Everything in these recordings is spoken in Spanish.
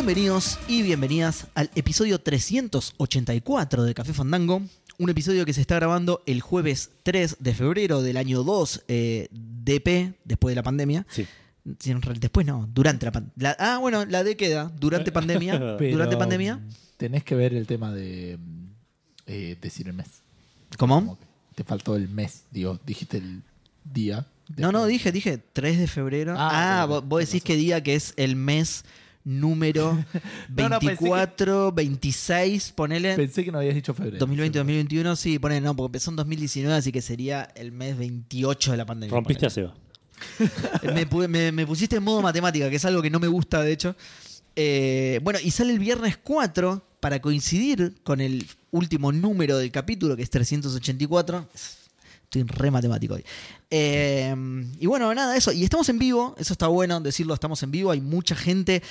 Bienvenidos y bienvenidas al episodio 384 de Café Fandango. Un episodio que se está grabando el jueves 3 de febrero del año 2 eh, DP, después de la pandemia. Sí. Después no, durante la pandemia. Ah, bueno, la D queda, durante pandemia. Pero, durante pandemia. Tenés que ver el tema de mm, eh, decir el mes. ¿Cómo? Te faltó el mes, digo, dijiste el día. No, no, dije, dije 3 de febrero. Ah, Ah, vos, decís que día que es el mes número No, no, pensé que- 24, 26, ponele. Pensé que no habías dicho febrero. 2020-2021, sí, ponele, no, porque empezó en 2019, así que sería el mes 28 de la pandemia. Rompiste a ponele. Seba. me, pu- me- me pusiste en modo matemática, que es algo que no me gusta, de hecho. Eh, bueno, y sale el viernes 4 para coincidir con el último número del capítulo, que es 384. Estoy re matemático hoy. Eh, y bueno, nada, eso. Y estamos en vivo, eso está bueno decirlo, estamos en vivo. Hay mucha gente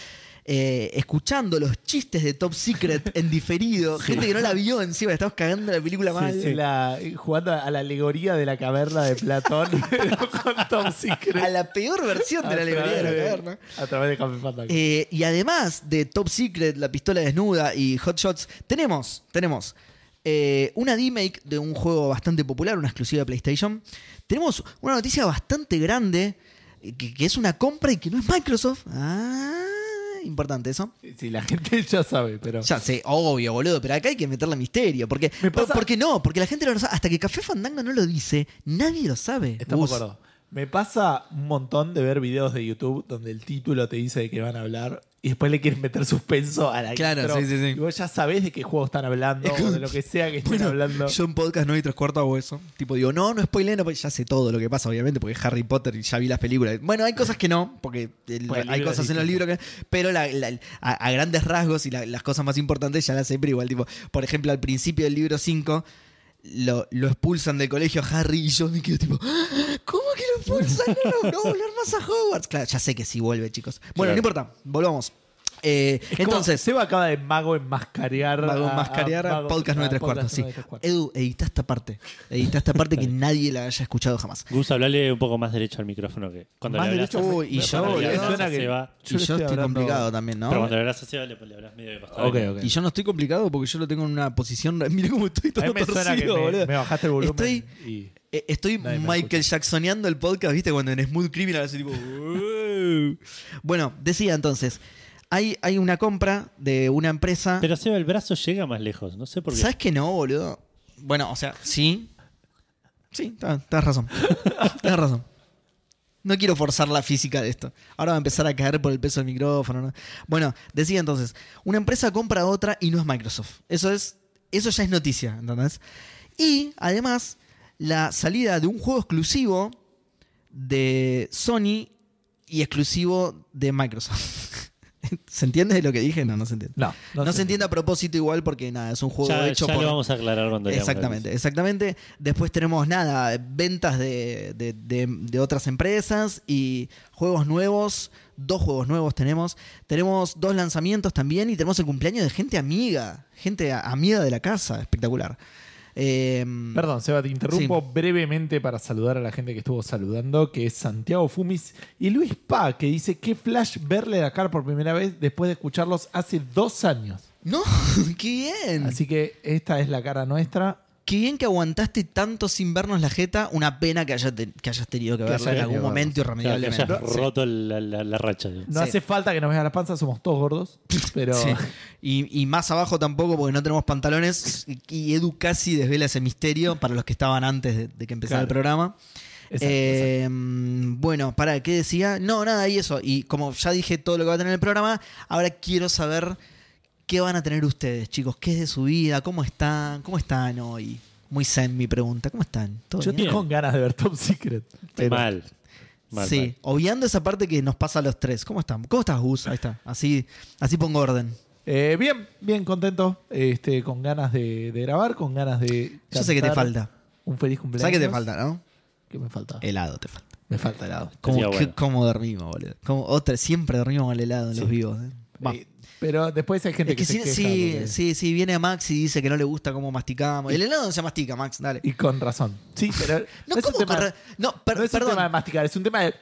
eh, escuchando los chistes de Top Secret en diferido. Gente que no la vio encima, estamos cagando la película mal. Sí, sí, la- jugando a la alegoría de la caverna de Platón con Tom Secret. A la peor versión de la alegoría de la caverna. A través de Café Fandango. Eh, y además de Top Secret, la pistola desnuda y Hot Shots, tenemos, tenemos eh, una remake de un juego bastante popular, una exclusiva de PlayStation. Tenemos una noticia bastante grande, eh, que, que es una compra y que no es Microsoft. Ah, importante eso. Sí, la gente ya sabe, pero. Ya sé, obvio, boludo, pero acá hay que meterle misterio. Porque, Me pasa- ¿Por qué no? Porque la gente no lo sabe. Hasta que Café Fandango no lo dice, nadie lo sabe. Estamos de acuerdo. Me pasa un montón de ver videos de YouTube donde el título te dice de qué van a hablar y después le quieren meter suspenso a la Claro, intro. sí, sí, sí. Y vos ya sabés de qué juego están hablando o de lo que sea que estén Bueno, hablando. Yo en podcast no hay tres cuartos hago eso. Tipo, digo, no, no spoileen, no, pues ya sé todo lo que pasa, obviamente, porque es Harry Potter y ya vi las películas. Bueno, hay cosas que no, porque el- Pues el hay cosas en los libros que. Pero la- la- a, a grandes rasgos y la- las cosas más importantes ya las sé, pero igual, tipo, por ejemplo, al principio del libro 5. Lo, lo expulsan del colegio a Harry y yo me quedo tipo, "Ah, ¿cómo lo expulsan? No, no, no va a volver más a Hogwarts. Claro, ya sé que sí vuelve, chicos. Bueno, Claro. no importa, volvamos. Eh, Es como entonces, Seba acaba de mago enmascarear. Mago a- Mascarear a Mago- Podcast 9 a tres cuartos, sí. Podcast 9 tres cuartos. Edu, edita esta parte. Edita esta parte que nadie la haya escuchado jamás. Gus, hablale un poco más derecho al micrófono que cuando Más le hablas derecho, a- Uy, y yo, cuando le boludo, hablas suena a que- Seba, Y yo, estoy estoy hablando- complicado también, ¿no? pero cuando le hablas a Seba le, le hablas medio de costado. Ok, ok. Y yo no estoy complicado porque yo lo tengo en una posición. Mira cómo estoy A todo mí me suena que torcido, me, boludo. me bajaste el volumen. Estoy, y- eh, estoy Nadie Michael Jacksoneando el podcast, ¿viste? Cuando en Smooth Criminal hace tipo. Bueno, decía entonces. Hay, hay una compra de una empresa. Pero Seba, el brazo llega más lejos. No sé por qué. ¿Sabes que no, boludo? Bueno, o sea, sí. Sí, tenés razón. Tenés razón. No quiero forzar la física de esto. Ahora va a empezar a caer por el peso del micrófono. ¿no? Bueno, decía entonces, una empresa compra a otra y no es Microsoft. Eso es, eso ya es noticia, ¿entendés? Y además, la salida de un juego exclusivo de Sony y exclusivo de Microsoft. ¿Se entiende de lo que dije? No, no se entiende. No, No, se entiende a propósito igual porque nada, es un juego ya, hecho ya por... lo vamos a aclarar cuando Exactamente, exactamente. Después tenemos nada, ventas de, de- de- de otras empresas y juegos nuevos. Dos juegos nuevos tenemos. Tenemos dos lanzamientos también y tenemos el cumpleaños de gente amiga. Gente amiga de la casa. Espectacular. Eh, Perdón, Seba, te interrumpo brevemente para saludar a la gente que estuvo saludando, que es Santiago Fumis y Luis Pa, que dice que flash verle la cara por primera vez después de escucharlos hace dos años. No, qué bien. Así que esta es la cara nuestra. Qué bien que aguantaste tanto sin vernos la jeta. Una pena que, haya te- que hayas tenido que verla en algún que momento Claro, que irremediablemente. hayas roto la, la- la racha. digo. No Sí. hace falta que nos vean las panzas, somos todos gordos. Pero Sí. Y, y más abajo tampoco porque no tenemos pantalones. Y Edu casi desvela ese misterio para los que estaban antes de, de que empezara Claro. el programa. Exacto, Eh, Bueno, para, ¿qué decía? No, nada, y eso. Y como ya dije todo lo que va a tener el programa, ahora quiero saber qué van a tener ustedes, chicos. ¿Qué es de su vida? ¿Cómo están? ¿Cómo están hoy? Muy zen mi pregunta. ¿Cómo están? ¿Todo yo bien? estoy con ganas de ver Top Secret. Pero Mal. Mal, sí, mal. obviando esa parte que nos pasa a los tres. ¿Cómo están? ¿Cómo estás, Gus? Ahí está. Así, así pongo orden. Eh, bien, bien contento. Este, con ganas de, de grabar, con ganas de. Yo sé que te falta. Un feliz cumpleaños. ¿Sabes qué te falta, no? ¿Qué me falta? Helado te falta. Me falta helado. ¿Cómo, bueno. cómo dormimos, boludo? Cómo- otra, siempre dormimos con el helado en Sí. los vivos. ¿eh? Va. Eh, pero después hay gente Es que que, sí, se queja sí, porque- sí, sí, viene Max y dice que no le gusta cómo masticamos. El helado no se mastica, Max, dale. Y con razón. Sí, pero No, no, es un ¿cómo tema, corre- No, per- no es un perdón. tema de masticar, es un tema de.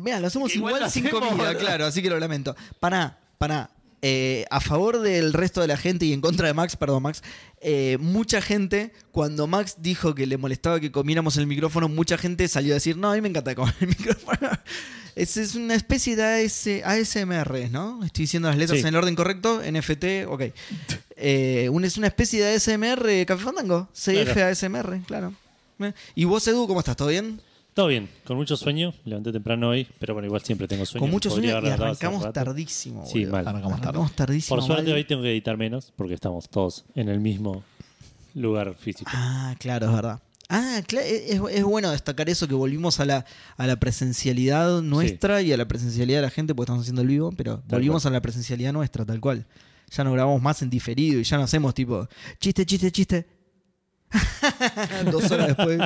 Mira, lo hacemos Igual igual, lo sin hacemos. comida, claro, así que lo lamento. Para, para. Eh, a favor del resto de la gente y en contra de Max, perdón Max, eh, mucha gente, cuando Max dijo que le molestaba que comiéramos el micrófono, mucha gente salió a decir, no, a mí me encanta comer el micrófono. Es, es una especie de AS, ASMR, ¿no? Estoy diciendo las letras Sí. en el orden correcto, NFT, ok. Eh, un- es una especie de ASMR Café Fandango, CF Claro. ASMR, claro. Eh, ¿Y vos, Edu, cómo estás? ¿Todo bien? Todo bien, con mucho sueño. Levanté temprano hoy, pero bueno, igual siempre tengo sueño. Con mucho Podría sueño haber y hace arrancamos rato. tardísimo. Sí, boludo. mal. Arrancamos tarde. Arrancamos tardísimo. Por suerte mal. hoy tengo que editar menos porque estamos todos en el mismo lugar físico. Ah, claro, es verdad. Ah, es, es bueno destacar eso, que volvimos a la, a la presencialidad nuestra y a la presencialidad de la gente, porque estamos haciendo el vivo, pero volvimos a la presencialidad nuestra, tal cual. Ya no grabamos más en diferido y ya no hacemos tipo, chiste, chiste, chiste. Dos horas después.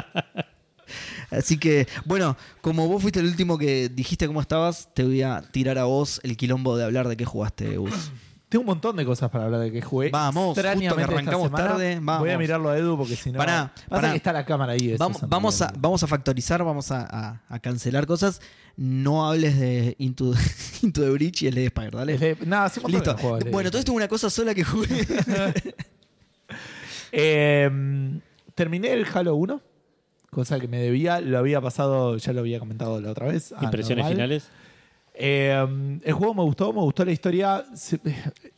Así que, bueno, como vos fuiste el último que dijiste cómo estabas, te voy a tirar a vos el quilombo de hablar de qué jugaste, Gus. Tengo un montón de cosas para hablar de que jugué. Vamos, justo que arrancamos tarde, vamos. Voy a mirarlo a Edu porque si no. Pará, pará. que está la cámara ahí. Vamos, vamos, a, entendible. vamos a factorizar, vamos a, a- a cancelar cosas. No hables de Into, Into the Breach y el de Spider, dale. De- un montón Listo. de- Bueno, todo esto es una cosa sola que jugué. Eh, terminé el Halo 1, cosa que me debía, lo había pasado, ya lo había comentado la otra vez. a Impresiones normal. finales. Eh, el juego me gustó, me gustó la historia. Se-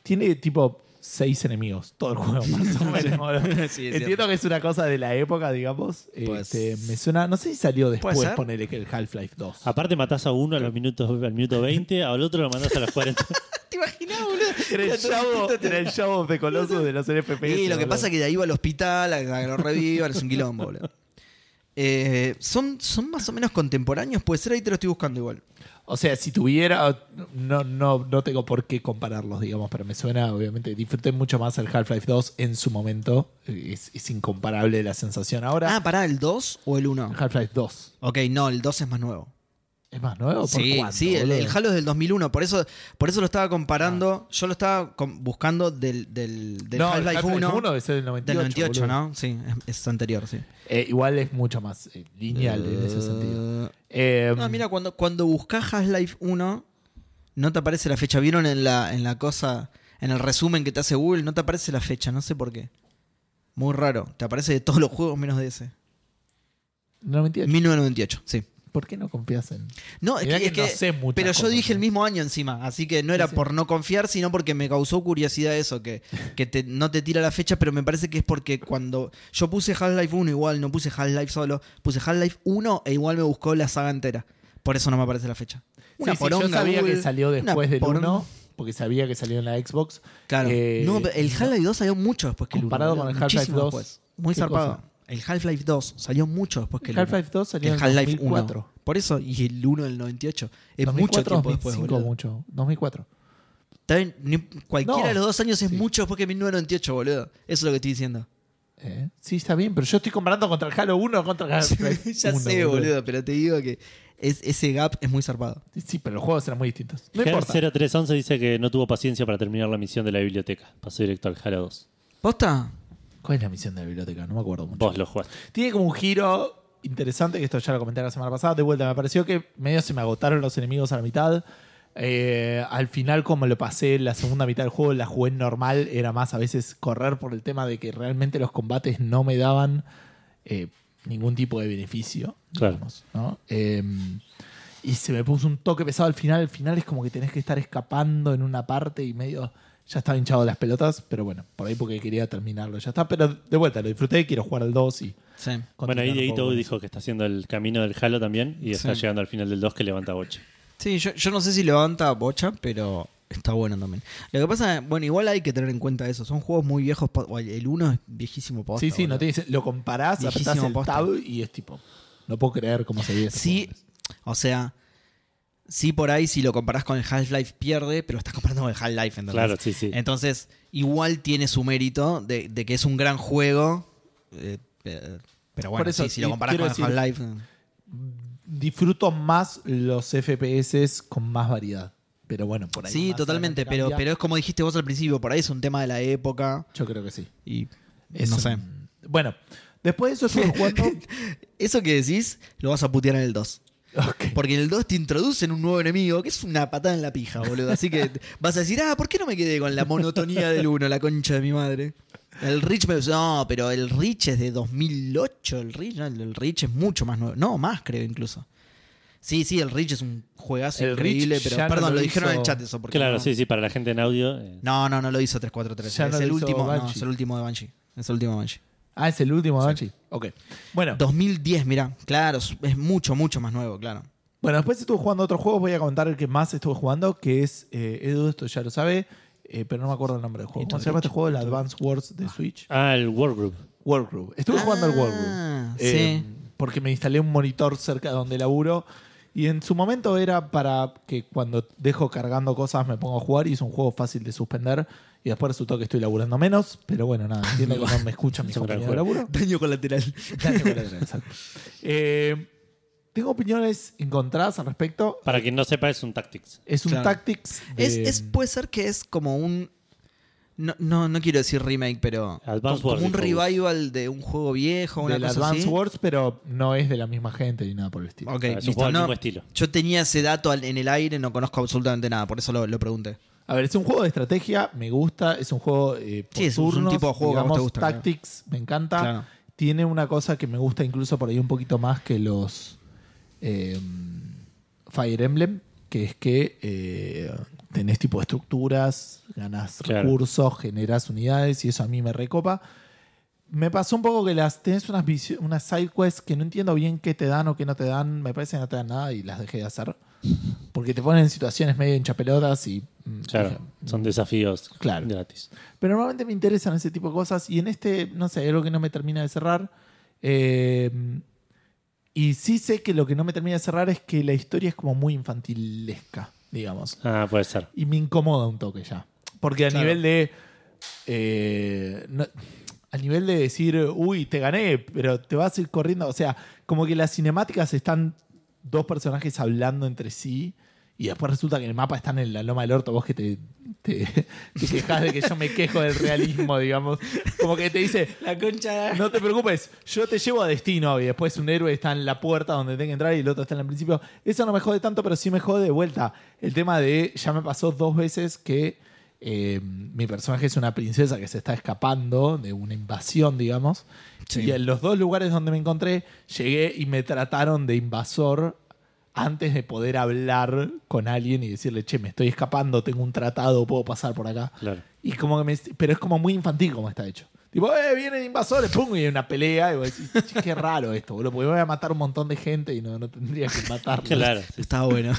tiene tipo seis enemigos, todo el juego más o menos. boludo. Sí, es Entiendo cierto. que es una cosa de la época, digamos. Pues- Este, me suena, no sé si salió después, ser? ponerle que el Half-Life 2. Aparte matás a uno a los minutos, al minuto 20, al otro lo mandás a los 40. ¿Te imaginas, boludo? Era el show, era el show de Colossus de los NFPS. Y lo que boludo. pasa es que de ahí va al hospital, a que lo revivan, es un quilombo, boludo. Eh, son, son más o menos contemporáneos, puede ser, ahí te lo estoy buscando igual. O sea, si tuviera, no, no, no tengo por qué compararlos, digamos, pero me suena, obviamente, disfruté mucho más el Half-Life 2 en su momento. Es, es incomparable la sensación ahora. Ah, pará, ¿el 2 o el 1? Half-Life 2. Ok, no, el 2 es más nuevo. ¿Es más nuevo? ¿Por Sí, cuánto, sí, el, el Halo es del 2001, por eso, por eso lo estaba comparando. Ah. Yo lo estaba buscando del, del, del no, Half-Life 1, 1 es el 98. del 98, boludo. ¿no? Sí, es, es anterior, sí. Eh, igual es mucho más eh, lineal en ese sentido. Eh, Eh, no, mira, cuando, cuando buscas Half-Life 1, no te aparece la fecha. ¿Vieron en la, en la cosa, en el resumen que te hace Google? No te aparece la fecha, no sé por qué. Muy raro. Te aparece de todos los juegos menos de ese. 98. 1998, sí. ¿Por qué no confías en.? No, es Mirá que, que es no que- sé muchas pero yo cosas, dije el ¿no? mismo año encima, así que no era Sí, sí. por no confiar, sino porque me causó curiosidad eso, que, que te- no te tira la fecha, pero me parece que es porque cuando yo puse Half-Life 1 igual, no puse Half-Life solo, puse Half-Life 1 e igual me buscó la saga entera. Por eso no me aparece la fecha. Una Sí, sí, yo sabía Google, que salió una después del poronga. 1, porque sabía que salió en la Xbox. Claro. Eh, no, pero el Half-Life 2 salió mucho después que el 1. Comparado con el Half-Life muchísimo 2, después. Muy ¿qué zarpado. cosa? El Half-Life 2 salió mucho después que el El 1. Half-Life 2 salió el en Half-Life 2004. 1. Por eso, y el 1 del 98. Es 2004, mucho tiempo después, 2005 boludo. mucho. 2004. Está bien, ni- cualquiera No. de los dos años es Sí. mucho después que 1998, boludo. Eso es lo que estoy diciendo. Eh, Sí, está bien, pero yo estoy comparando contra el Halo 1 contra el Half-Life ya 1, sé, boludo, pero te digo que es, ese gap es muy zarpado. Sí, pero los juegos eran muy distintos. No importa. Ger 0311 dice que no tuvo paciencia para terminar la misión de la biblioteca. Pasó directo al Halo 2. ¿Posta? ¿Cuál es la misión de la biblioteca? No me acuerdo mucho. Vos lo jugaste. Tiene como un giro interesante, que esto ya lo comenté la semana pasada. De vuelta, me pareció que medio se me agotaron los enemigos a la mitad. Eh, al final, como lo pasé la segunda mitad del juego, la jugué normal. Era más a veces correr por el tema de que realmente los combates no me daban eh, ningún tipo de beneficio. Claro. digamos, ¿no? Eh, y se me puso un toque pesado al final. Al final es como que tenés que estar escapando en una parte y medio. Ya estaba hinchado las pelotas, pero bueno, por ahí porque quería terminarlo. Ya está, pero de vuelta, lo disfruté. Quiero jugar al 2 y. Sí. Bueno, ahí Dieguito dijo que está haciendo el camino del Halo también y está Sí. llegando al final del 2 que levanta bocha. Sí, yo, yo no sé si levanta bocha, pero está bueno también. Lo que pasa, bueno, igual hay que tener en cuenta eso. Son juegos muy viejos. El 1 es viejísimo posta, Sí, sí, no te dice, lo comparás, Viejísimo apretás el posta. tab y es tipo, no puedo creer cómo se ve. Sí, o sea, sí por ahí si lo comparás con el Half-Life pierde, pero estás comparando con el Half-Life, ¿entendés? Claro, sí, sí. Entonces, igual tiene su mérito de, de que es un gran juego. eh, eh, pero bueno, Por eso, sí, si lo comparás con el Half-Life. eh. Disfruto más los FPS con más variedad. Pero bueno, por ahí. Sí, totalmente, pero, pero es como dijiste vos al principio, por ahí es un tema de la época Yo creo que sí. y Es no sé. Bueno, después de eso estuve jugando. Eso que decís, lo vas a putear en el 2. Porque en el 2 te introducen un nuevo enemigo que es una patada en la pija, boludo. Así que vas a decir, ah, ¿por qué no me quedé con la monotonía del 1, la concha de mi madre? El Reach me no, pero el Reach es de 2008, el no, el Reach es mucho más nuevo. No, más creo incluso. Sí, sí, el Reach es un juegazo El increíble, pero no perdón, lo lo, dijeron en el chat eso. Porque Claro, no, sí, sí, para la gente en audio. eh, No, no, no lo hizo 343. Ya es el último, es el último de Banshee. Es el último de Banshee. Ah, es el último Banshee. Ok. Bueno, 2010, mira, claro, es- mucho, mucho más nuevo, claro. bueno, después estuve jugando otros juegos. Voy a comentar el que más estuve jugando, que es eh, Edu, esto ya lo sabe, eh, pero no me acuerdo el nombre del juego. ¿Cómo se llama este juego? El Advance Wars de Switch. Ah, el Workgroup. Workgroup. Estuve jugando al Workgroup. Ah, Eh, sí. Porque me instalé un monitor cerca de donde laburo. Y en su momento era para que cuando dejo cargando cosas me pongo a jugar y es un juego fácil de suspender. Y después resultó que estoy laburando menos. Pero bueno, nada, entiendo que no me escuchan mis Es un gran compañeros de laburo. Daño colateral. Daño colateral, exacto. Eh, tengo opiniones encontradas al respecto. Para quien no sepa, es un Tactics. Es un Claro. Tactics. de- Es, es- puede ser que es como un. No, no, no quiero decir remake, pero. Advance como, Wars, un revival de un juego viejo, una del cosa Advance así. Wars, pero no es de la misma gente ni nada por el estilo. Ok, Ah, es un listo. juego del No, mismo estilo. yo tenía ese dato al- en el aire, no conozco absolutamente nada, por eso lo, lo pregunté. A ver, es un juego de estrategia, me gusta, es un juego eh, por Sí, es un turnos, tipo de juego que te digamos, claro. Tactics, me encanta. Claro. Tiene una cosa que me gusta incluso por ahí un poquito más que los eh, Fire Emblem, que es que eh, tenés tipo estructuras, ganás Claro. recursos, generás unidades y eso a mí me recopa. Me pasó un poco que las tenés unas, unas side quests que no entiendo bien qué te dan o qué no te dan. Me parece que no te dan nada y las dejé de hacer. Porque te ponen en situaciones medio hinchapelotas y. mm, Claro, dije, son desafíos Claro. gratis. pero normalmente me interesan ese tipo de cosas y en este, no sé, hay algo que no me termina de cerrar. Eh, y sí sé que lo que no me termina de cerrar es que la historia es como muy infantilesca, digamos. Ah, puede ser. Y me incomoda un toque ya. Porque a Claro. nivel de... eh, no- a nivel de decir, uy, te gané, pero te vas a ir corriendo. O sea, como que las cinemáticas están dos personajes hablando entre sí y después resulta que en el mapa están en la loma del orto, vos que te, te, te quejas de que yo me quejo del realismo, digamos. Como que te dice, La concha. no te preocupes, yo te llevo a destino y después un héroe está en la puerta donde tenga que entrar y el otro está en el principio. Eso no me jode tanto, pero sí me jode de vuelta. El tema de, ya me pasó dos veces que eh, mi personaje es una princesa que se está escapando de una invasión, digamos. Sí. Y en los dos lugares donde me encontré, llegué y me trataron de invasor antes de poder hablar con alguien y decirle, che, me estoy escapando, tengo un tratado, puedo pasar por acá. Claro. Y como que me, pero es como muy infantil como está hecho. Tipo, eh, vienen invasores, pum, y hay una pelea. Y vos decís, "Che, qué raro esto, boludo, porque voy a matar un montón de gente y no, no tendría que matarlos. Claro. Estaba bueno.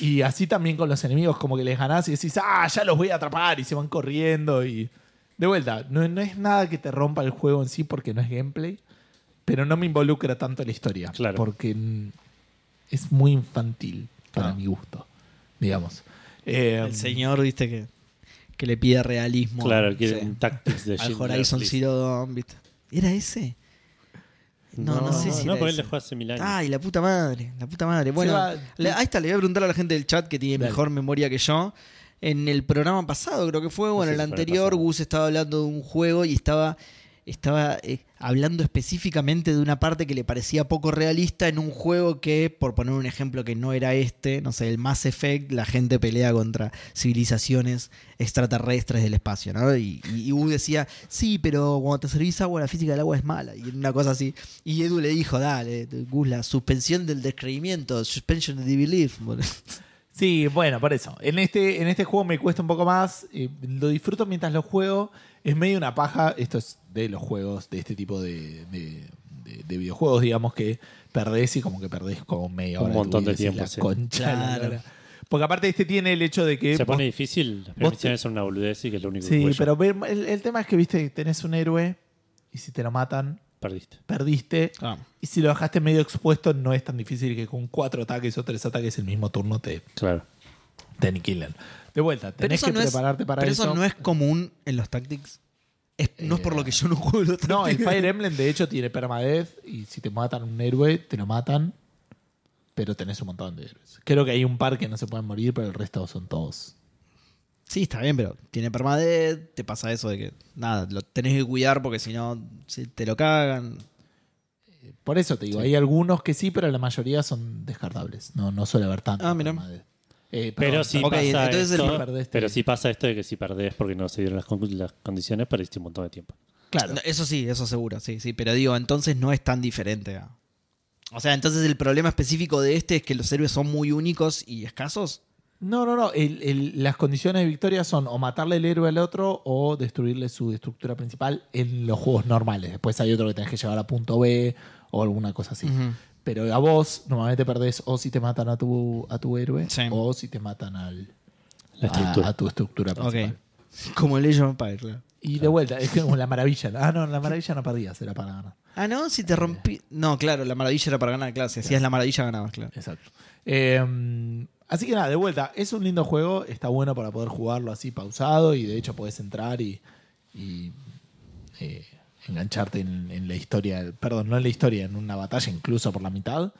Y así también con los enemigos, como que les ganás y decís, ah, ya los voy a atrapar y se van corriendo. Y de vuelta, no, no es nada que te rompa el juego en sí porque no es gameplay, pero no me involucra tanto la historia. Claro. Porque es muy infantil para Ah. mi gusto, digamos. Eh, El señor, viste, que, que le pide realismo. Claro, quiere Sí. un Tactics de Al Horizon. Zero Dawn, viste. ¿Era ese? No, no, sé si No, era porque él juega hace mil años. Ay, la puta madre, la puta madre. Bueno, va- le- ahí está, le voy a preguntar a la gente del chat que tiene Dale. mejor memoria que yo. En el programa pasado, creo que fue, o en sé el si anterior. Gus estaba hablando de un juego y estaba, estaba eh, hablando específicamente de una parte que le parecía poco realista en un juego que, por poner un ejemplo que no era este, no sé, el Mass Effect, la gente pelea contra civilizaciones extraterrestres del espacio, ¿no? Y, y, decía, sí, pero cuando te servís agua, la física del agua es mala, y una cosa así. Y Edu le dijo, dale, Gus, la suspensión del descreimiento, suspension of the belief. Sí, bueno, por eso. En este, en este juego me cuesta un poco más. eh, lo disfruto mientras lo juego. Es medio una paja. Esto es de los juegos, de este tipo de, de- de- de videojuegos, digamos, que perdés y como que perdés como media Un hora. tu montón vida, de tiempo, sí. concha Claro. Porque aparte este tiene el hecho de que... Se vos- pone difícil, las misiones son una boludez y que es lo único que sí, jugué yo. pero el, el tema es que, viste, tenés un héroe y si te lo matan, Perdiste. perdiste. Y si lo dejaste medio expuesto, no es tan difícil que con cuatro ataques o tres ataques el mismo turno te, Claro. te aniquilan. De vuelta, Pero tenés eso que no es- prepararte para pero eso. eso no es común en los Tactics. Es- no es por lo que yo no juego los Tactics. No, el Fire Emblem de hecho tiene permadeath y si te matan un héroe, te lo matan, pero tenés un montón de héroes. Creo que hay un par que no se pueden morir, pero el resto son todos. Sí, está bien, pero tiene permadeath, te pasa eso de que, nada, lo tenés que cuidar porque si no, si te lo cagan. Por eso te digo, hay algunos que sí, pero la mayoría son descartables. No, no suele haber tanto. Ah, mira. Eh, Pero si pasa el- esto, perdés, pero te- si pasa esto de que si perdés porque no se dieron las, con- las condiciones, perdiste un montón de tiempo. Claro. No, Eso sí, eso seguro, sí, sí. Pero digo, entonces no es tan diferente. a- O sea, entonces el problema específico de este es que los héroes son muy únicos y escasos. No, no, no. El- el- las condiciones de victoria son o matarle el héroe al otro o destruirle su estructura principal en los juegos normales. Después hay otro que tenés que llevar a punto B o alguna cosa así. Pero a vos normalmente perdés o si te matan a tu, a tu héroe Sí. o si te matan al, La a- estructura. A, tu estructura principal. Como el Age of Empires, claro. Y de vuelta, es como la maravilla. Ah, no, la maravilla no perdías, era para ganar. Ah, no, si te rompí. No, claro, la maravilla era para ganar, claro. Si hacías la maravilla, ganabas, claro. Exacto. Eh, así que nada, de vuelta, es un lindo juego, está bueno para poder jugarlo así pausado y de hecho puedes entrar y, y, eh, engancharte en, en la historia, perdón, no en la historia, en una batalla incluso por la mitad,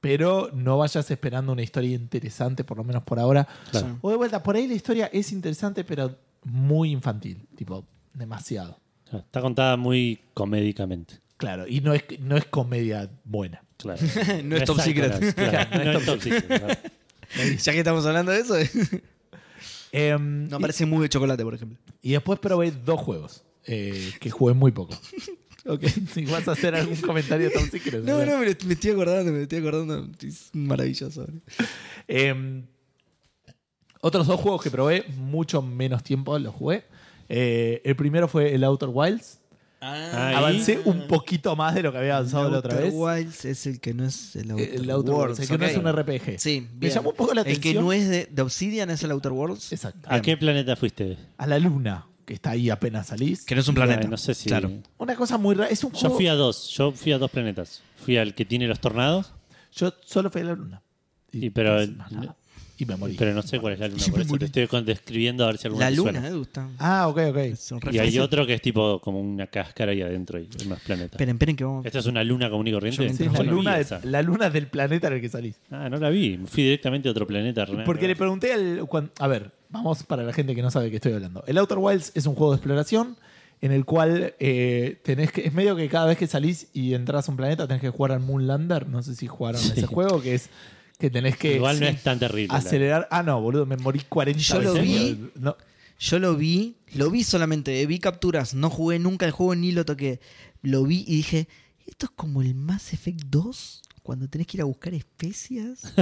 pero no vayas esperando una historia interesante, por lo menos por ahora. Claro. O de vuelta, por ahí la historia es interesante, pero muy infantil, tipo, demasiado. Está contada muy comédicamente. Claro, y no es, no es comedia buena. Claro. No es top secret. claro, no es top secret. claro. ya que estamos hablando de eso, Em, no y- parece muy de chocolate, por ejemplo. Y después probé dos juegos eh, que jugué muy poco. Ok, si vas a hacer algún comentario tan si quieres. No, no, me, me estoy acordando, me estoy acordando. Es maravilloso. Eh, otros dos juegos que probé, mucho menos tiempo los jugué. Eh, el primero fue el Outer Wilds. Ahí. Avancé un poquito más de lo que había avanzado la otra Outer vez. Wilds es el que no es el Outer, El Outer Worlds, el que no es un RPG. Sí, Me bien. llamó un poco la El que atención. no es de, de Obsidian es el Outer Worlds. Exacto. ¿A qué planeta fuiste? A la luna, que está ahí apenas salís. Que no es un planeta. Ay, no sé si. Claro. Una cosa muy rara. Es un Yo juego. fui a dos. Yo fui a dos planetas. Fui al que tiene los tornados, Yo solo fui a la luna. Y pero-. Y me morí. pero no sé cuál es la luna. Yo Por me eso te estoy con- describiendo a ver si alguna La luna, suena. eh, gusta. Ah, ok, ok. Es Y hay otro que es tipo como una cáscara ahí adentro y más planeta. Esperen, esperen que vamos. ¿Esta es una luna común y corriente? Yo Sí, Yo la, no luna de- la luna del planeta en el que salís. Ah, no la vi. Fui directamente a otro planeta. Porque le pregunté al. cuan- a ver, vamos para la gente que no sabe de qué estoy hablando. El Outer Wilds es un juego de exploración en el cual eh, tenés que. Es medio que cada vez que salís y entras a un planeta tenés que jugar al Moonlander. No sé si jugaron Sí. ese juego, que es que tenés que. Igual no sí, es tan terrible. la- acelerar. Ah, no, boludo, me morí 40 Yo lo veces. vi. No, Yo lo vi, lo vi solamente, vi capturas, no jugué nunca el juego ni lo toqué. Lo vi y dije, ¿esto es como el Mass Effect 2? Cuando tenés que ir a buscar especias.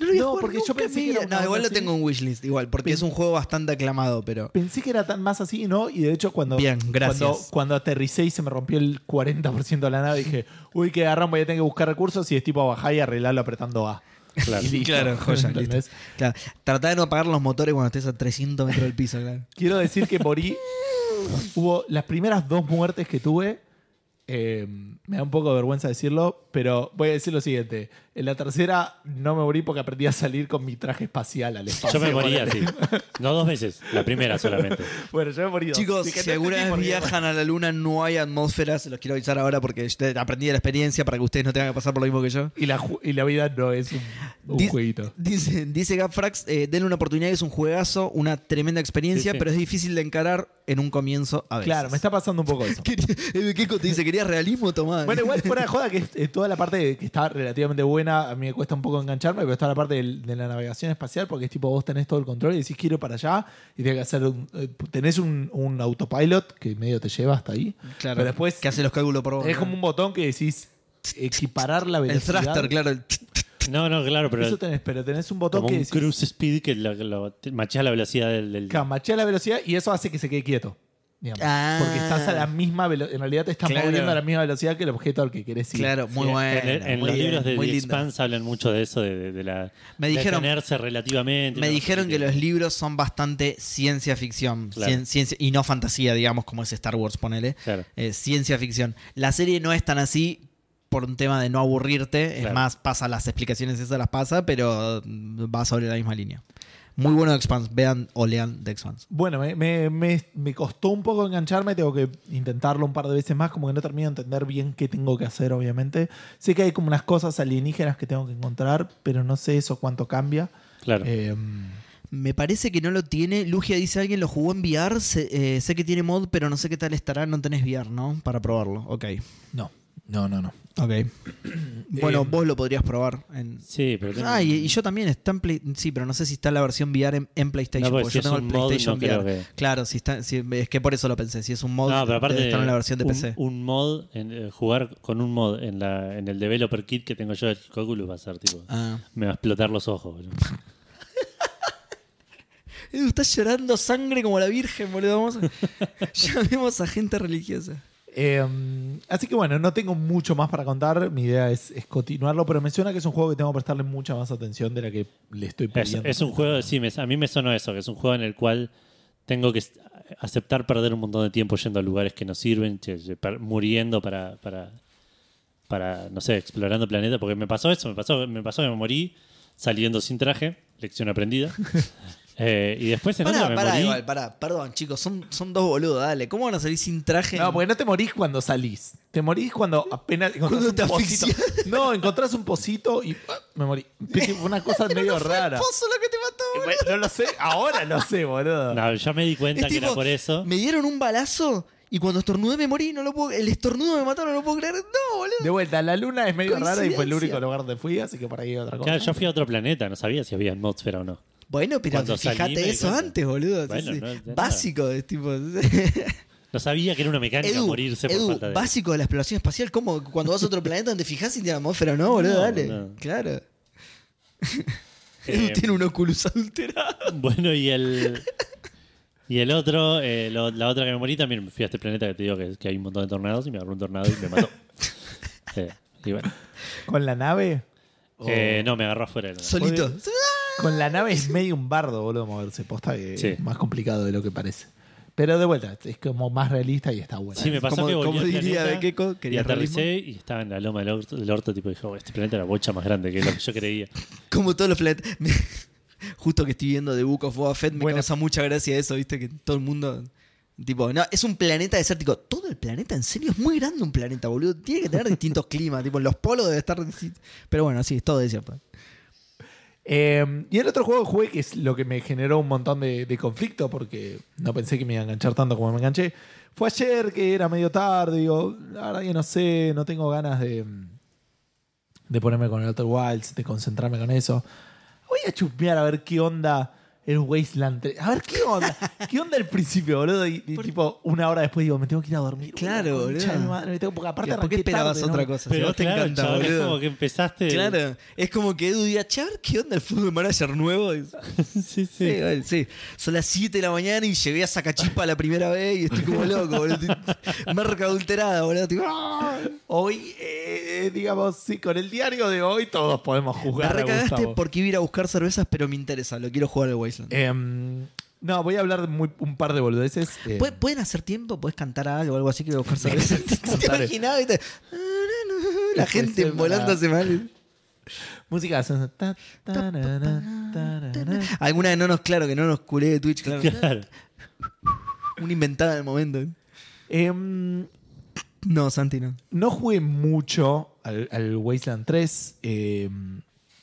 No, lo No, porque yo pensé que era No, igual lo tengo en wishlist, igual, porque Pen- es un juego bastante aclamado, pero... Pensé que era tan más así, ¿no? Y de hecho, cuando, Bien, gracias. cuando, cuando aterricé y se me rompió el 40% de la nave, dije, uy, que agarran, voy a tener que buscar recursos y es tipo bajar y arreglarlo apretando A. Claro. Listo. Claro, joya, listo. Claro, tratá de no apagar los motores cuando estés a 300 metros del piso, claro. Quiero decir que morí. Hubo las primeras dos muertes que tuve. Eh, me da un poco de vergüenza decirlo, pero voy a decir lo siguiente. En la tercera no me morí porque aprendí a salir con mi traje espacial al espacio. Yo me morí ponele. así. No dos veces, la primera solamente. Bueno, yo me morí dos. Chicos, si alguna vez qué. viajan a la luna no hay atmósfera, se los quiero avisar ahora porque aprendí de la experiencia para que ustedes no tengan que pasar por lo mismo que yo. Y la, y la vida no es un, jueguito. Dice, dice Gapfrax, eh, denle una oportunidad, es un juegazo, una tremenda experiencia, Sí, sí. pero es difícil de encarar en un comienzo a veces. Claro, me está pasando un poco eso. Quería- eh, te dice, ¿querías realismo? Tomá. Bueno, igual fuera de joda que eh, toda la parte que está relativamente buena, a mí me cuesta un poco engancharme, pero está la parte del- de la navegación espacial, porque es tipo vos tenés todo el control y decís quiero para allá y tenés que hacer un, eh, tenés un, un autopilot que medio te lleva hasta ahí. claro, pero después que hace los cálculos por vos. es ¿no? como un botón que decís equiparar la El velocidad. thruster, claro. el- No, no, claro, pero Eso tenés, pero tenés un botón como que un decís cruise speed que lo, lo- te machea la velocidad del. del- que machea la velocidad y eso hace que se quede quieto. Digamos. Ah. Porque estás a la misma velocidad, en realidad te estás Claro. moviendo a la misma velocidad que el objeto al que querés ir. Claro, muy Sí, bueno. En, el- en muy los bien, libros de The lindo. Expanse hablan mucho de eso, de, de- de la. Me dijeron- detenerse relativamente. Me ¿no? dijeron que los libros son bastante ciencia ficción Claro. cien- ciencia, y no fantasía, digamos, como es Star Wars, ponele. Claro. Eh, ciencia ficción. La serie no es tan así por un tema de no aburrirte, es más, pasa las explicaciones, esas las pasa, pero va sobre la misma línea. Muy bueno The Expanse, vean o lean The Expanse. Bueno, me, me- me- me costó un poco engancharme, tengo que intentarlo un par de veces más, como que no termino de entender bien qué tengo que hacer, obviamente. Sé que hay como unas cosas alienígenas que tengo que encontrar, pero no sé eso cuánto cambia. Claro. Eh, Me parece que no lo tiene. Lugia dice alguien lo jugó en VR. Sé, eh, sé que tiene mod, pero no sé qué tal estará. No tenés VR, ¿no? Para probarlo. Ok. no, No, no, no. Ok. bueno, Eh, vos lo podrías probar en. Sí, pero tengo- Ah, y, y yo también está en Play- Sí, pero no sé si está la versión VR en, en PlayStation. No, porque porque si yo tengo el mod, PlayStation no VR. que- Claro, si está, si- es que por eso lo pensé. Si es un mod, No, pero aparte debe estar en la versión de un, PC. un mod, en, eh, jugar con un mod en, la, en el developer kit que tengo yo del Oculus va a ser tipo, Ah. me va a explotar los ojos. boludo. Edu, estás llorando sangre como la Virgen, boludo. Vamos a... Llamemos a gente religiosa. Eh, así que bueno, no tengo mucho más para contar. Mi idea es, es continuarlo, pero menciona que es un juego que tengo que prestarle mucha más atención de la que le estoy Es, pidiendo. es un juego, sí, me- a mí me sonó eso, que es un juego en el cual tengo que aceptar perder un montón de tiempo yendo a lugares que no sirven, muriendo para, para, para, no sé, explorando planetas, porque me pasó eso, me pasó, me pasó que me morí saliendo sin traje, lección aprendida. Eh, y después en otra Pará, me pará, morí. igual, pará. Perdón, chicos, son, son dos boludos, dale. ¿Cómo van a salir sin traje? No, porque no te morís cuando salís. Te morís cuando apenas encontrás Cuando te un pocito. asfixias. No, encontrás un pocito y ah, me morí. Fue una cosa medio rara. Pozo lo que te mató, Eh, boludo. bueno, no lo sé, ahora lo sé, boludo. No, yo me di cuenta Es que era tipo, por eso. Me dieron un balazo y cuando estornudé me morí. No lo puedo, el estornudo me mató, no lo puedo creer. No, boludo. De vuelta, la luna es medio rara y fue el Coincidencia. único lugar donde fui, así que por ahí hay otra cosa. Claro, yo fui a otro planeta, no sabía si había atmósfera o no. Bueno, pero Cuando fíjate eso cuenta. antes, boludo. Sí, Bueno, sí. no es de Básico, es tipo. No sabía que era una mecánica Edu, morirse por Edu, falta de. básico de la exploración espacial. ¿Cómo? Cuando vas a otro planeta donde fijas si tiene atmósfera o no, boludo, No, dale. no. Claro. Edu Eh, tiene un Oculus adulterado. Bueno, y el. Y el otro, eh, lo- la otra que me morí también me fui a este planeta que te digo que, que hay un montón de tornados y me agarró un tornado y me mató. Eh, y bueno. Con la nave. Eh, no, me agarró afuera. Solito. Con la nave es medio un bardo, boludo, moverse. Posta que Sí. es más complicado de lo que parece. Pero de vuelta, es como más realista y está bueno. Sí, me pasó Como- que volví diría planeta de Keiko, y quería aterricé y estaba en la loma del orto, del orto, tipo, dijo, este planeta era bocha más grande que lo que yo creía. Como todos los planetas. Justo que estoy viendo The Book of Boba Fett, me Bueno. causa mucha gracia eso, ¿viste? Que todo el mundo. Tipo, no, es un planeta desértico. Todo el planeta, en serio, es muy grande un planeta, boludo. Tiene que tener distintos climas. Tipo, en los polos debe estar. Pero bueno, sí, es todo desierto. Eh, y el otro juego que jugué, que es lo que me generó un montón de, conflicto, porque no pensé que me iba a enganchar tanto como me enganché, fue ayer que era medio tarde. Digo, la verdad no sé, no tengo ganas de, de ponerme con el Outer Wilds, de concentrarme con eso. Voy a chusmear a ver qué onda el Wasteland 3. A ver qué onda. ¿Qué onda el principio, boludo? Y, y tipo, una hora después digo, me tengo que ir a dormir. Claro, boludo. concha boludo. de mi madre, me tengo- porque aparte ¿Por qué esperabas tarde, ¿no? otra cosa? Si Pero vos te encanta, chabón, es boludo. como que empezaste. Claro, es como que Edu diga, che, a ver qué onda el fútbol manager nuevo. Sí, sí. Sí, vale, sí. Son las 7 de la mañana y llegué a Sacachipa la primera vez y estoy como loco, boludo. Marca adulterada, boludo. Tipo, ¡ah! Hoy, eh, digamos, sí, con el diario de hoy todos podemos Me juzgar a recagaste porque iba a ir a buscar cervezas, pero me interesa, lo quiero jugar al Wasteland. Em, no, voy a hablar muy- un par de boludeces. Eh, ¿Pu- ¿Pueden hacer tiempo? ¿Puedes cantar algo o algo así que voy a buscar? ¿Te imaginabas? La gente volándose mal. música. Alguna de no nos, claro, que no nos culé de Twitch, claro. Claro. Una inventada del momento. Em, No, Santi, no. no jugué mucho al, al Wasteland 3. em,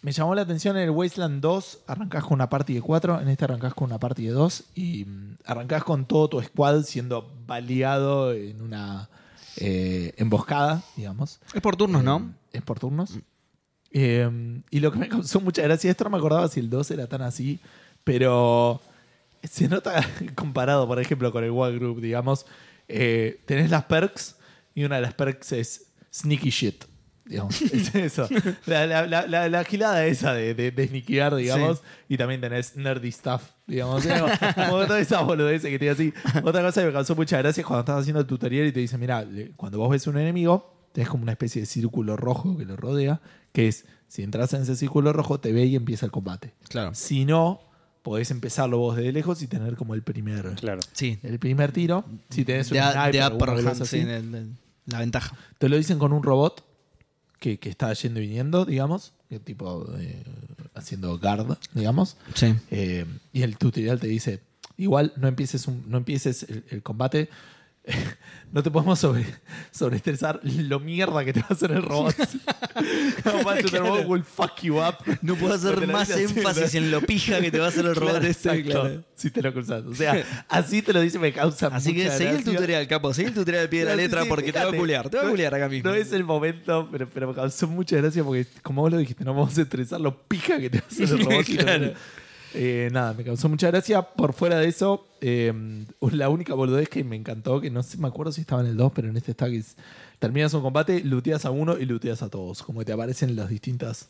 me llamó la atención en el Wasteland 2. Arrancás con una party de 4. En este arrancás con una party de 2. Y mm, arrancás con todo tu squad siendo baleado en una eh, emboscada, digamos. Es por turnos, ¿no? Es por turnos. Eh, y lo que me causó mucha gracia, esto no me acordaba si el 2 era tan así, pero se nota comparado, por ejemplo, con el Wild Group, digamos, eh, tenés las perks y una de las perks es sneaky shit. Digamos, es eso. La, la, la, la, la gilada esa de, de, de sneakear, digamos, y también tenés nerdy stuff, digamos. Como, como toda esa boludez que tiene así. Otra cosa que me causó mucha gracia es cuando estás haciendo el tutorial y te dice, mira, cuando vos ves un enemigo, tenés como una especie de círculo rojo que lo rodea, que es, si entras en ese círculo rojo, te ve y empieza el combate. Claro. Si no, podés empezarlo vos desde lejos y tener como el primer, Claro. Sí. el primer tiro. Si tenés un De, sniper de sí, así. el- la ventaja. Te lo dicen con un robot que, que está yendo y viniendo, digamos, que tipo eh, haciendo guard, digamos. Sí. Eh, y el tutorial te dice, igual no empieces, un- no empieces el, el combate no te podemos sobre, sobreestresar lo mierda que te va a hacer el robot. Robot will fuck you up. No puedo hacer más énfasis en lo pija que te va a hacer el robot. Claro, este, exacto. claro. Si te lo cruzas. O sea, así te lo dice, me causa Así que seguí el tutorial, capo. Seguí el tutorial al pie de la No, letra sí, porque te va a culear. Te va a culear acá mismo. No es el momento, pero, pero me causó mucha gracia porque, como vos lo dijiste, no vamos a estresar lo pija que te va a hacer el robot. Claro. Eh, nada, me causó mucha gracia. Por fuera de eso, eh, la única boludez que me encantó, que no sé, me acuerdo si estaba en el 2, pero en este está que es, terminas un combate, luteas a uno y luteas a todos. Como que te aparecen las distintas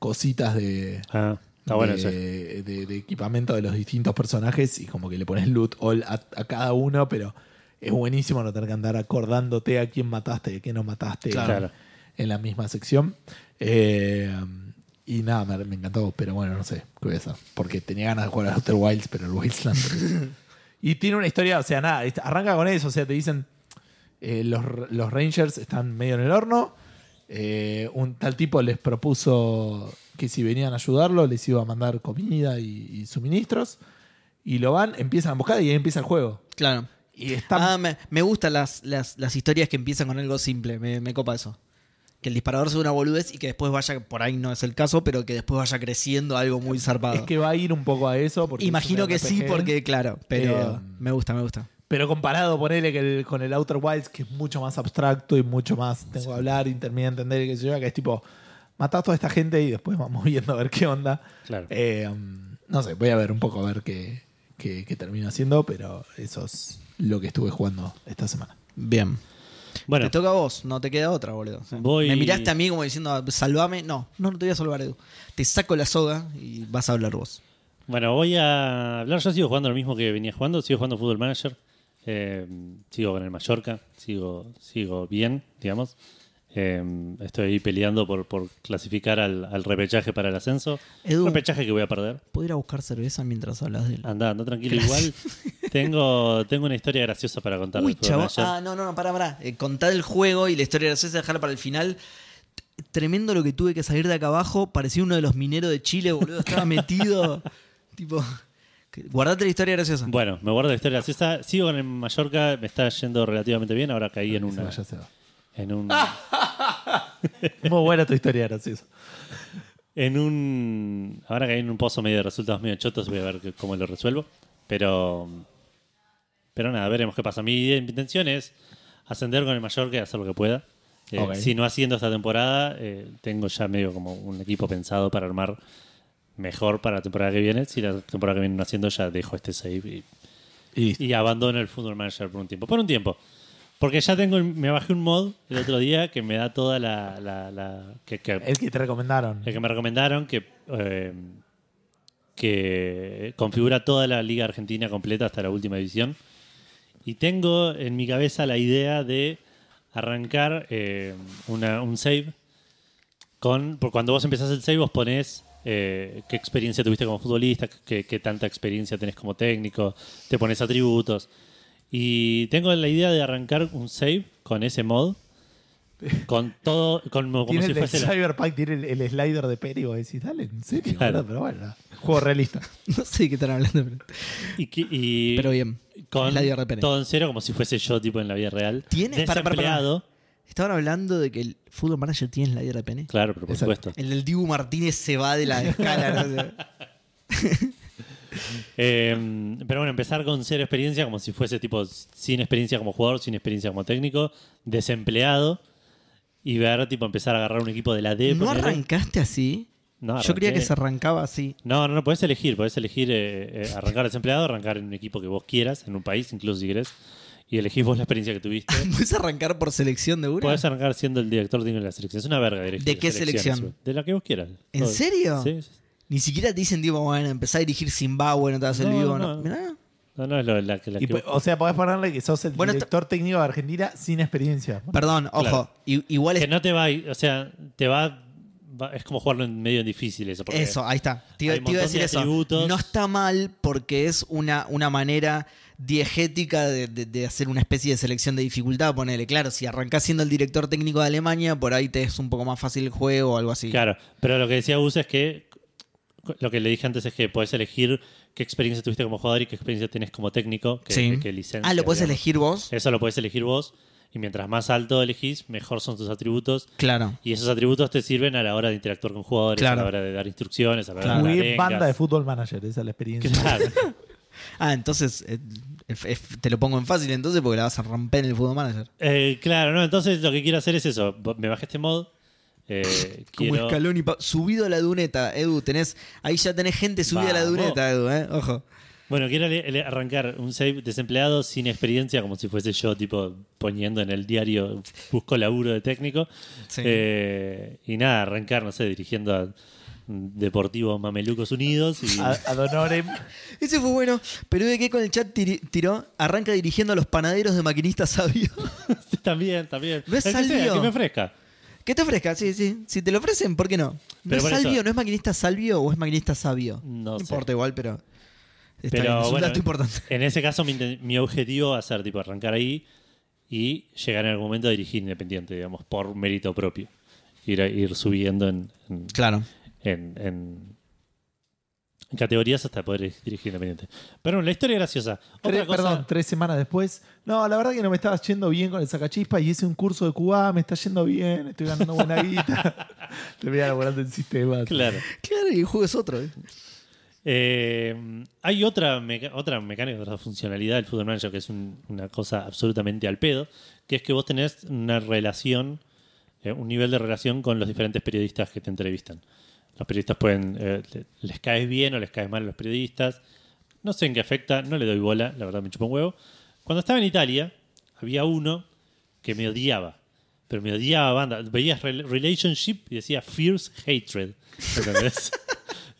cositas de, Ah, bueno de, de- de equipamiento de los distintos personajes y como que le pones loot all a, a cada uno, pero es buenísimo no tener que andar acordándote a quién mataste y a quién no mataste Claro. en la misma sección. Eh, y nada, me, me encantó, pero bueno, no sé qué voy a hacer. Porque tenía ganas de jugar a Outer Wilds, pero el Wasteland. y tiene una historia, o sea, nada, arranca con eso, o sea, te dicen, eh, los, los Rangers están medio en el horno. eh, un tal tipo les propuso que si venían a ayudarlo, les iba a mandar comida y, y suministros. Y lo van, empiezan a buscar y ahí empieza el juego. Claro. Y está Ah, me, me gustan las, las, las historias que empiezan con algo simple. Me, me copa eso. Que el disparador sea una boludez y que después vaya, por ahí no es el caso, pero que después vaya creciendo algo muy zarpado. Es que va a ir un poco a eso. porque Imagino que sí, porque claro, pero Eh, me gusta, me gusta. Pero comparado, ponele que el- con el Outer Wilds, que es mucho más abstracto y mucho más tengo que hablar, intermedio entender y que se yo, que es tipo, matá a toda esta gente y después vamos viendo a ver qué onda. Claro. Eh, no sé, voy a ver un poco a ver qué, qué, qué termino haciendo, pero eso es lo que estuve jugando esta semana. Bien. Bueno, Te toca a vos, no te queda otra, boludo. O sea, Voy- Me miraste a mí como diciendo, salvame. No, no, no te voy a salvar, Edu. Te saco la soga y vas a hablar vos. bueno, voy a hablar. Yo sigo jugando lo mismo que venía jugando. Sigo jugando Football Manager. Eh, sigo con el Mallorca. Sigo, sigo bien, digamos. Eh, estoy ahí peleando por, por clasificar al, al repechaje para el ascenso. Edu. Repechaje que voy a perder. ¿Puedo ir a buscar cerveza mientras hablas de él? Anda, anda tranquilo. Gracias. Igual tengo, tengo una historia graciosa para contar. Uy. Manager. Ah, no, no, no, pará, pará. Eh, contá el juego y la historia graciosa, dejarla para el final. Tremendo lo que tuve que salir de acá abajo. Parecía uno de los mineros de Chile, boludo. Estaba metido. tipo. Guardate la historia graciosa. Bueno, me guardo la historia graciosa. Sigo con el Mallorca. Me está yendo relativamente bien. Ahora caí en Se una. En un. Muy buena tu historia, gracioso. En un. Ahora que hay en un pozo medio de resultados medio chotos, voy a ver que- cómo lo resuelvo. Pero. Pero nada, veremos qué pasa. Mi intención es ascender con el Mallorca y hacer lo que pueda. Eh, Ok. Si no haciendo esta temporada, eh, tengo ya medio como un equipo pensado para armar mejor para la temporada que viene. Si la temporada que viene no haciendo, ya dejo este save y, Y y abandono el Football Manager por un tiempo. Por un tiempo. Porque ya tengo, me bajé un mod el otro día que me da toda la. la- la- que, que- El que te recomendaron. el que me recomendaron que, eh, que configura toda la liga argentina completa hasta la última edición. Y tengo en mi cabeza la idea de arrancar eh, una- un save con. Por cuando vos empezás el save, vos ponés eh, qué experiencia tuviste como futbolista, qué, qué tanta experiencia tenés como técnico, te pones atributos. Y tengo la idea de arrancar un save con ese mod. Con todo, con, como Tiene si el de fuese la- Cyberpunk, tiene el, el slider de. Vos decís, dale, en serio. Claro. boludo? Pero bueno, juego realista. No sé de qué están hablando, pero, Y, que- y pero bien. con Es la idea de repente. todo en cero, como si fuese yo, tipo en la vida real. ¿Tiene? Para, para, para. Desempleado. Estaban hablando de que el Football Manager tiene slider de pene. Claro, pero por Exacto. supuesto. El del Dibu Martínez se va de la escala. ¿no? Eh, pero bueno, empezar con cero experiencia, como si fuese tipo sin experiencia como jugador, sin experiencia como técnico, desempleado. Y ver, tipo, empezar a agarrar un equipo de la D. ¿No arrancaste así? No, Yo creía que se arrancaba así. No, no, no, podés elegir. Podés elegir eh, eh, arrancar desempleado, arrancar en un equipo que vos quieras, en un país, incluso si querés. Y elegís vos la experiencia que tuviste. ¿Puedes arrancar por selección de una? Podés arrancar siendo el director de la selección. Es una verga dirigir ¿De qué selección? De la que vos quieras. ¿En Todo. serio? Sí, sí. Ni siquiera te dicen, tipo, bueno, empezá a dirigir Zimbabue, no te vas el No, vivo. no, No, no. Mirá. No, no es lo, la, que- la Y, que o sea, podés ponerle que sos el Bueno, director técnico de Argentina sin experiencia. Perdón, ojo. Claro. i- Igual que es. no te va, a- o sea, te va, va- es como jugarlo en medio en difícil eso. porque Eso, ahí está. Te, iba- a decir de eso. atributos. No está mal porque es una, una manera diegética de, de- de hacer una especie de selección de dificultad. Ponele, claro, si arrancás siendo el director técnico de Alemania, por ahí te es un poco más fácil el juego o algo así. Claro, pero lo que decía Gus es que lo que le dije antes es que podés elegir qué experiencia tuviste como jugador y qué experiencia tenés como técnico, que, Sí. qué licencia, Ah, lo puedes digamos. elegir vos. Eso lo puedes elegir vos. Y mientras más alto elegís, mejor son tus atributos. Claro. Y esos atributos te sirven a la hora de interactuar con jugadores, Claro. a la hora de dar instrucciones, a la hora Claro. de dar arengas. banda de fútbol manager, esa es la experiencia. Claro. Ah, entonces eh, te lo pongo en fácil entonces porque la vas a romper en el Football Manager. Eh, claro, ¿no? Entonces lo que quiero hacer es eso. Me bajé este mod. Eh, Como quiero- escalón y pa- subido a la duneta, Edu, tenés, ahí ya tenés gente subida a la duneta, Edu, eh, ojo. Bueno, quiero le- le- arrancar un save desempleado sin experiencia, como si fuese yo, tipo, poniendo en el diario, busco laburo de técnico. Sí. Eh, y nada, arrancar, no sé, dirigiendo a mm, Deportivo Mamelucos Unidos. Y, A- Ad honorem. Ese fue bueno, pero de que con el chat tiri- tiró, arranca dirigiendo a los panaderos de maquinista sabio. también, también. No es El que sea, que me ofrezca. ¿Qué te ofrezca? Sí, sí. Si te lo ofrecen, ¿por qué no? ¿No Pero es por eso- Salvio? ¿No es maquinista Salvio o es maquinista sabio? No sé. importa igual, pero. Está Pero bien, es un bueno, dato importante. En ese caso, mi, inten- mi objetivo va a ser tipo arrancar ahí y llegar en algún momento a dirigir independiente, digamos, por mérito propio. Ir, a- ir subiendo en, en, Claro. en- en- en categorías hasta poder dirigir independiente. Pero bueno, la historia es graciosa. Otra Tres- cosa, Perdón, tres semanas después. No, la verdad que no me estaba yendo bien con el sacachispa y hice un curso de Cuba, me está yendo bien, estoy ganando buena guita. Terminé laborando en sistemas. Claro. Claro, y el juego es otro. ¿eh? Eh, hay otra, meca- otra mecánica, otra funcionalidad del Football Manager que es un- una cosa absolutamente al pedo, que es que vos tenés una relación, eh, un nivel de relación con los diferentes periodistas que te entrevistan. Los periodistas pueden, eh, le- les caes bien o les caes mal a los periodistas. No sé en qué afecta, no le doy bola, la verdad me chupa un huevo. Cuando estaba en Italia, había uno que me odiaba. Pero me odiaba banda. Veías rel- relationship y decía fierce hatred. ¿Entendés?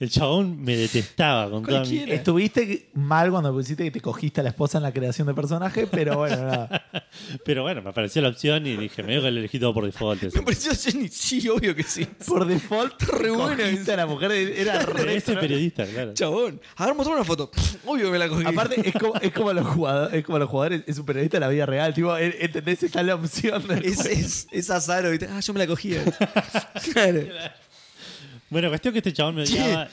El chabón me detestaba con toda mi. Estuviste mal cuando pusiste que te cogiste a la esposa en la creación de personaje, pero bueno, nada. Pero bueno, me apareció la opción y dije, me digo que lo elegí todo por default. eso. Me pareció Jenny. Sí, obvio que sí. Por default, Re buena cogiste a la mujer, de- era re ese periodista, claro. Chabón. A ver, mostrame una foto. Obvio que me la cogí. Aparte, es como, es, como los jugadores, es como los jugadores, es un periodista de la vida real. Tipo, ¿entendés? Está la opción. del es, juego. es, es. ¿viste? Ah, yo me la cogí. claro. Bueno, cuestión que este chabón me odiaba.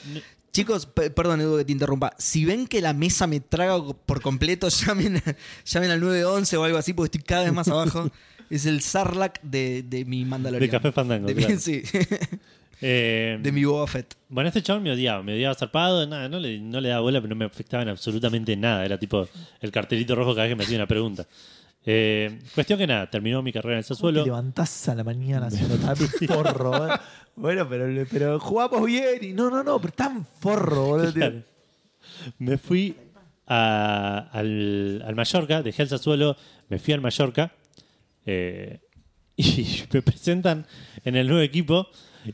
Chicos, pe- perdón, Edu, que te interrumpa. Si ven que la mesa me traga por completo, llamen, a- llamen al 911 o algo así, porque estoy cada vez más abajo. Es el Sarlacc de, de mi Mandalorian. De Café Fandango, De mi, claro. sí, Eh, de mi Boba Fett. Bueno, este chabón me odiaba, me odiaba zarpado, nada, no le, no le daba bola, pero no me afectaba en absolutamente nada. Era tipo el cartelito rojo cada vez que me hacía una pregunta. Eh, cuestión que nada, terminó mi carrera en el Te Sassuolo. levantás a la mañana haciendo tan forro. ¿eh? Bueno, pero, pero jugamos bien y no, no, no, pero tan forro, boludo. Claro. Me fui a- al, al Mallorca, dejé el Sassuolo, me fui al Mallorca eh, y me presentan en el nuevo equipo.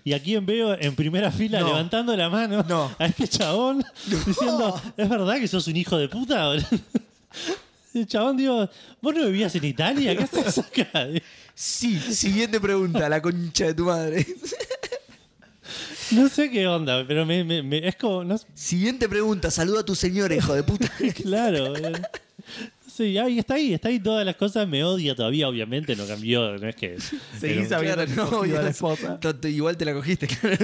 Y aquí veo en primera fila No. levantando la mano No. a este chabón diciendo, ¿es verdad que sos un hijo de puta? boludo?" El chabón digo, ¿vos no vivías en Italia? ¿Qué haces acá? Sí, siguiente pregunta, la concha de tu madre. No sé qué onda, pero me, me- me- es como, no, Siguiente pregunta, saluda a tu señora, hijo de puta. Claro. eh. Sí, ahí está ahí, está ahí todas las cosas. Me odia todavía, obviamente, no cambió, no es que. Seguís pero, habiendo Claro, no, a la esposa. Igual te la cogiste, claro.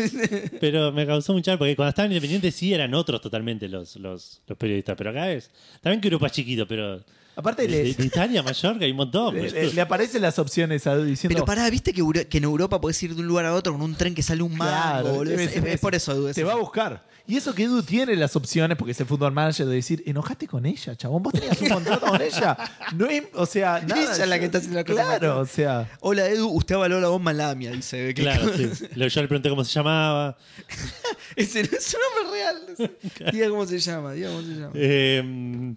pero me causó mucha porque cuando estaban independientes sí eran otros totalmente los, los, los periodistas. Pero acá es. También que Europa es chiquito, pero. Aparte, De, Italia, Mallorca, hay un montón. le- le- le aparecen las opciones a- diciendo. Pero pará, ¿viste que, en Europa podés ir de un lugar a otro con un tren que sale un mango, Claro? Es, por eso, Edu. es Te eso. va a buscar. Y eso que Edu tiene las opciones, porque es el fútbol manager, de decir, enojate con ella, chabón. Vos tenías un contrato con ella. No es, o sea, nada. Ella es la que está haciendo la cosa Claro, mal. o sea. Hola, Edu, usted avaló la bomba en la AMIA, dice. Que Claro, sí. Yo le pregunté cómo se llamaba. Ese no es un nombre real. Diga cómo se llama, diga cómo se llama. Eh,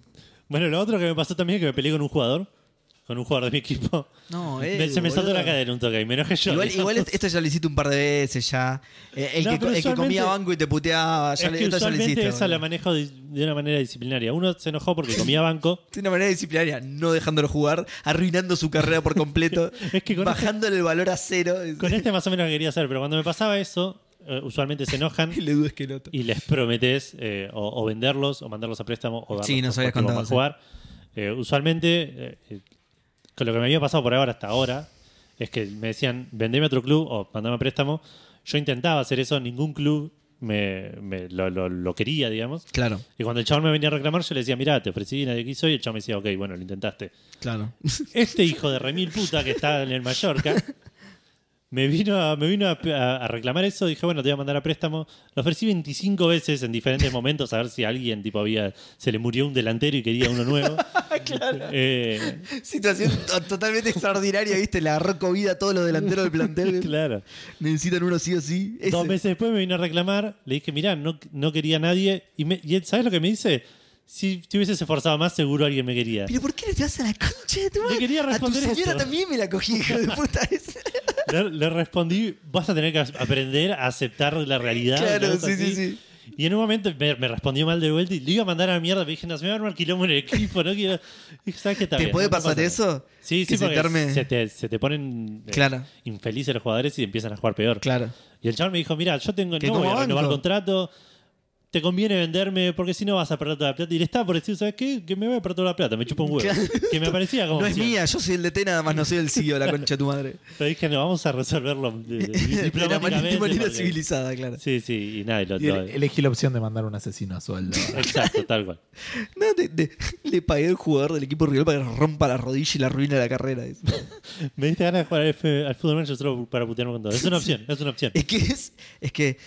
bueno, lo otro que me pasó también es que me peleé con un jugador. Con un jugador de mi equipo. No, Me- Edu, se me saltó la cadera un toque y me enojé yo. Igual, igual esto ya lo hiciste un par de veces ya. Eh, El, No, que, pero el que comía banco y te puteaba, ya es le- que esto ya lo hiciste. esa la manejo de, de una manera disciplinaria. Uno se enojó porque comía banco. De una manera disciplinaria, no dejándolo jugar, arruinando su carrera por completo, Es que con bajándole el valor a cero. Con este más o menos quería hacer, pero cuando me pasaba eso, eh, usualmente se enojan le dudes que no. y les prometes eh, o, o venderlos o mandarlos a préstamo o darlos Sí, nos habías contado, jugar. Eh, usualmente, con lo que me había pasado por ahora hasta ahora, es que me decían, vendeme a otro club o mandame a préstamo. Yo intentaba hacer eso, ningún club me, me- lo, lo- lo quería, digamos. Claro, Y cuando el chabón me venía a reclamar, yo le decía, mirá, te ofrecí, nadie quiso. Y el chabón me decía, ok, bueno, lo intentaste. claro. Este hijo de remil puta que está en el Mallorca me vino, a, me vino a, a- a reclamar eso. Dije, bueno, te voy a mandar a préstamo. Lo ofrecí 25 veces en diferentes momentos a ver si a alguien tipo había se le murió un delantero y quería uno nuevo. Eh, Situación to- totalmente extraordinaria, ¿viste? Le agarró COVID a todos los delanteros del plantel. claro. Necesitan uno sí o sí. Ese- Dos meses después me vino a reclamar. Le dije, mirá, no, no quería a nadie. Y, me, y él, ¿sabes lo que me dice? Si te hubieses esforzado más, seguro alguien me quería. ¿Pero por qué no te vas a la concha de tu madre? quería responder A tu señora eso. también me la cogí, hijo de puta. Le, le respondí, vas a tener que aprender a aceptar la realidad. Claro, sí, sí, sí. Y en un momento me, me respondió mal de vuelta y le iba a mandar a la mierda. Me dije, no, se me va a armar quilombo en el equipo, no quiero. ¿sabes qué Está ¿Te bien, puede no pasar nada". eso? Sí, sí, porque sentarme- se, te, se te ponen eh, Claro. infelices los jugadores y empiezan a jugar peor. Claro. Y el chaval me dijo, mira, yo tengo, Que no voy a renovar banco. contrato, te conviene venderme porque si no vas a perder toda la plata. Y le estaba por decir, ¿sabes qué? Que me voy a perder toda la plata, me chupa un huevo. Claro. Que me parecía como... No es mía, yo soy el DT, nada más no soy el CEO, la concha de tu madre. Pero dije, no, vamos a resolverlo de- de- De la manera, diplomáticamente. de manera porque- civilizada, claro. Sí, sí, y nada, y lo, Y lo- ele- elegí la opción de mandar un asesino a sueldo. Exacto, tal cual. No, de- de- le pagué al jugador del equipo rival para que rompa la rodilla y la arruine la carrera. Me diste ganas de jugar al, F- al fútbol manager solo para putearme con todo. Es una opción, es una opción. es que es, es que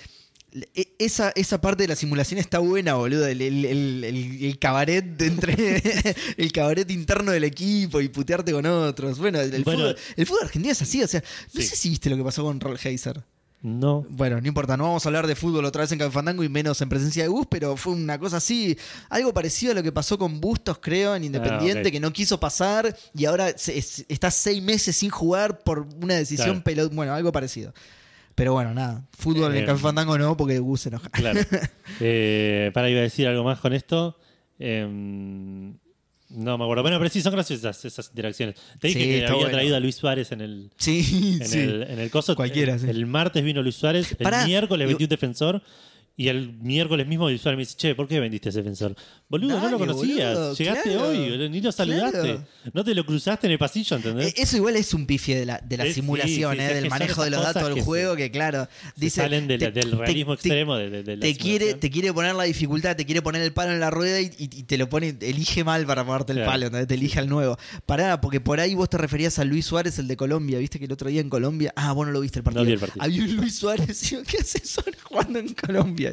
esa, esa parte de la simulación está buena, boludo. El, el, el- cabaret de entre el cabaret interno del equipo y putearte con otros. Bueno, el, Bueno. fútbol, el fútbol argentino es así, o sea, no Sí. sé si viste lo que pasó con Roll Heiser. No. Bueno, no importa, no vamos a hablar de fútbol otra vez en Café Fandango y menos en presencia de Gus, pero fue una cosa así, algo parecido a lo que pasó con Bustos, creo, en Independiente, Ah, que no quiso pasar y ahora se- es- está seis meses sin jugar por una decisión Claro. Bueno, algo parecido. Pero bueno, nada, fútbol en Eh, Café Fandango no, porque Gus se enoja. Claro. Eh, para, iba a decir algo más con esto. Em, no me acuerdo. Bueno, pero sí, son graciosas esas interacciones. Te dije Sí, que había bueno. traído a Luis Suárez en el, Sí, en, sí. el, en el coso. Cualquiera, el, sí. el martes vino Luis Suárez, el miércoles vendió un defensor. Y el miércoles mismo Luis Suárez me dice, che, ¿por qué vendiste ese defensor? Boludo, no lo conocías. boludo, Llegaste claro, hoy, ni lo saludaste. claro. No te lo cruzaste en el pasillo, ¿entendés? Eh, Eso igual es un pifie de la, de la Es- simulación, sí, eh, del manejo de los datos del se- juego, que claro, dice... salen de la- te- del realismo te- extremo de, de- de la te quiere, te quiere poner la dificultad, te quiere poner el palo en la rueda y, y- y te lo pone, elige mal para ponerte el Claro. palo, ¿entendés? te elige al nuevo. Pará, porque por ahí vos te referías a Luis Suárez, el de Colombia, viste que el otro día en Colombia, ah, vos no lo viste el partido. vi el partido. Había un Luis Suárez, ¿qué hace Suárez jugando en Colombia?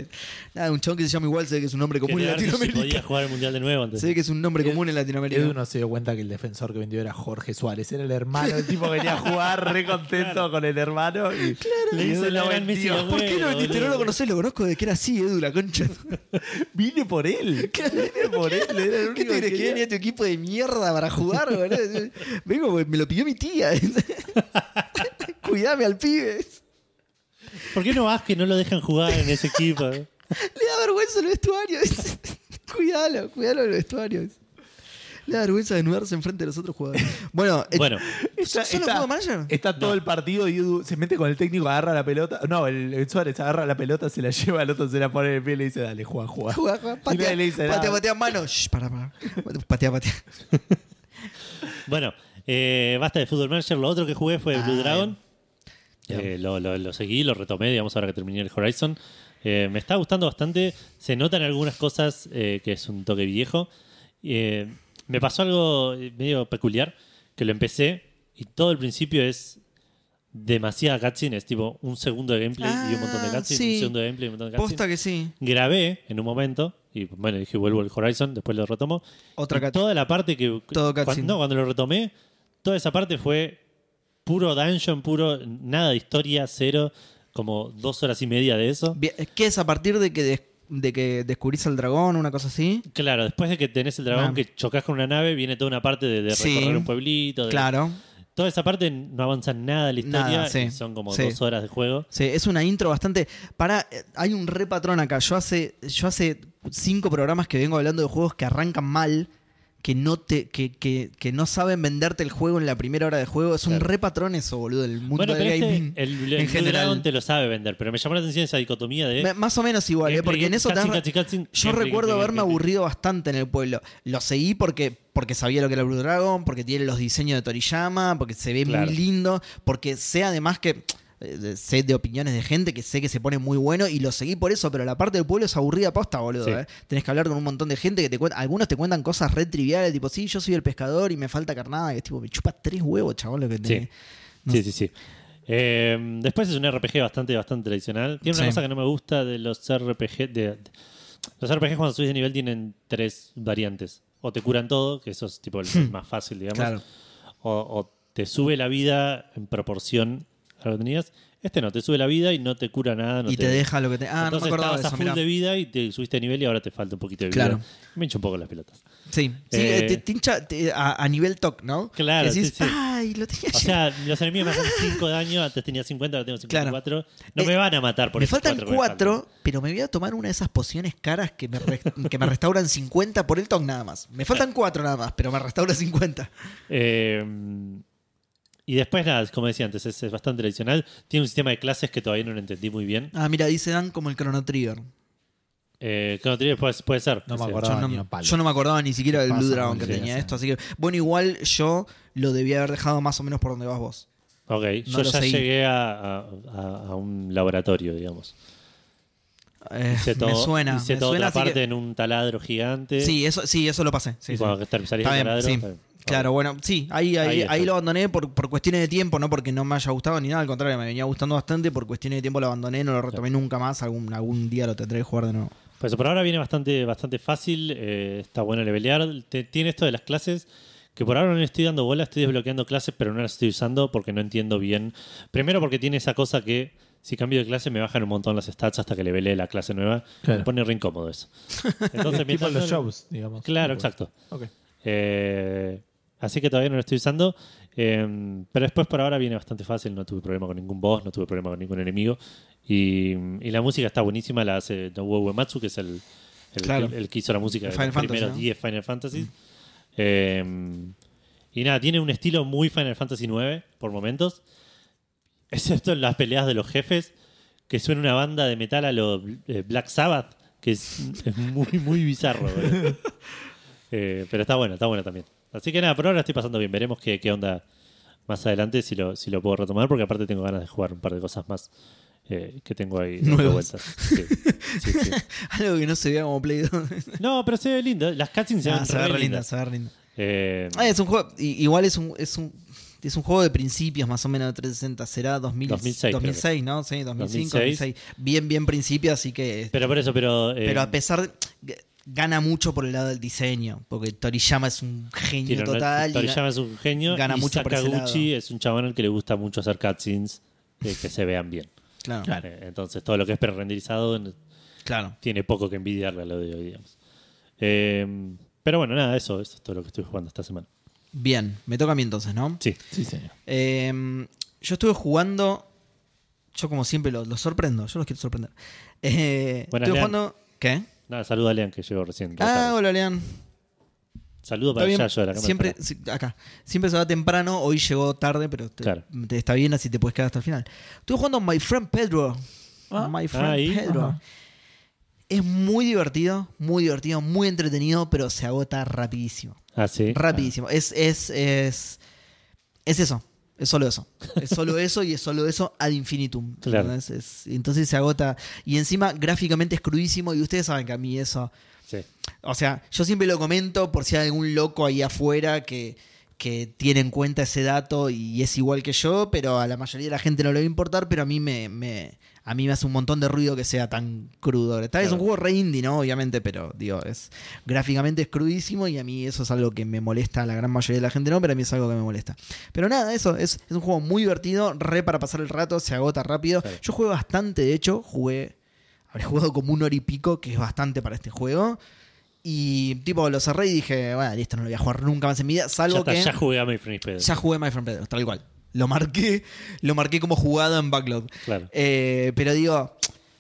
Nada, un chabón que se llama igual, se ve que es un nombre común en Quería Latinoamérica. podía jugar el mundial de nuevo antes. Se ve que es un nombre común en Latinoamérica. Edu no se dio cuenta que el defensor que vendió era Jorge Suárez. Era el hermano, el tipo que venía a jugar re contento con el hermano. Y, Le hizo la gran de ¿Por qué lo huevo, vendiste? No lo conocés, lo conozco de que era así, Edu, la concha. Vine por él. Vine por él. Era el ¿Qué te crees que quería. venía tu equipo de mierda para jugar, boludo? Vengo, me lo pidió mi tía. Cuidame al pibe. ¿Por qué no vas que no lo dejan jugar en ese equipo? Le da vergüenza el vestuario. cuidalo, cuidalo el vestuario. Le da vergüenza desnudarse enfrente de los otros jugadores. Bueno, eh, Bueno, Está, ¿Solo está- manager? está todo el partido y Edu se mete con el técnico, agarra la pelota. No, el, el Suárez agarra la pelota, se la lleva al otro, se la pone en el pie y le dice, dale, juega, juega. Juega, juega, Y patea, nadie le dice patea, nada. patea, mano. Shh, para, para. Patea, patea. bueno eh, basta de Football Manager. Lo otro que jugué fue Blue Ah, Dragon. Eh, lo, lo- lo seguí, lo retomé, digamos, ahora que terminé el Horizon. Eh, me está gustando bastante. Se notan algunas cosas eh, que es un toque viejo. Eh, me pasó algo medio peculiar, que lo empecé y todo el principio es demasiada cutscene. Es tipo un segundo de gameplay y un montón de Ah, cutscene, sí. un segundo de gameplay y un montón de cutscene. Posta que sí. Grabé en un momento y bueno, dije vuelvo al Horizon, después lo retomo. Otra Y toda la parte que Todo cuando, no, cuando lo retomé, toda esa parte fue puro dungeon, puro nada de historia, cero, como dos horas y media de eso. Bien, ¿Qué es a partir de que, des- de que descubrís al dragón, una cosa así? Claro, después de que tenés el dragón Ah. que chocas con una nave, viene toda una parte de, de Sí. recorrer un pueblito. de- Claro. Toda esa parte no avanza nada en la historia Nada, sí. son como Sí. dos horas de juego. Sí, es una intro bastante. Para, eh, hay un re patrón acá. Yo hace, yo hace cinco programas que vengo hablando de juegos que arrancan mal, que no te, que, que, que no saben venderte el juego en la primera hora de juego. Es un Claro. re patrón eso, boludo, del mundo Bueno, del pero este, gaming. el, el en Blue general. Dragon te lo sabe vender, pero me llamó la atención esa dicotomía de. Me- Más o menos igual, ¿eh? porque en eso has- cutscene, cutscene, Yo gameplay, recuerdo gameplay, haberme gameplay. aburrido bastante en el pueblo. Lo seguí porque, porque sabía lo que era Blue Dragon, porque tiene los diseños de Toriyama, porque se ve Claro. muy lindo, porque sé además que eh, de- opiniones de gente que sé que se pone muy bueno y lo seguí por eso, pero la parte del pueblo es aburrida posta, boludo. Sí. eh. Tenés que hablar con un montón de gente que te cuenta, algunos te cuentan cosas re triviales, tipo, sí, yo soy el pescador y me falta carnada, que es tipo, me chupa tres huevos, chabón, lo que te... Sí. Sí, sí, sí. Eh, después es un RPG bastante, bastante tradicional. Tiene una cosa que no me gusta de los RPG. De, de- los RPG cuando subís de nivel tienen tres variantes. O te curan todo, que eso es tipo el más fácil, digamos. Claro. O, o te sube la vida en proporción que tenías. Este no, te sube la vida y no te cura nada. no y te, deja lo que te... Ah, Entonces no me acordaba de estabas eso, a full mirá. de vida y te subiste de nivel y ahora te falta un poquito de vida. Claro. Me hincha un poco las pelotas. Sí, sí Eh, eh, te, te hincha te- a, a nivel TOC, ¿no? Claro, Que decís, sí, sí. ay, lo tenía O sea, los enemigos me hacen 5 de daño, antes tenía 50, ahora tengo 54. No Eh, me van a matar por me esos faltan cuatro que me cuatro, faltan. pero me voy a tomar una de esas pociones caras que me, re- que me restauran 50 por el TOC nada más. Me faltan cuatro nada más, pero me restaura 50. Eh, y después, nada, como decía antes, es, es bastante tradicional. Tiene un sistema de clases que todavía no lo entendí muy bien. Ah, mira, dice Dan como el Chrono Trigger. Eh, Chrono Trigger puede, puede ser. No me sea. acuerdo. Yo no, a palo. yo no me acordaba ni siquiera del Blue Dragon que tenía sí. esto, así que bueno, igual yo lo debía haber dejado más o menos por donde vas vos. Ok, No yo ya seguí. llegué a, a- un laboratorio, digamos. Eh, Hice todo, me suena, hice me toda suena, otra parte que- en un taladro gigante. Sí, eso, sí, eso lo pasé. Sí, y sí. cuando salís taladro. Claro, bueno, sí, ahí, ahí, Ahí lo abandoné por, por cuestiones de tiempo, no porque no me haya gustado ni nada, al contrario, me venía gustando bastante, por cuestiones de tiempo lo abandoné, no lo retomé nunca más, algún, algún día lo tendré que jugar de nuevo. Pues por ahora viene bastante, bastante fácil, eh, está bueno levelear. Te- tiene esto de las clases, que por ahora no le estoy dando bola, estoy desbloqueando clases, pero no las estoy usando porque no entiendo bien. Primero porque tiene esa cosa que si cambio de clase me bajan un montón las stats hasta que levelee la clase nueva. Claro. Me pone re incómodo eso. Entonces, tipo mientras los shows, digamos. Claro, exacto. Ok. Eh, así que todavía no lo estoy usando. eh, pero después por ahora viene bastante fácil. No tuve problema con ningún boss, no tuve problema con ningún enemigo. Y, y la música está buenísima. La hace Nobuo Uematsu, que es el, el, Claro. el- el que hizo la música De Final los Fantasy, primeros ¿no? 10 Final Fantasy. Eh, y nada, tiene un estilo muy Final Fantasy 9 por momentos. Excepto en las peleas de los jefes, que suena una banda de metal a lo eh, Black Sabbath, que es, es muy, muy bizarro. Eh, pero está bueno, está bueno también. Así que nada, por ahora estoy pasando bien. Veremos qué, qué onda más adelante si lo, si lo puedo retomar, porque aparte tengo ganas de jugar un par de cosas más eh, que tengo ahí dando vueltas. Sí, sí, sí. Algo que no se vea como Play 2. No, pero se ve lindo. Las cutscenes se Ah, ven se ve re re linda, lindas. se ve linda. Eh, Ah, es un juego, igual es un, es un, es un juego de principios más o menos de 360, será 2000, 2006, 2006, ¿no? Sí, 2005, 2006. 2006. Bien, bien principio, así que... pero por eso, pero. eh, pero a pesar, de- gana mucho por el lado del diseño, porque Toriyama es un genio tiene una- total. y Toriyama es un genio. gana y mucho por ese Sakaguchi lado. es un chabón al que le gusta mucho hacer cutscenes eh, que se vean bien. Claro, Claro. Eh, entonces, todo lo que es pre-renderizado claro. tiene poco que envidiarle a lo de hoy, digamos. Eh, pero bueno, nada, eso, eso es todo lo que estoy jugando esta semana. Bien, me toca a mí entonces, ¿no? Sí. Sí, señor. Eh, yo estuve jugando. Yo, como siempre, los, los sorprendo. Yo los quiero sorprender. Eh, estuve jugando. ¿Qué? Nada, saluda a Lean que llegó recién. Ah, tarde. hola, Lean. Saludo para bien. allá, yo de la cámara. Siempre, acá. Siempre se va temprano. Hoy llegó tarde, pero te- Claro. te está bien, así te puedes quedar hasta el final. Estuve jugando My Friend Pedro. Ah. My Friend Ahí. Pedro. Ajá. Es muy divertido, muy divertido, muy entretenido, pero se agota rapidísimo. Ah, sí. Rapidísimo. Es, es, es, es eso. Es solo eso. Es solo eso y es solo eso ad infinitum. Claro. ¿entendés? Es- entonces se agota. Y encima gráficamente es crudísimo y ustedes saben que a mí eso... Sí. O sea, yo siempre lo comento por si hay algún loco ahí afuera que, que tiene en cuenta ese dato y es igual que yo, pero a la mayoría de la gente no le va a importar, pero a mí me, me- a mí me hace un montón de ruido que sea tan crudo. Tal vez es un juego re indie, ¿no? Obviamente, pero digo, es gráficamente es crudísimo y a mí eso es algo que me molesta, a la gran mayoría de la gente no, pero a mí es algo que me molesta. Pero nada, eso, es, es un juego muy divertido, re para pasar el rato, se agota rápido. Claro. Yo jugué bastante, de hecho, jugué habré jugado como un hora y pico, que es bastante para este juego. Y tipo lo cerré y dije, bueno, listo, no lo voy a jugar nunca más en mi vida, Ya, salvo está, que ya jugué a My Friend Pedro. ya jugué My Friend Pedro, tal cual. Lo marqué, lo marqué como jugado en Backlog. Claro. Eh, pero digo,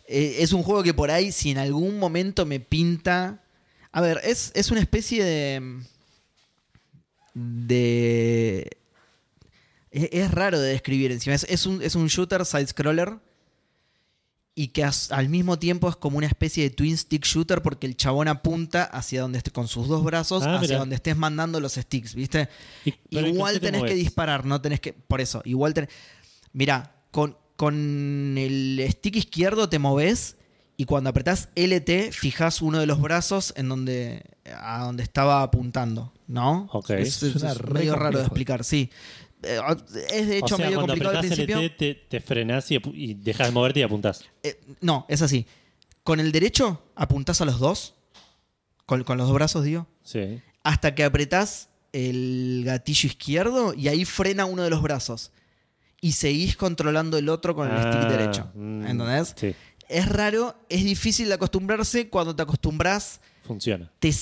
eh, es un juego que por ahí, si en algún momento me pinta. A ver, es, es una especie de. de. Es, es raro de describir encima. Es, es un, es un shooter side-scroller. Y que as- al mismo tiempo es como una especie de twin stick shooter porque el chabón apunta hacia donde esté, con sus dos brazos, Ah, hacia mirá. donde estés mandando los sticks, ¿viste? Y- pero ¿en Igual te tenés que disparar, no tenés que. Por eso, igual tenés. Mira, con, con el stick izquierdo te moves y cuando apretás LT fijas uno de los brazos en donde a donde estaba apuntando, ¿no? Ok. Es, es- medio raro de complejo. explicar, sí. Eh, Es de hecho o sea, medio complicado al principio. LT te, te frenás y, y dejas de moverte y apuntás. Eh, no, es así. Con el derecho apuntás a los dos, con, con los dos brazos, digo, Sí. hasta que apretás el gatillo izquierdo y ahí frena uno de los brazos. Y seguís controlando el otro con el stick Ah, derecho. mm, ¿Entendés? Sí, Es raro, es difícil de acostumbrarse. Cuando te acostumbras, funciona. te,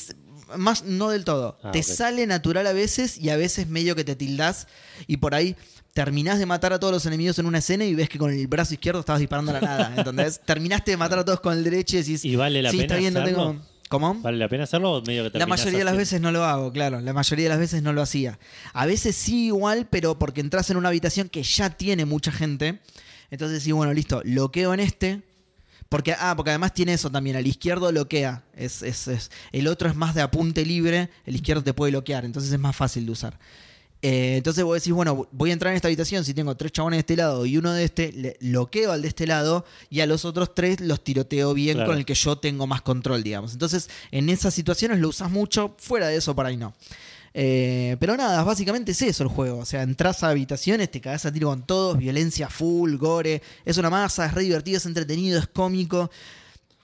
más no del todo. Ah, te sale natural a veces y a veces medio que te tildás y por ahí terminás de matar a todos los enemigos en una escena y ves que con el brazo izquierdo estabas disparando a la nada. ¿Entendés? Terminaste de matar a todos con el derecho y decís, ¿Y vale la sí, pena está bien, no tengo... ¿Cómo? ¿Vale la pena hacerlo o medio que La mayoría de las veces no lo hago, claro. La mayoría de las veces no lo hacía. A veces sí igual, pero porque entras en una habitación que ya tiene mucha gente. Entonces sí, bueno, listo, bloqueo en este. Porque, ah, porque además tiene eso también. Al izquierdo bloquea. Es, es, es- el otro es más de apunte libre. El izquierdo te puede bloquear. Entonces es más fácil de usar. Eh, entonces vos decís, bueno, voy a entrar en esta habitación. Si tengo tres chabones de este lado y uno de este, le bloqueo al de este lado y a los otros tres los tiroteo bien Claro. con el que yo tengo más control, digamos. Entonces, en esas situaciones lo usas mucho. Fuera de eso, por ahí no. Eh, pero nada, básicamente es eso el juego. O sea, entras a habitaciones, te cagás a tiro con todos, violencia full, gore. Es una masa, es re divertido, es entretenido, es cómico.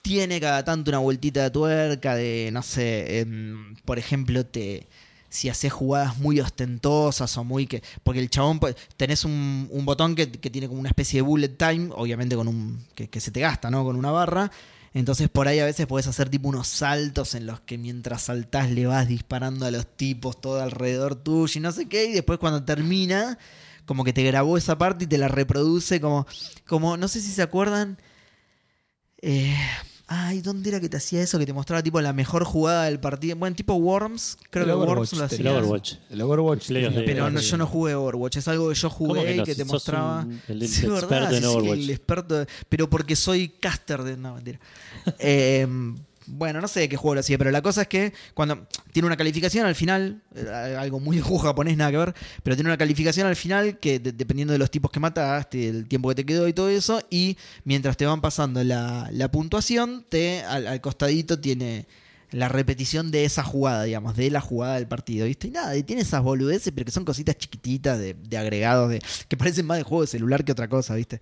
Tiene cada tanto una vueltita de tuerca de, no sé, em, por ejemplo, te si haces jugadas muy ostentosas o muy que. Porque el chabón, pues, tenés un, un botón que, que tiene como una especie de bullet time, obviamente con un. Que, que se te gasta, ¿no? Con una barra. Entonces por ahí a veces podés hacer tipo unos saltos en los que mientras saltás le vas disparando a los tipos todo alrededor tuyo y no sé qué. Y después cuando termina, como que te grabó esa parte y te la reproduce como. como no sé si se acuerdan. Eh, ay, ¿dónde era que te hacía eso? Que te mostraba tipo la mejor jugada del partido. Bueno, tipo Worms. Creo El que Overwatch Worms lo hacía. El Overwatch. El Overwatch. De- Pero no, Sí. yo no jugué Overwatch, es algo que yo jugué ¿Cómo que no? y que te sos mostraba. un- el- el Sí, experto verdad, en sí, sí, Overwatch. el experto, de- pero porque soy caster de. No, mentira. Eh, bueno, no sé de qué juego lo hacía, pero la cosa es que cuando tiene una calificación al final, eh, algo muy de juego japonés, nada que ver, pero tiene una calificación al final que de- dependiendo de los tipos que mataste, el tiempo que te quedó y todo eso, y mientras te van pasando la, la puntuación, te al, al costadito tiene la repetición de esa jugada, digamos, de la jugada del partido, ¿viste? Y nada, y tiene esas boludeces, pero que son cositas chiquititas de, de agregados, de, que parecen más de juego de celular que otra cosa, ¿viste?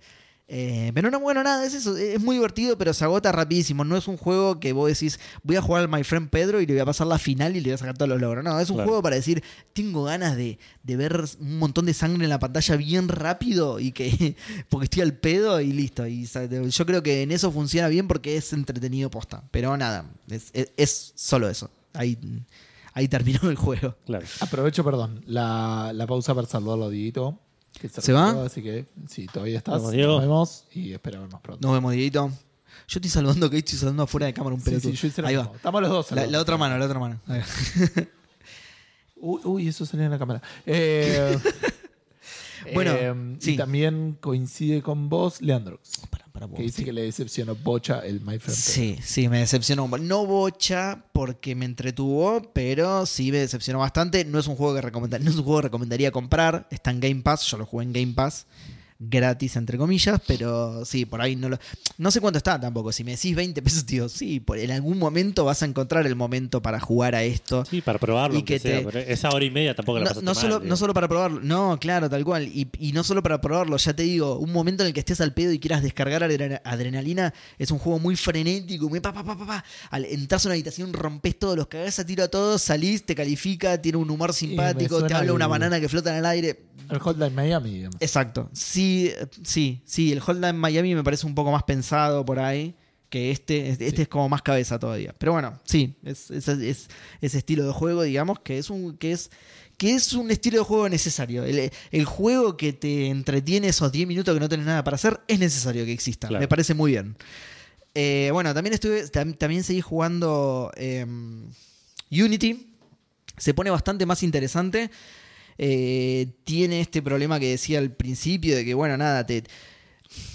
Eh, pero no, bueno, nada, es eso. Es muy divertido, pero se agota rapidísimo. No es un juego que vos decís, voy a jugar al My Friend Pedro y le voy a pasar la final y le voy a sacar todos los logros. No, es un Claro. juego para decir, tengo ganas de, de ver un montón de sangre en la pantalla bien rápido y que. porque estoy al pedo y listo. Y yo creo que en eso funciona bien porque es entretenido posta. Pero nada, es, es- es solo eso. Ahí, ahí terminó el juego. Claro. Aprovecho, perdón, la, la pausa para saludarlo a Dieguito. Que ¿Se va? retiró, Así que, sí, todavía estás. Vamos, Diego. Nos vemos y espero vernos pronto. Nos vemos, Dieguito. Yo estoy saludando que estoy saludando afuera de cámara un Sí, pelotudo. sí, yo hice lo Ahí va. mismo. Estamos los dos. La, la otra mano, la otra mano. Ahí va. Uy, uy, eso salió en la cámara. Eh, Bueno, eh, sí. Y también coincide con vos, Leandrox, Para, para, que dice que le decepcionó Bocha el My Friend. Sí, sí, me decepcionó. No bocha porque me entretuvo, pero sí me decepcionó bastante. No es un juego que recomenda- no es un juego que recomendaría comprar. Está en Game Pass, yo lo jugué en Game Pass. Gratis, entre comillas, pero sí, por ahí no lo. No sé cuánto está tampoco. Si me decís 20 pesos, tío, sí, por, en algún momento vas a encontrar el momento para jugar a esto. Sí, para probarlo, Y aunque que sea, te- pero esa hora y media tampoco la No, pasaste no solo, digo. no solo para probarlo, no, claro, tal cual. Y, y no solo para probarlo, ya te digo, un momento en el que estés al pedo y quieras descargar adre- adrenalina, es un juego muy frenético, muy pa, pa, pa, pa, pa. Al entras a una habitación, rompes todos, los cagás a tiro a todos, salís, te califica, tiene un humor simpático, te habla una banana que flota en el aire. El Hotline Miami, digamos. Exacto. Sí, sí, sí, el Hotline Miami me parece un poco más pensado por ahí. Que este, este es como más cabeza todavía. Pero bueno, sí, es, es- estilo de juego, digamos, que es un, que es, que es un estilo de juego necesario. El, el juego que te entretiene esos 10 minutos que no tenés nada para hacer, es necesario que exista. Claro. Me parece muy bien. Eh, bueno, también estuve. tam- también seguí jugando em, Unity. Se pone bastante más interesante. Eh, tiene este problema que decía al principio de que, bueno, nada, te,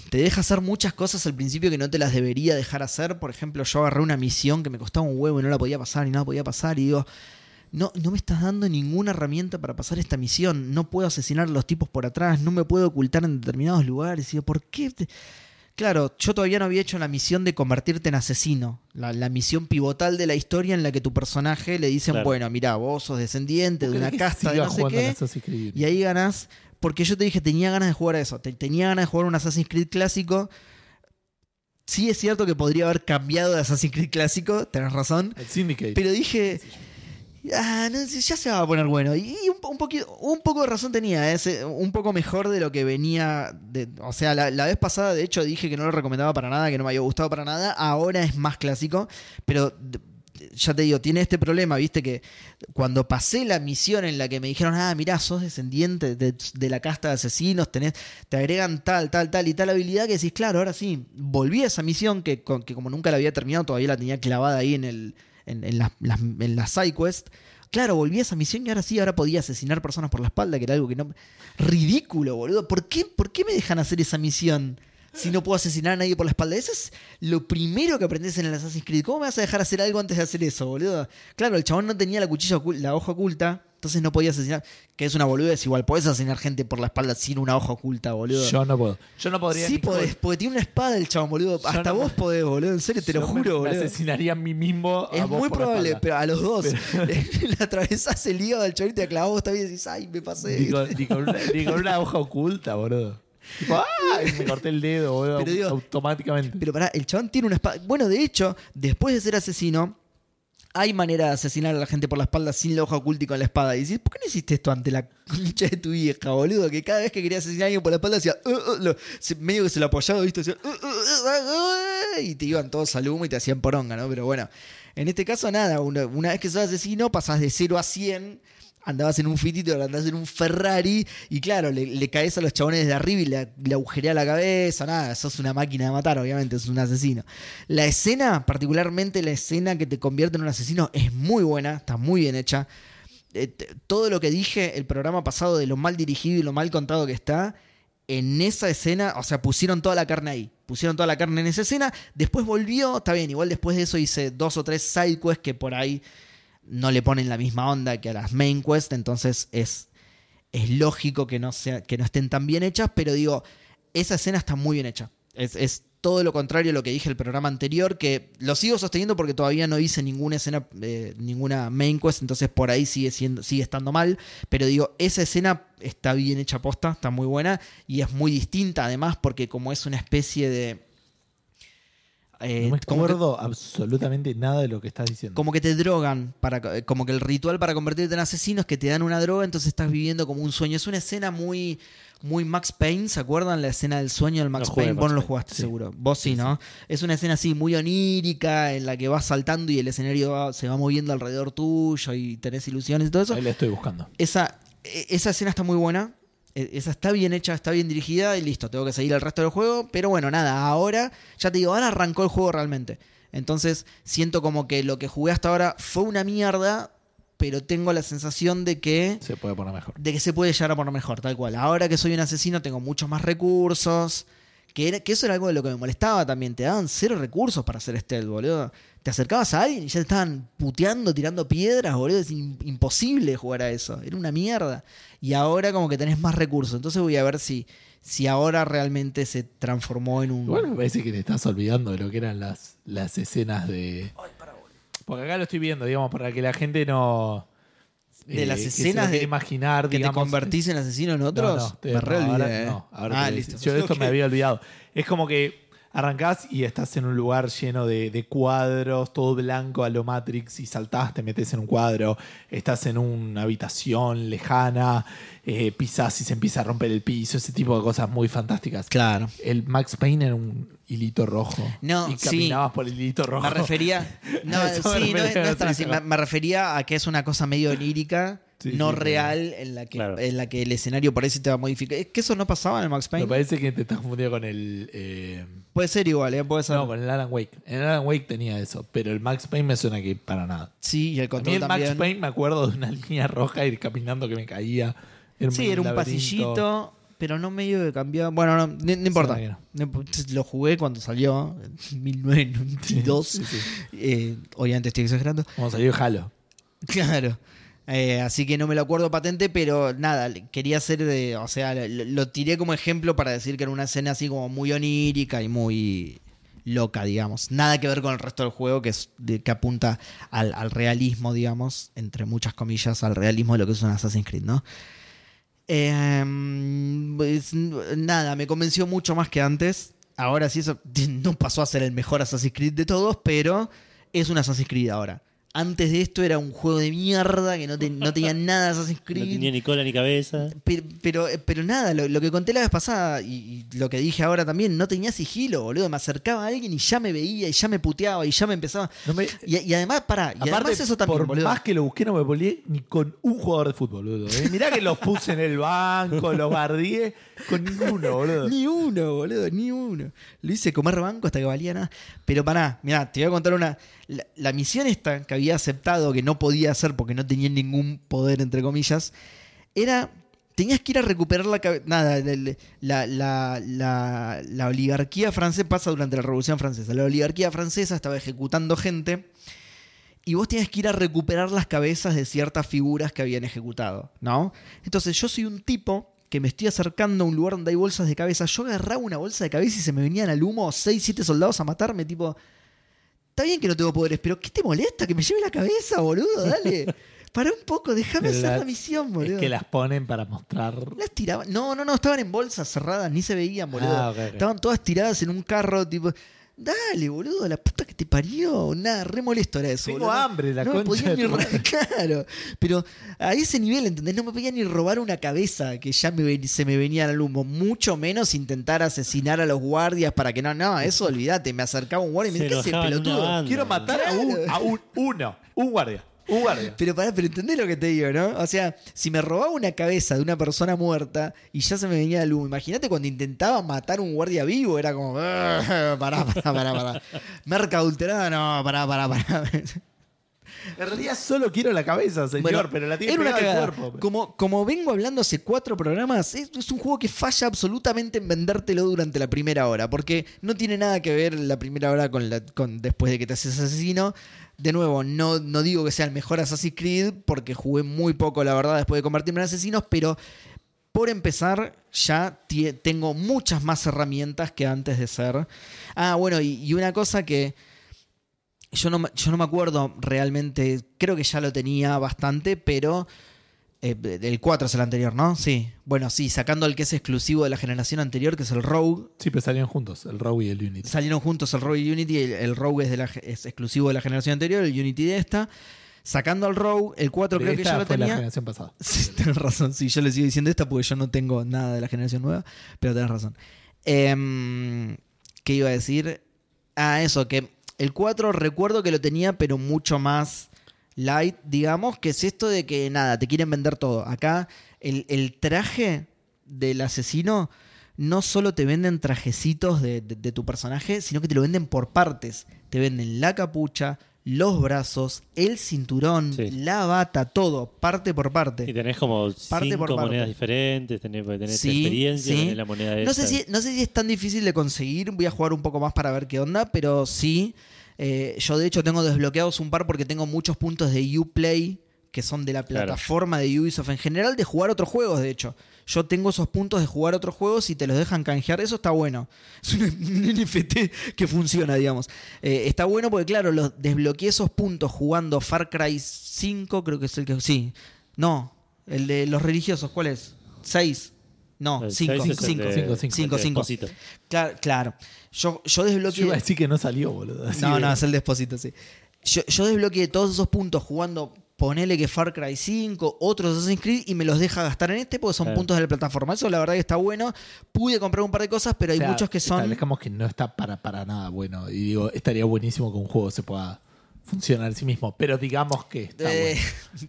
te deja hacer muchas cosas al principio que no te las debería dejar hacer. Por ejemplo, yo agarré una misión que me costaba un huevo y no la podía pasar y no la podía pasar y digo, no, no me estás dando ninguna herramienta para pasar esta misión. No puedo asesinar a los tipos por atrás, no me puedo ocultar en determinados lugares. Y yo, ¿por qué? te-?" Claro, yo todavía no había hecho la misión de convertirte en asesino. La, la misión pivotal de la historia en la que tu personaje le dicen, Claro. bueno, mira, vos sos descendiente de ¿Por qué una casta de no sé qué. Y ahí ganás, porque yo te dije, tenía ganas de jugar a eso. Te- tenía ganas de jugar un Assassin's Creed clásico. Sí es cierto que podría haber cambiado de Assassin's Creed clásico, tenés razón. El Syndicate. Pero dije, ah, no, ya se va a poner bueno. Y un, un poco de razón tenía, ¿eh? Un poco mejor de lo que venía. de- o sea, la, vez pasada, de hecho, dije que no lo recomendaba para nada, que no me había gustado para nada. Ahora es más clásico, pero ya te digo, tiene este problema, viste, que cuando pasé la misión en la que me dijeron, ah, mirá, sos descendiente de, la casta de asesinos, tenés, te agregan tal, tal, tal y tal habilidad que decís, claro, ahora sí, volví a esa misión que, que como nunca la había terminado, todavía la tenía clavada ahí en el en, en las, en side quest. Claro, volví a esa misión y ahora sí, ahora podía asesinar personas por la espalda, que era algo que no... Ridículo, boludo. ¿Por qué, ¿Por qué me dejan hacer esa misión si no puedo asesinar a nadie por la espalda? Eso es lo primero que aprendes en el Assassin's Creed. ¿Cómo me vas a dejar hacer algo antes de hacer eso, boludo? Claro, el chabón no tenía la cuchilla, la hoja oculta, entonces no podía asesinar. Que es una boludez, igual podés asesinar gente por la espalda sin una hoja oculta, boludo. Yo no puedo. Yo no podría. sí podés, porque tiene una espada el chabón, boludo. Yo Hasta no- vos podés, boludo. En serio, te lo me- juro, me, boludo. asesinaría a mí mismo. a Es vos muy por probable, pero a los dos. Le atravesás el hígado al chavito y te clavas vos también y decís, ay, me pasé. Ni con, ni con una, ni con una hoja oculta, boludo. Tipo, ¡ah! Y me corté el dedo, boludo. Pero digo- automáticamente. Pero pará, el chabón tiene una espada. Bueno, de hecho, después de ser asesino, hay manera de asesinar a la gente por la espalda sin la hoja oculta y con la espada. Y dices, ¿por qué no hiciste esto ante la concha de tu vieja, boludo? Que cada vez que quería asesinar a alguien por la espalda, decía, "Uh, uh", lo- medio que se lo apoyaba, ¿viste? Decía, "Uh, uh, uh, uh", y te iban todos al humo y te hacían poronga, ¿no? Pero bueno, en este caso, nada. Una, una vez que sos asesino, pasás de 0 a 100. Andabas en un fitito, ahora andás en un Ferrari y claro, le, le caes a los chabones de arriba y le, agujerea la cabeza, nada, sos una máquina de matar, obviamente, sos un asesino. La escena, particularmente la escena que te convierte en un asesino, es muy buena, está muy bien hecha. Eh, todo lo que dije el programa pasado de lo mal dirigido y lo mal contado que está, en esa escena, o sea, pusieron toda la carne ahí. Pusieron toda la carne en esa escena. Después volvió, está bien, igual después de eso hice dos o tres side quests que por ahí no le ponen la misma onda que a las main quests, entonces es, es lógico que no, sea, que no estén tan bien hechas, pero digo, esa escena está muy bien hecha. Es, es todo lo contrario a lo que dije el programa anterior, que lo sigo sosteniendo porque todavía no hice ninguna escena, eh, ninguna main quest, entonces por ahí sigue, siendo, sigue estando mal, pero digo, esa escena está bien hecha posta, está muy buena y es muy distinta además porque como es una especie de... eh, no me que- acuerdo absolutamente nada de lo que estás diciendo. como que te drogan, para, como que el ritual para convertirte en asesino es que te dan una droga, entonces estás viviendo como un sueño. Es una escena muy, muy Max Payne, ¿se acuerdan? La escena del sueño del Max No Payne. Max Vos no lo jugaste sí. seguro. Vos sí, ¿no? Es una escena así muy onírica, en la que vas saltando y el escenario va- se va moviendo alrededor tuyo y tenés ilusiones y todo eso. Ahí la estoy buscando. Esa, e- esa escena está muy buena. E- Esa está bien hecha, está bien dirigida y listo, tengo que seguir el resto del juego. Pero bueno, nada, ahora, ya te digo, ahora arrancó el juego realmente. Entonces siento como que lo que jugué hasta ahora fue una mierda, pero tengo la sensación de que, Se puede poner mejor. de que se puede llegar a poner mejor, tal cual. Ahora que soy un asesino tengo muchos más recursos. Que, era- que eso era algo de lo que me molestaba también. Te daban cero recursos para hacer stealth, boludo. Te acercabas a alguien y ya te estaban puteando, tirando piedras, boludo. Es im- imposible jugar a eso. Era una mierda. Y ahora como que tenés más recursos. Entonces voy a ver si, si ahora realmente se transformó en un... Igual me parece que te estás olvidando de lo que eran las, las escenas de. Porque acá lo estoy viendo, digamos, para que la gente no. De las lo escenas de- imaginar, ¿Que te digamos. convertís en asesino en otros? No, no, te- me re no, olvidé, ahora eh. no, ahora ah, te listo. Yo de esto me había olvidado. Es como que arrancás y estás en un lugar lleno de, de cuadros, todo blanco a lo Matrix, y saltás, te metes en un cuadro, estás en una habitación lejana, eh, pisás y se empieza a romper el piso, ese tipo de cosas muy fantásticas. Claro. El Max Payne era un hilito rojo. No, y sí. caminabas por el hilito rojo. Me refería. No, me sí, no, es- refería, no es tan sí, así. Me, me refería a que es una cosa medio onírica, Sí, no sí, claro. real, en la, que, Claro. en la que el escenario por ahí se te va a modificar. Es que eso no pasaba en el Max Me Payne. parece que te estás confundido con el. eh, Puede ser igual, ¿eh? Puede ser. no, con el Alan Wake. En el Alan Wake tenía eso, pero el Max Payne me suena que para nada. sí, y el A mí control el también. Max Payne me acuerdo de una línea roja ir caminando que me caía. sí, era un laberinto. pasillito, pero no medio que cambiaba. Bueno, no, no, no importa. no. Imp- Lo jugué cuando salió, en 1992. Sí, sí. Eh, obviamente estoy exagerando. Como salió Halo. Claro. Eh, así que no me lo acuerdo patente, pero nada, quería hacer de. O sea, lo, tiré como ejemplo para decir que era una escena así como muy onírica y muy loca, digamos. Nada que ver con el resto del juego, que, es de- que apunta al, al realismo, digamos, entre muchas comillas, al realismo de lo que es un Assassin's Creed, ¿no? Eh, pues, nada, me convenció mucho más que antes. Ahora sí, eso no pasó a ser el mejor Assassin's Creed de todos, pero es un Assassin's Creed ahora. Antes de esto era un juego de mierda que no, te- no tenía nada de Assassin's No Creed. tenía ni cola ni cabeza. Pero, pero, pero nada, lo, lo que conté la vez pasada y, y lo que dije ahora también, no tenía sigilo, boludo. Me acercaba a alguien y ya me veía y ya me puteaba y ya me empezaba. No me- Y, y además, pará, y Aparte, además eso también, por boludo. más que lo busqué, no me volví ni con un jugador de fútbol, boludo. ¿eh? Mirá que los puse en el banco, los guardié, con ninguno, boludo. Ni uno, boludo, ni uno. Lo hice comer banco hasta que valía nada. Pero pará, mirá, te voy a contar una. La, la misión esta que había aceptado que no podía hacer porque no tenía ningún poder, entre comillas, era. Tenías que ir a recuperar la. Nada, la, la, la, la oligarquía francesa pasa durante la Revolución Francesa. La oligarquía francesa estaba ejecutando gente y vos tenías que ir a recuperar las cabezas de ciertas figuras que habían ejecutado, ¿no? Entonces yo soy un tipo que me estoy acercando a un lugar donde hay bolsas de cabeza. Yo agarraba una bolsa de cabeza y se me venían al humo 6, 7 soldados a matarme, tipo... Está bien que no tengo poderes, pero ¿qué te molesta? Que me lleve la cabeza, boludo, dale. Para un poco, déjame hacer la- la misión, boludo. Es que las ponen para mostrar. Las tiraban. No, no, no, estaban en bolsas cerradas, ni se veían, boludo. Ah. Estaban todas tiradas en un carro, tipo. Dale, boludo, la puta que te parió. Nada, re molesto era eso. Tengo boludo. hambre, la no me concha podía de ni tu ro- madre. Claro, pero a ese nivel, ¿entendés? No me podía ni robar una cabeza que ya me ven- se me venía al humo. Mucho menos intentar asesinar a los guardias para que no, no, eso olvídate. Me acercaba un guardia y me Se decía, ¿qué es el enojaban una pelotudo? Quiero matar a un, a un uno, un guardia, un guardia. Pero pará, pero entendés lo que te digo, ¿no? O sea, si me robaba una cabeza de una persona muerta y ya se me venía el humo, imagínate cuando intentaba matar un guardia vivo, era como, "Ah, pará, pará, pará, pará. Merca adulterada, no, pará, pará, pará. En realidad solo quiero la cabeza, señor, Bueno, pero la tiene al cagada. cuerpo. Como, como vengo hablando hace cuatro programas, es, es un juego que falla absolutamente en vendértelo durante la primera hora, porque no tiene nada que ver la primera hora con, la, con después de que te haces asesino. De nuevo, no, no digo que sea el mejor Assassin's Creed, porque jugué muy poco, la verdad, después de convertirme en asesinos, pero por empezar, ya tengo muchas más herramientas que antes de ser. Ah, bueno, y, y una cosa que yo no, yo no me acuerdo realmente, creo que ya lo tenía bastante, pero eh, el 4 es el anterior, ¿no? Sí. Bueno, sí, sacando el que es exclusivo de la generación anterior, que es el Rogue. Sí, pero salían juntos, el Rogue y el Unity. Salieron juntos el Rogue y Unity, el, el Rogue es, de la, es exclusivo de la generación anterior, el Unity de esta. Sacando al Rogue, el 4 creo que ya lo fue la tenía. generación pasada. Sí, tenés razón. Sí, yo le sigo diciendo esta porque yo no tengo nada de la generación nueva, pero tenés razón. Em, ¿Qué iba a decir? Ah, eso, que el 4 recuerdo que lo tenía, pero mucho más light, digamos, que es esto de que nada, te quieren vender todo. Acá el, el traje del asesino no solo te venden trajecitos de, de- de tu personaje, sino que te lo venden por partes. Te venden la capucha, los brazos, el cinturón, Sí. la bata, todo, parte por Y parte. tenés como Parte cinco por parte. monedas diferentes, tenés, porque tenés Sí, experiencia, sí. tenés la moneda No sé, esta. si, no sé si es tan difícil de conseguir, voy a jugar un poco más para ver qué onda, pero sí. Eh, yo de hecho tengo desbloqueados un par porque tengo muchos puntos de Uplay que son de la Claro. plataforma de Ubisoft en general de jugar otros juegos, de hecho. Yo tengo esos puntos de jugar otros juegos y te los dejan canjear, eso está bueno. Es un, un NFT que funciona, digamos. Eh, está bueno porque, claro, los desbloqueé esos puntos jugando Far Cry 5, creo que es el que... Sí, no, el de los religiosos, ¿cuál es? 6. No, El 5, seis es el 5, de- 5, cinco, cinco. 5, el 5. Despósito. Claro, claro. Yo, yo Yo desbloqueé... iba a decir que no salió, boludo. así No, de- no, es el despósito, sí. Yo, yo desbloqueé todos esos puntos jugando, ponele que Far Cry 5, otros Assassin's Creed, y me los deja gastar en este porque son Claro. puntos de la plataforma. Eso la verdad que está bueno. Pude comprar un par de cosas, pero hay O sea, muchos que son... Establezcamos que no está para, para nada bueno. Y digo, estaría buenísimo que un juego se pueda funcionar en sí mismo. Pero digamos que está Eh,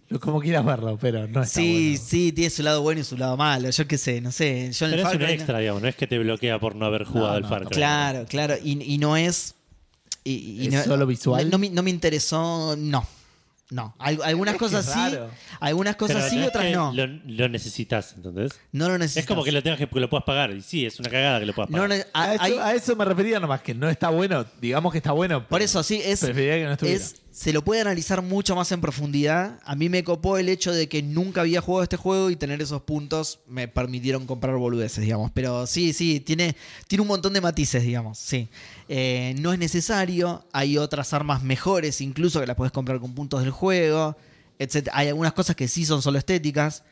bueno. Como quieras verlo, pero no está Sí, bueno. sí, tiene su lado bueno y su lado malo. Yo qué sé, no sé. Yo en el Pero es Far un Cry no- extra, digamos, no es que te bloquea por no haber jugado No, el no, Far no. Cry. Claro, claro. Y, y no es. y- y ¿Es no- solo visual? No, me, no me interesó. No. No. Al- algunas Es cosas sí. Algunas Pero cosas sí, no es otras que no. Lo, lo necesitas, ¿entendés? No lo necesitas. Es como que lo tengas que, que lo puedas pagar. Y sí, es una cagada que lo puedas pagar. no, A, eso, a eso me refería nomás, que no está bueno. Digamos que está bueno. Por eso, sí, es, que no estuviera. es se lo puede analizar mucho más en profundidad. A mí me copó el hecho de que nunca había jugado este juego y tener esos puntos me permitieron comprar boludeces, digamos. Pero sí, sí, tiene, tiene un montón de matices, digamos. Sí. Eh, no es necesario. Hay otras armas mejores, incluso que las puedes comprar con puntos del juego. Etc. Hay algunas cosas que sí son solo estéticas.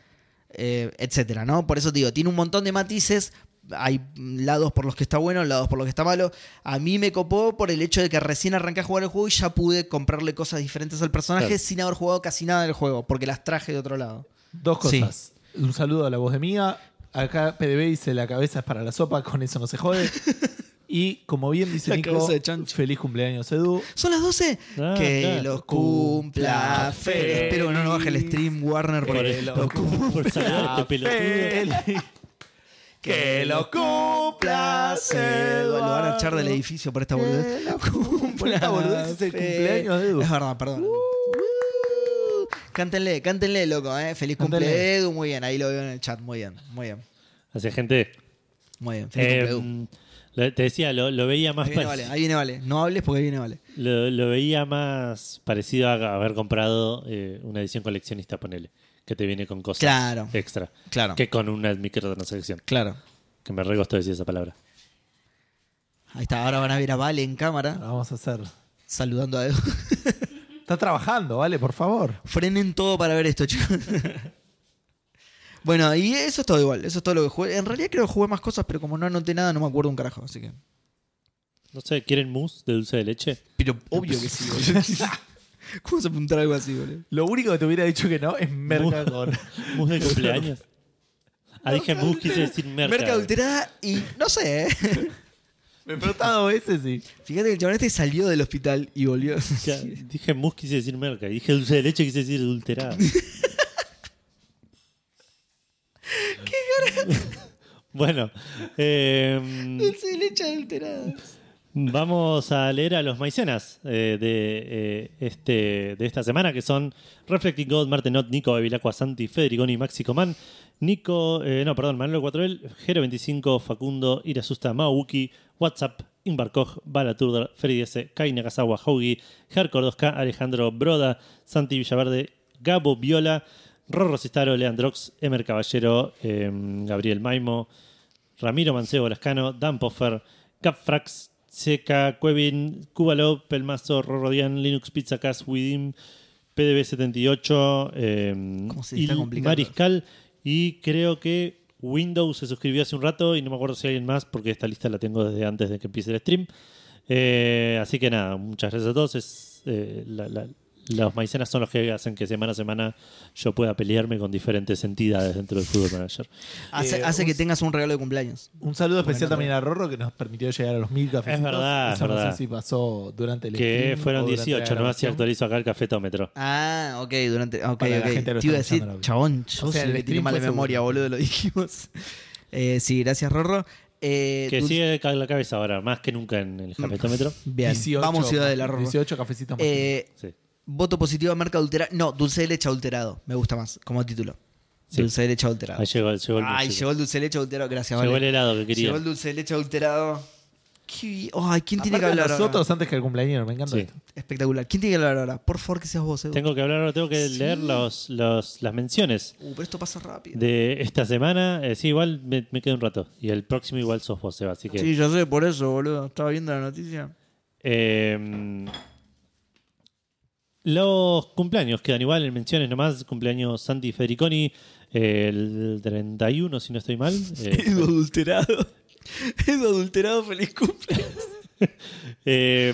eh, etcétera, ¿no? Por eso te digo, tiene un montón de matices. Hay lados por los que está bueno, lados por los que está malo. A mí me copó por el hecho de que recién arranqué a jugar el juego y ya pude comprarle cosas diferentes al personaje Claro. sin haber jugado casi nada del juego, porque las traje de otro lado. Dos Sí. cosas. Un saludo a la voz de mía. Acá PDB dice la cabeza es para la sopa, con eso no se jode. Y como bien dice La Nico, feliz cumpleaños Edu. Son las 12. Ah, que claro. los cumpla feliz. Espero que no nos baje el stream Warner Por, porque los. Feliz. Que lo cumplas, Edu. Lo van a echar del edificio por esta boludez. Por esta boludez es el cumpleaños de Edu. Es verdad, perdón. Uh. Cántenle, cántenle, loco, eh. Feliz Cántenle. cumple Edu, muy bien, ahí lo veo en el chat, muy bien, muy bien, Así gente. muy bien. Feliz eh, cumple Edu. Lo- te decía, lo, lo veía más Ahí viene, vale, ahí viene, vale. No hables porque ahí viene, vale. lo, lo veía más parecido a haber comprado eh, una edición coleccionista, ponele. Que te viene con cosas Claro. extra. Claro. Que con una microtransacción. Claro. Que me re costó decir esa palabra. Ahí está, ahora van a ver a Vale en cámara Lo vamos a hacer. saludando a Edu. Está trabajando, ¿vale? Por favor. Frenen todo para ver esto, chicos. Bueno, y eso es todo igual. Eso es todo lo que jugué. En realidad creo que jugué más cosas, pero como no anoté nada, no me acuerdo un carajo. Así que. No sé, ¿quieren mousse de dulce de leche? Pero obvio que sí, boludo. ¿Cómo se apuntar algo así, boludo? Lo único que te hubiera dicho que no es merca con. ¿Mousse de cumpleaños? Ah, dije mousse, quise decir merca. Merca adulterada y no sé, ¿eh? Me he preguntado veces y. Fíjate que el chabón este salió del hospital y volvió. Ya, dije mousse, quise decir merca. Dije dulce de leche, quise decir adulterada. Bueno, eh, Dulce de leche adulterada. Vamos a leer a los maicenas eh, de, eh, este, de esta semana, que son Reflecting God, Martenot, Nico, Bevilacqua, Santi, Federiconi, Maxi Coman, Nico, eh, no, perdón, Manuel 4L, Gero25, Facundo, Irasusta, Mauki, WhatsApp, Imbarcoj, Balaturda, Freddy S, Kai Nakazawa, Haugi, Hardcore 2K, Alejandro Broda, Santi Villaverde, Gabo Viola, Rorro Cistaro, Leandrox, Emer Caballero, eh, Gabriel Maimo, Ramiro Mancebo Lascano, Dan Poffer, Capfrax, Seca, Cuevin, Cubalo, Pelmazo, Rorodian, Linux Pizza Cast, Widim, PDB78, eh, ¿Cómo se está Il complicando? Mariscal y creo que Windows se suscribió hace un rato y no me acuerdo si alguien más porque esta lista la tengo desde antes de que empiece el stream. Eh, así que nada, muchas gracias a todos. Es, eh, la- la- los maicenas son los que hacen que semana a semana yo pueda pelearme con diferentes entidades dentro del Fútbol Manager. Hace, Eh, hace un- que tengas un regalo de cumpleaños. Un saludo especial también a Rorro que nos permitió llegar a los mil cafecitos. Es verdad, Eso es no verdad. sé si pasó durante el Que fueron o durante 18, la no así grabación. actualizo acá el cafetómetro. Ah, ok, durante. Ok, Para la ok. gente que lo Te iba a está decir, chabón, yo O sea, el tiene mala memoria, seguro. boludo, lo dijimos. Eh, sí, gracias, Rorro. Eh, Que dulce- sigue la cabeza ahora, más que nunca en el cafetómetro. Bien, 18 vamos Ciudad de la Rorro. 18 cafecitos más. Eh, Sí. Voto positivo a marca adulterada. No, dulce de leche adulterado. Me gusta más como título. Sí. Dulce de leche adulterado. Ahí llegó, llegó el Ay, llegó el dulce de leche adulterado. Gracias, Llegó vale. el helado que quería. Llegó el dulce de leche adulterado. Ay, ¿quién tiene que hablar ahora? nosotros antes que el cumpleaños, me encanta Sí. esto. Espectacular. ¿Quién tiene que hablar ahora? Por favor, que seas vos, Edu. Tengo que hablar ahora, tengo que Sí. leer los, los, las menciones Uh, pero esto pasa rápido. de esta semana. Eh, sí, igual me, me quedo un rato. Y el próximo igual sos vos, Seba. Así que. Sí, yo sé, por eso, boludo. Estaba viendo la noticia. Eh, los cumpleaños quedan igual en menciones nomás. Cumpleaños Santi Federiconi, eh, el 31, si no estoy mal. Eh, Edu adulterado. Edu adulterado, feliz cumpleaños. eh,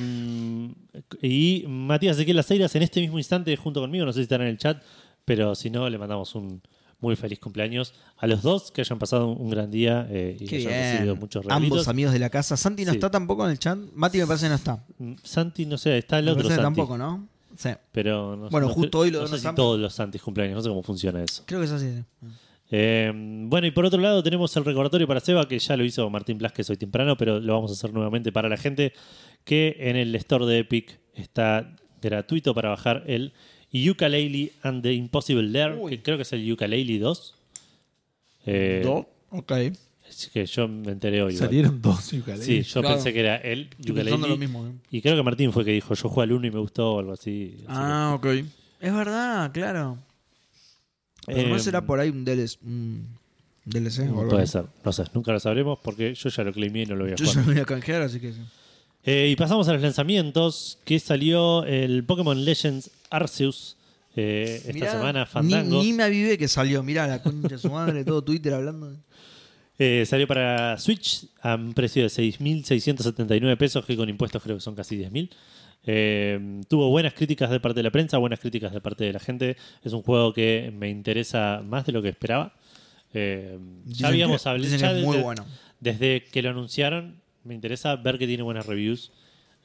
y Matías Ezequiel Aceiras en este mismo instante junto conmigo. No sé si están en el chat, pero si no, le mandamos un muy feliz cumpleaños a los dos. Que hayan pasado un gran día eh, y Qué que hayan recibido muchos regalitos. Ambos amigos de la casa. Santi no Sí. está tampoco en el chat. Mati me parece que no está. Mm, Santi, no sé, está el Me otro Santi. tampoco, ¿no? Sí. Pero no, Bueno, no- justo hoy lo no de sé si todos los Santis cumpleaños, no sé cómo funciona eso. Creo que es así. sí. Eh, bueno, y por otro lado tenemos el recordatorio para Seba, que ya lo hizo Martín Blas, que soy temprano, pero lo vamos a hacer nuevamente para la gente, que en el store de Epic está gratuito para bajar el Ukulele and the Impossible Lair, Uy. que creo que es el Ukulele 2. Eh, ¿Do? Ok. Es que yo me enteré hoy. igual. Salieron dos Yooka-Laylee. Sí, yo Claro. pensé que era él, Yooka-Laylee. mismo. ¿eh? Y creo que Martín fue que dijo, yo jugué al 1 y me gustó o algo así. Así Ah, ok. Es verdad, claro. que, Pero no eh, será por ahí un DLC. Un DLC o algo Puede ser, no sé, nunca lo sabremos porque yo ya lo claimé y no lo voy a Yo ya jugar. lo voy a canjear, así que sí. Eh, y pasamos a los lanzamientos, que salió el Pokémon Legends Arceus eh, esta Mirá, semana, Ni, Fandango. ni me avivé que salió. Mirá la concha de su madre, todo Twitter hablando. Eh, salió para Switch a un precio de 6.679 pesos, que con impuestos creo que son casi 10.000. Eh, tuvo buenas críticas de parte de la prensa, buenas críticas de parte de la gente. Es un juego que me interesa más de lo que esperaba. Eh, ya habíamos hablado ya muy desde, bueno. desde que lo anunciaron. Me interesa ver que tiene buenas reviews.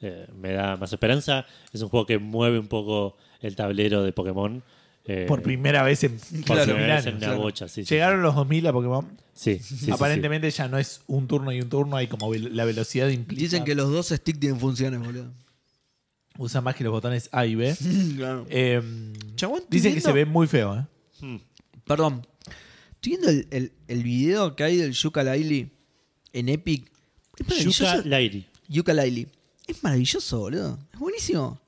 Eh, me da más esperanza. Es un juego que mueve un poco el tablero de Pokémon. Eh, Por primera vez en por claro, primera vez en años. una Claro. bocha, sí, sí, Llegaron los 2000 a Pokémon. Sí, sí, sí, sí. Aparentemente ya no es un turno y un turno, hay como la velocidad implica. Dicen que los dos sticks tienen funciones, boludo. usa más que los botones A y B. claro. Eh, Chabón, dicen que se ve muy feo, ¿eh? Hmm. Perdón. Estoy viendo el, el, el video que hay del Yuka Laili en Epic. Yuka Lairi. Yuka Laili. Es maravilloso, boludo. Es buenísimo.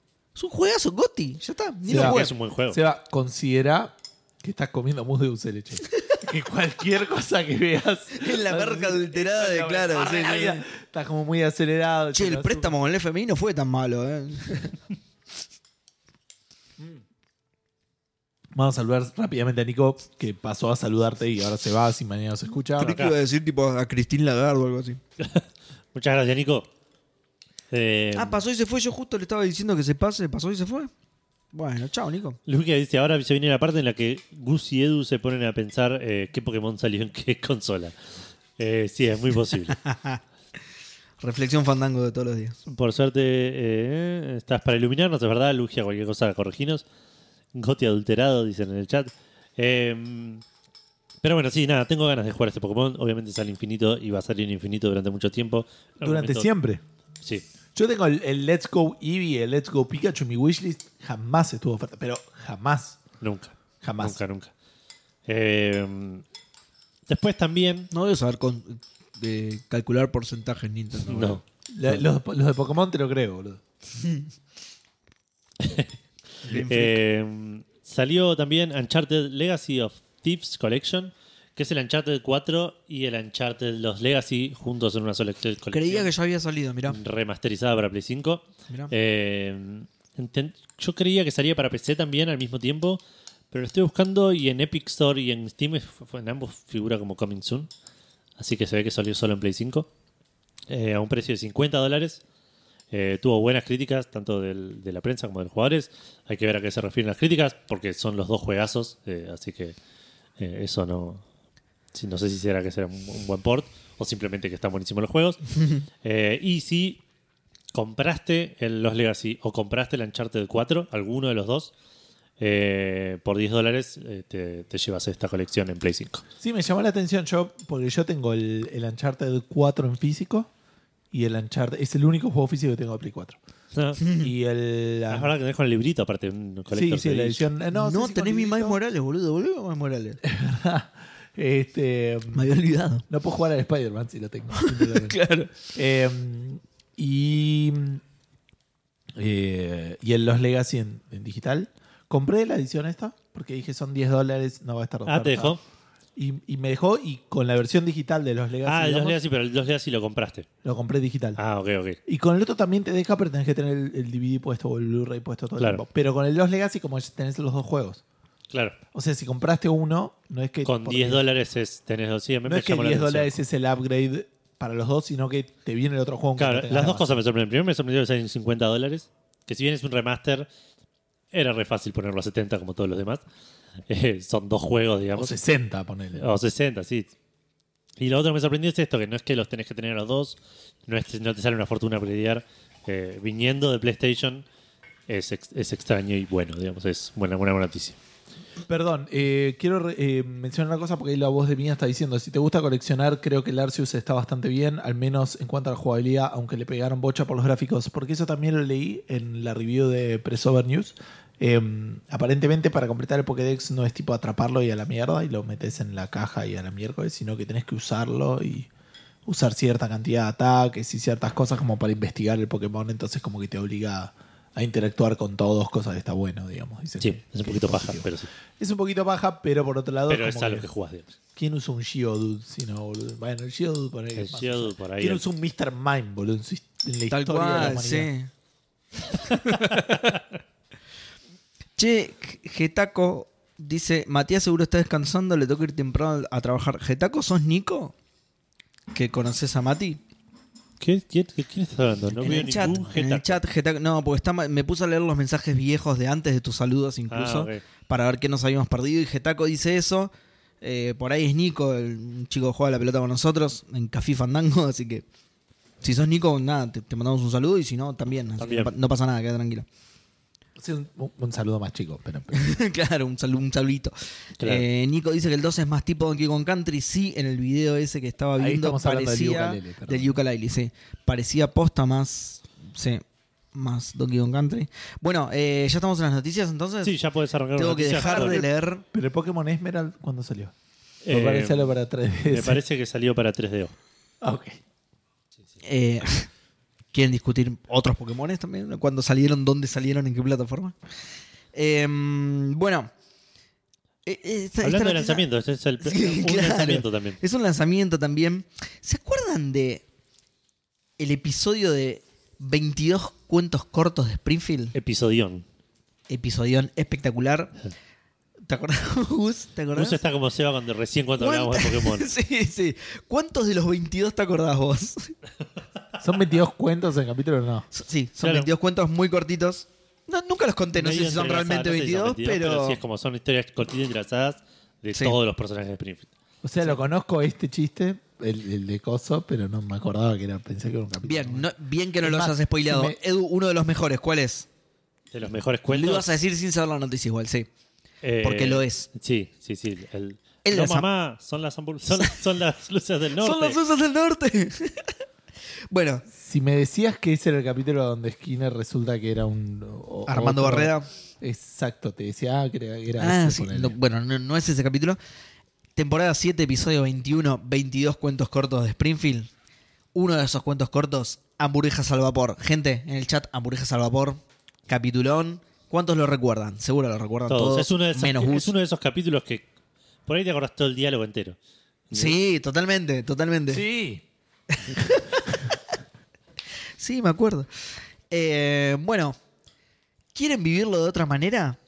Es un juegazo, Gotti. Ya está. Ni Sí, lo va. jugué. Es un buen juego. Seba, considera que estás comiendo mousse de dulce de leche. que cualquier cosa que veas. Es la marca adulterada de claro. sí, sí, sí. Estás como muy acelerado. Che, el préstamo con el FMI no fue tan malo, eh. Vamos a saludar rápidamente a Nico, que pasó a saludarte y ahora se va, si mañana nos escucha. Creí que iba a decir tipo a Cristín Lagarde o algo así. Muchas gracias, Nico. Eh, Ah, pasó y se fue. Yo justo le estaba diciendo que se pase. Pasó y se fue. Bueno, chao, Nico. Luca dice, ahora se viene la parte en la que Gus y Edu se ponen a pensar eh, qué Pokémon salió en qué consola. Eh, sí, es muy posible. Reflexión fandango de todos los días. Por suerte, eh, estás para iluminarnos, es verdad, Lugia, cualquier cosa, correginos. Goti adulterado, dicen en el chat. Eh, pero bueno, sí, nada, tengo ganas de jugar este Pokémon. Obviamente sale infinito y va a salir infinito durante mucho tiempo. Durante momento- siempre. Sí. Yo tengo el, el Let's Go Eevee y el Let's Go Pikachu en mi wishlist. Jamás estuvo oferta, pero jamás. Nunca. Jamás. Nunca, nunca. Eh, después también. No debo saber con, de calcular porcentajes Nintendo. No. La- los, los de Pokémon te lo creo, boludo. Eh, salió también Uncharted Legacy of Thieves Collection, que es el Uncharted 4 y el Uncharted Los Legacy juntos en una sola colección. Creía que ya había salido, mirá. Remasterizada para Play 5. Mirá. Eh, yo creía que salía para PC también al mismo tiempo, pero lo estoy buscando y en Epic Store y en Steam en ambos figura como Coming Soon. Así que se ve que salió solo en Play 5. eh, a un precio de 50 dólares. Eh, tuvo buenas críticas, tanto del- de la prensa como de los jugadores. Hay que ver a qué se refieren las críticas, porque son los dos juegazos. eh, así que eh, eso no. Sí, no sé si será que será un, un buen port o simplemente que están buenísimos los juegos. Eh, y si compraste el Los Legacy o compraste el Uncharted 4, alguno de los dos, eh, por 10 dólares eh, te, te llevas esta colección en Play 5. Sí, me llamó la atención yo, porque yo tengo el, el Uncharted 4 en físico y el Uncharted es el único juego físico que tengo de Play 4. Ah, Y el. Es verdad que tenés con el librito, aparte, un sí, sí, la Edition. edición. eh, No, No, sé si con tenés mi. Miles Morales, boludo. Volvió Miles Morales. Este. Me había olvidado. No puedo jugar al Spider-Man si lo tengo. Claro. Eh, y. eh, y en los Legacy en, en digital. Compré la edición esta porque dije son 10 dólares, no va a estar Ah, te dejó. Y, y me dejó y con la versión digital de los Legacy Ah, Los Legacy, pero el Los Legacy lo compraste. lo compré digital. Ah, ok, ok. Y con el otro también te deja, pero tenés que tener el, el DVD puesto o el Blu-ray puesto todo Claro. el tiempo. Pero con el Los Legacy, como tenés los dos juegos. Claro. O sea, si compraste uno, no es que. Con porque- 10 dólares es, tenés dos. Sí, me, No me es que llamó la 10 atención. dólares es el upgrade para los dos, sino que te viene el otro juego. Claro, no las dos cosas me sorprenden. Primero me sorprendió que salen 50 dólares. Que si bien es un remaster, era re fácil ponerlo a 70 como todos los demás. Eh, son dos juegos, O digamos. 60, ponele. O 60, sí. Y lo otro que me sorprendió es esto, que no es que los tenés que tener a los dos, no, es, no te sale una fortuna prediar. Eh, viniendo de PlayStation es, ex- es extraño y bueno, digamos, es buena, buena, buena noticia. Perdón, eh, quiero eh, mencionar una cosa porque ahí la voz de mía está diciendo, si te gusta coleccionar, creo que el Arceus está bastante bien, al menos en cuanto a la jugabilidad, aunque le pegaron bocha por los gráficos, porque eso también lo leí en la review de Pressover News. Eh, aparentemente para completar el Pokédex no es tipo atraparlo y a la mierda y lo metes en la caja y a la miércoles, sino que tenés que usarlo y usar cierta cantidad de ataques y ciertas cosas como para investigar el Pokémon, entonces como que te obliga a interactuar con todos, cosa que está bueno, digamos. Dicen Sí, que- es un poquito paja, positivo. pero sí. Es un poquito paja, pero por otro lado... Pero como es a lo que- que jugás, digamos. ¿Quién usa un Geodude? Si no, boludo? Bueno, el Geodude por ahí. El es Geodude por ahí. ¿Quién usa un Mr. Mime, boludo? En, su- en la Tal historia de la cual, humanidad. sí. che, Getaco dice, Matías seguro está descansando, le toca ir temprano a trabajar. ¿Getaco sos Nico? ¿Que conoces a Mati? ¿Qué, qué- quién está hablando? No en, veo el chat, ningún en el Getaco. chat, Getaco- No, porque está, me puse a leer los mensajes viejos de antes de tus saludos incluso, Ah, para ver qué nos habíamos perdido. Y Getaco dice eso. Eh, por ahí es Nico, el, un chico que juega la pelota con nosotros, en Café Fandango, así que... Si sos Nico, nada, te, te mandamos un saludo y si no, también. También. no pa- no pasa nada, queda tranquilo. Sí, un, saludo más chico, pero, claro, un, salu- un saludito. Claro. Eh, Nico dice que el 2 es más tipo Donkey Kong Country. Sí, en el video ese que estaba Ahí viendo estamos hablando del parecía del ukulele, sí. Parecía posta más, sí, más Donkey Kong Country. Bueno, eh, ya estamos en las noticias, entonces Sí, ya puedes arrancar tengo que dejar de leer. pero el Pokémon Emerald, ¿cuándo salió? Eh, Me parece algo para 3DS. Me parece que salió para 3DO. Ah, ok. Eh, ¿Quieren discutir otros Pokémon también? ¿Cuándo salieron? ¿Dónde salieron? ¿En qué plataforma? Eh, bueno. eh, esta- Hablando esta de noticia- lanzamiento, este es el Sí, un claro. lanzamiento también. Es un lanzamiento también. ¿Se acuerdan de el episodio de 22 cuentos cortos de Springfield? Episodión. Episodión espectacular. ¿Te acordás, Gus? ¿Te acordás? Gus está como Seba cuando recién cuando hablamos de ¿Cuánta- Pokémon. sí, sí. ¿Cuántos de los 22 te acordás vos? ¿Son 22 cuentos en capítulo o no? Sí, son Claro. 22 cuentos muy cortitos. No, nunca los conté, no sé si son realmente no sé si son 22, pero... sí es como son historias cortitas entrelazadas de Sí. todos los personajes de Springfield. O sea, lo conozco este chiste, el, el de Coso, pero no me acordaba que era, pensé que era un capítulo. Bien, no- bien que no Es los has spoileado. si me- Edu, uno de los mejores, ¿cuál es? De los mejores Lo cuentos. ibas a decir sin saber la noticia igual, sí. Eh, porque lo es. Sí, sí, sí. El, no, mamá, son las, son, son las luces del norte. Son los usos del norte. bueno, Si me decías que ese era el capítulo donde Skinner resulta que era un... o- Armando otro- Barrera. Exacto, te decía ah, que era, Ah, ese, sí, no, bueno, no, no es ese capítulo. Temporada 7, episodio 21, 22 cuentos cortos de Springfield. Uno de esos cuentos cortos, hamburguesas al vapor. Gente, en el chat, hamburguesas al vapor, capitulón. ¿Cuántos lo recuerdan? Seguro lo recuerdan todos, Todos. Es, uno de esos, menos es uno de esos capítulos que por ahí te acordás todo el diálogo entero. Sí, totalmente, totalmente. Sí. Sí, me acuerdo. Eh, bueno, ¿quieren vivirlo de otra manera?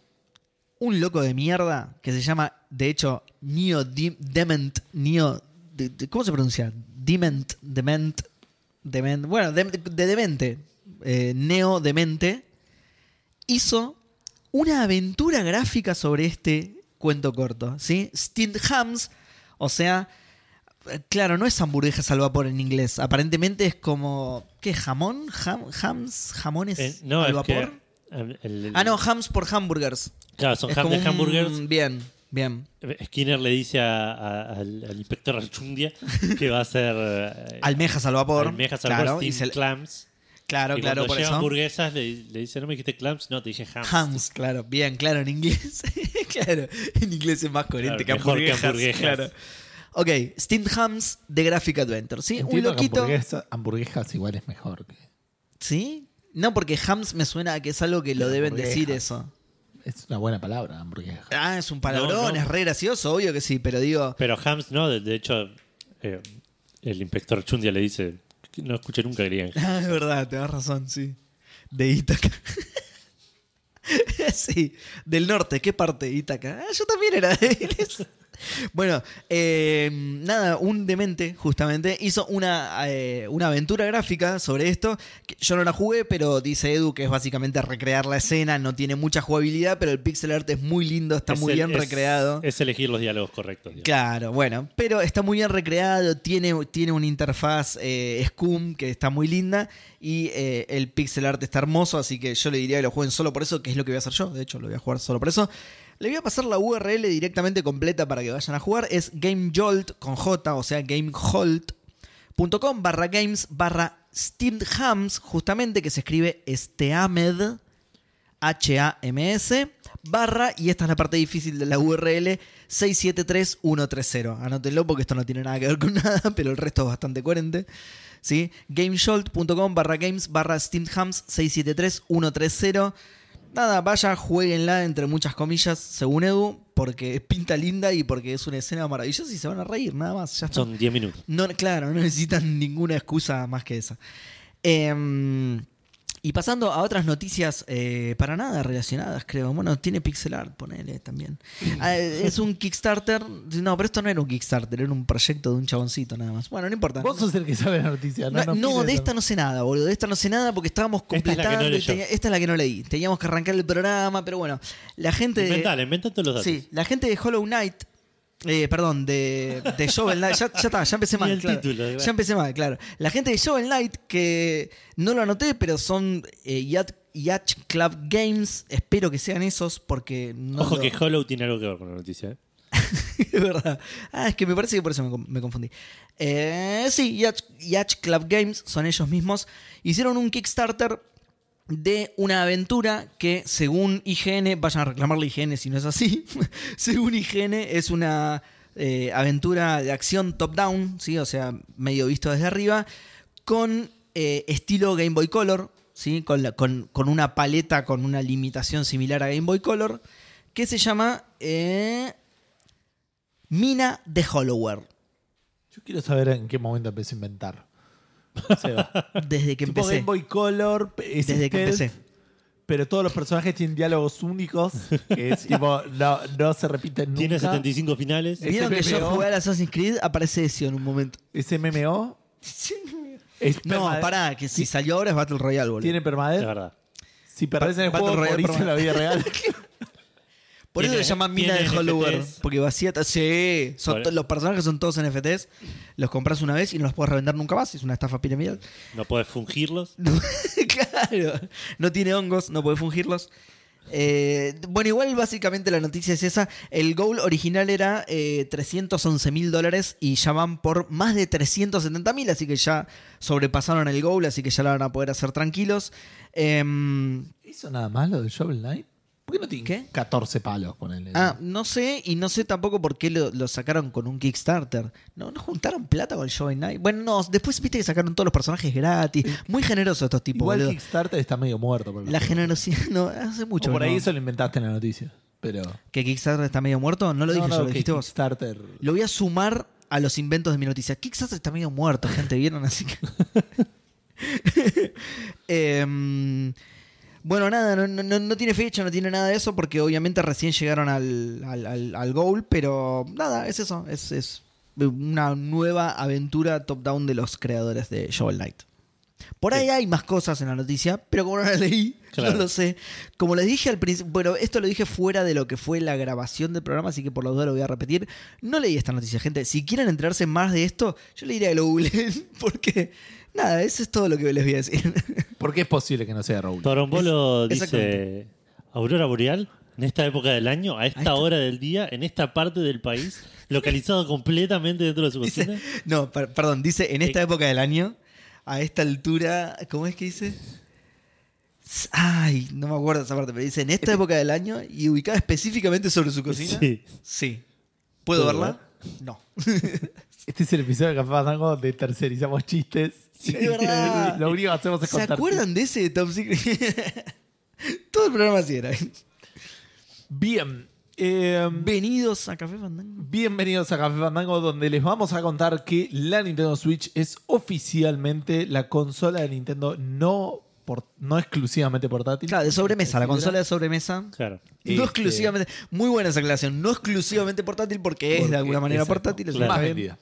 Un loco de mierda que se llama, de hecho, Neo Dim- Dement. Neo. de- de- ¿Cómo se pronuncia? Dement. Dement. Dement. Bueno, de, de demente. eh, Neo Demente. Hizo una aventura gráfica sobre este cuento corto. ¿sí? Hams. O sea, Claro, no es hamburguesas al vapor en inglés. Aparentemente es como. ¿Qué? ¿Jamón? Ham- ¿Hams? ¿Jamones Eh, no, al es vapor? que. el- el- Ah, no, hams por hamburgers. Claro, son Es ham de un- hamburgers. Bien, bien. Skinner le dice a- a- al, al inspector Archundia que va a hacer eh, Almejas al vapor. almejas al claro, vapor, y se- clams. Claro, y claro, cuando por eso. hamburguesas le, le dice, ¿no me dijiste clams? No, te dije hams. Hams, claro, bien, claro, en inglés. claro, en inglés es más coherente Claro, que, mejor que hamburguesas, hamburguesas. Claro. Ok, Steamed Hams de Graphic Adventure. ¿Sí? Un Entiendo loquito. hamburguesa- hamburguesas igual es mejor. Que, ¿Sí? No, porque Hams me suena a que es algo que lo deben hamburguesas. decir eso. es una buena palabra, hamburguesa. Ah, es un palabrón, No, no. es re gracioso, obvio que sí, pero digo. Pero hams no, de, de hecho, eh, el inspector Archundia le dice, no escuché nunca hams". Ah, es verdad, te das razón, sí. De Ítaca. sí, del norte. ¿Qué parte de Ítaca? Ah, yo también era de. Bueno, eh, nada, un demente justamente hizo una, eh, una aventura gráfica sobre esto. Yo no la jugué, pero dice Edu que es básicamente recrear la escena, no tiene mucha jugabilidad, pero el pixel art es muy lindo, está Es muy el- bien es- recreado. Es elegir los diálogos correctos. digamos. Claro, bueno, pero está muy bien recreado, tiene, tiene una interfaz eh, Scum que está muy linda y eh, el pixel art está hermoso, así que yo le diría que lo jueguen solo por eso, que es lo que voy a hacer yo, de hecho lo voy a jugar solo por eso. Le voy a pasar la URL directamente completa para que vayan a jugar, es GameJolt con J, o sea gamejolt.com barra games barra Steamed Hams, justamente que se escribe Steamed H-A-M-S, barra, y esta es la parte difícil de la URL, 673130. Anótenlo porque esto no tiene nada que ver con nada, pero el resto es bastante coherente. ¿sí? Gamesholt.com barra games barra steamhams 673130. Nada, vaya, jueguenla entre muchas comillas, según Edu, porque pinta linda y porque es una escena maravillosa y se van a reír, nada más. Ya. Son 10 minutos. No, claro, no necesitan ninguna excusa más que esa. Em, y pasando a otras noticias eh, para nada relacionadas, creo. Bueno, tiene pixel art, ponele también. Ah, es un Kickstarter. No, pero esto no era un Kickstarter, era un proyecto de un chaboncito nada más. Bueno, no importa. Vos sos el que sabe la noticia, ¿no? No, de esta no sé nada, boludo. De esta no sé nada porque estábamos Esta es la que no completando. tenía- esta es la que no leí. Teníamos que arrancar el programa, pero bueno. La gente. de- Inventale, inventa todos los datos. Sí, la gente de Hollow Knight. Eh, perdón, de, de Shovel Knight. Ya, ya está, ya empecé mal. claro. título, ya empecé mal, claro. La gente de Shovel Knight, que no lo anoté, pero son eh, Yacht, Yacht Club Games. Espero que sean esos, porque no. Ojo lo- que Hollow tiene algo que ver con la noticia. ¿eh? es verdad. Ah, es que me parece que por eso me confundí. Eh, sí, Yacht, Yacht Club Games son ellos mismos. Hicieron un Kickstarter de una aventura que, según IGN, vayan a reclamarle IGN si no es así. según IGN, es una eh, aventura de acción top-down, ¿sí? o sea, medio visto desde arriba, con eh, estilo Game Boy Color, ¿sí? con, la- con- con una paleta con una limitación similar a Game Boy Color, que se llama eh, Mina de Hollower. Yo quiero saber en qué momento empecé a inventar. Desde que tipo empecé. Game Boy Color, es Desde que stealth, empecé. Pero todos los personajes tienen diálogos únicos, que es tipo, no, no se repiten nunca. Tiene 75 finales. ¿Vieron que yo jugué al Assassin's Creed? Aparece Ezio en un momento. Es MMO. Es No, permade- pará, que si salió ahora es Battle Royale, boludo. Tiene Es permadeath. verdad. Si perdés en el Battle juego, Royale morís en la vida real. Por eso Tiene- se llama Mina de Hollower. Porque vacía. Sí, son Por- to- los personajes son todos NFTs. Los compras una vez y no los puedes revender nunca más. Es una estafa piramidal. No puedes fungirlos. Claro. No tiene hongos, no puede fungirlos. Eh, bueno, igual básicamente la noticia es esa. El goal original era eh, 311 mil dólares y ya van por más de 370 mil, así que ya sobrepasaron el goal, así que ya la van a poder hacer tranquilos. Em, ¿Hizo nada más lo de Shovel Knight? ¿Por qué no tiene ¿Qué? 14 palos con él? ah, no sé, y no sé tampoco por qué lo, lo sacaron con un Kickstarter. ¿No, ¿No juntaron plata con el Shovel Knight? Bueno, no, después viste que sacaron todos los personajes gratis. Muy generosos estos tipos, Igual boludo. Kickstarter está medio muerto. Por La generosidad, no, hace mucho. O por que ahí no. eso lo inventaste en la noticia. Pero. ¿Que Kickstarter está medio muerto? No lo dije no, yo, lo dijiste vos. Kickstarter. Lo voy a sumar a los inventos de mi noticia. Kickstarter está medio muerto, gente, ¿vieron? Así que. Em, bueno, nada, no, no- no tiene fecha, no tiene nada de eso, porque obviamente recién llegaron al, al- al- al goal, pero nada, es eso. Es, es una nueva aventura top-down de los creadores de Shovel Knight. Por ahí Sí. hay más cosas en la noticia, pero como no la leí, Claro. no lo sé. Como les dije al principio, bueno, esto lo dije fuera de lo que fue la grabación del programa, así que por la duda lo voy a repetir. No leí esta noticia, gente. Si quieren enterarse más de esto, yo le diría que lo googleen, porque nada, eso es todo lo que les voy a decir. ¿Por qué es posible que no sea Raúl? Torombolo Es- dice exactamente. Aurora Boreal en esta época del año, a esta esta- hora del día, en esta parte del país, localizado completamente dentro de su Dice- cocina. no, per- perdón, dice en esta Eh. época del año, a esta altura, ¿cómo es que dice? S- Ay, no me acuerdo esa parte, pero dice en esta época del año y ubicada específicamente sobre su cocina. Sí. Sí. ¿Puedo ¿Puedo verla? No. Este es el episodio de Café Fandango de tercerizamos chistes. Sí, es verdad. Lo único que hacemos es ¿Se contar. acuerdan de ese Top Secret? Todo el programa así era. Bien. eh, Venidos a Café Fandango. bienvenidos a Café Fandango, donde les vamos a contar que la Nintendo Switch es oficialmente la consola de Nintendo no, por- no exclusivamente portátil. Claro, de sobremesa, la consola de sobremesa. Claro. No Este- exclusivamente, muy buena esa aclaración, no exclusivamente portátil porque, es de alguna manera exacto, portátil. eso claro. más bien.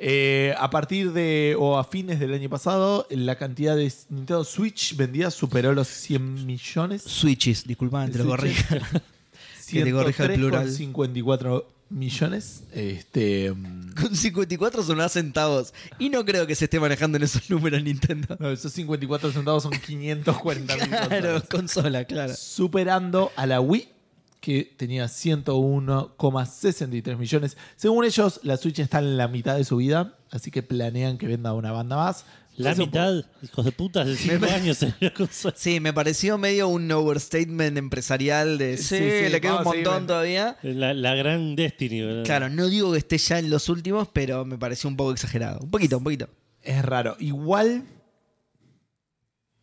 Eh, a partir de, o a fines del año pasado, la cantidad de Nintendo Switch vendidas superó los 100 millones. Switches, disculpa, te lo corrija. Que te corrija el plural. 54 millones. Este, mm, Con 54 son más centavos. Y no creo que se esté manejando en esos números Nintendo. no, esos 54 centavos son 540 mil Claro, consola, claro. Superando a la Wii, que tenía 101,63 millones. Según ellos, la Switch está en la mitad de su vida, así que planean que venda una banda más. La Eso mitad, hijos de puta, de 5 años en la consola. Sí, me pareció medio un overstatement empresarial de sí, Sí, sí, le queda un sí, montón todavía. La, la gran Destiny. ¿verdad? Claro, no digo que esté ya en los últimos, pero me pareció un poco exagerado. Un poquito, un poquito. Es raro. Igual.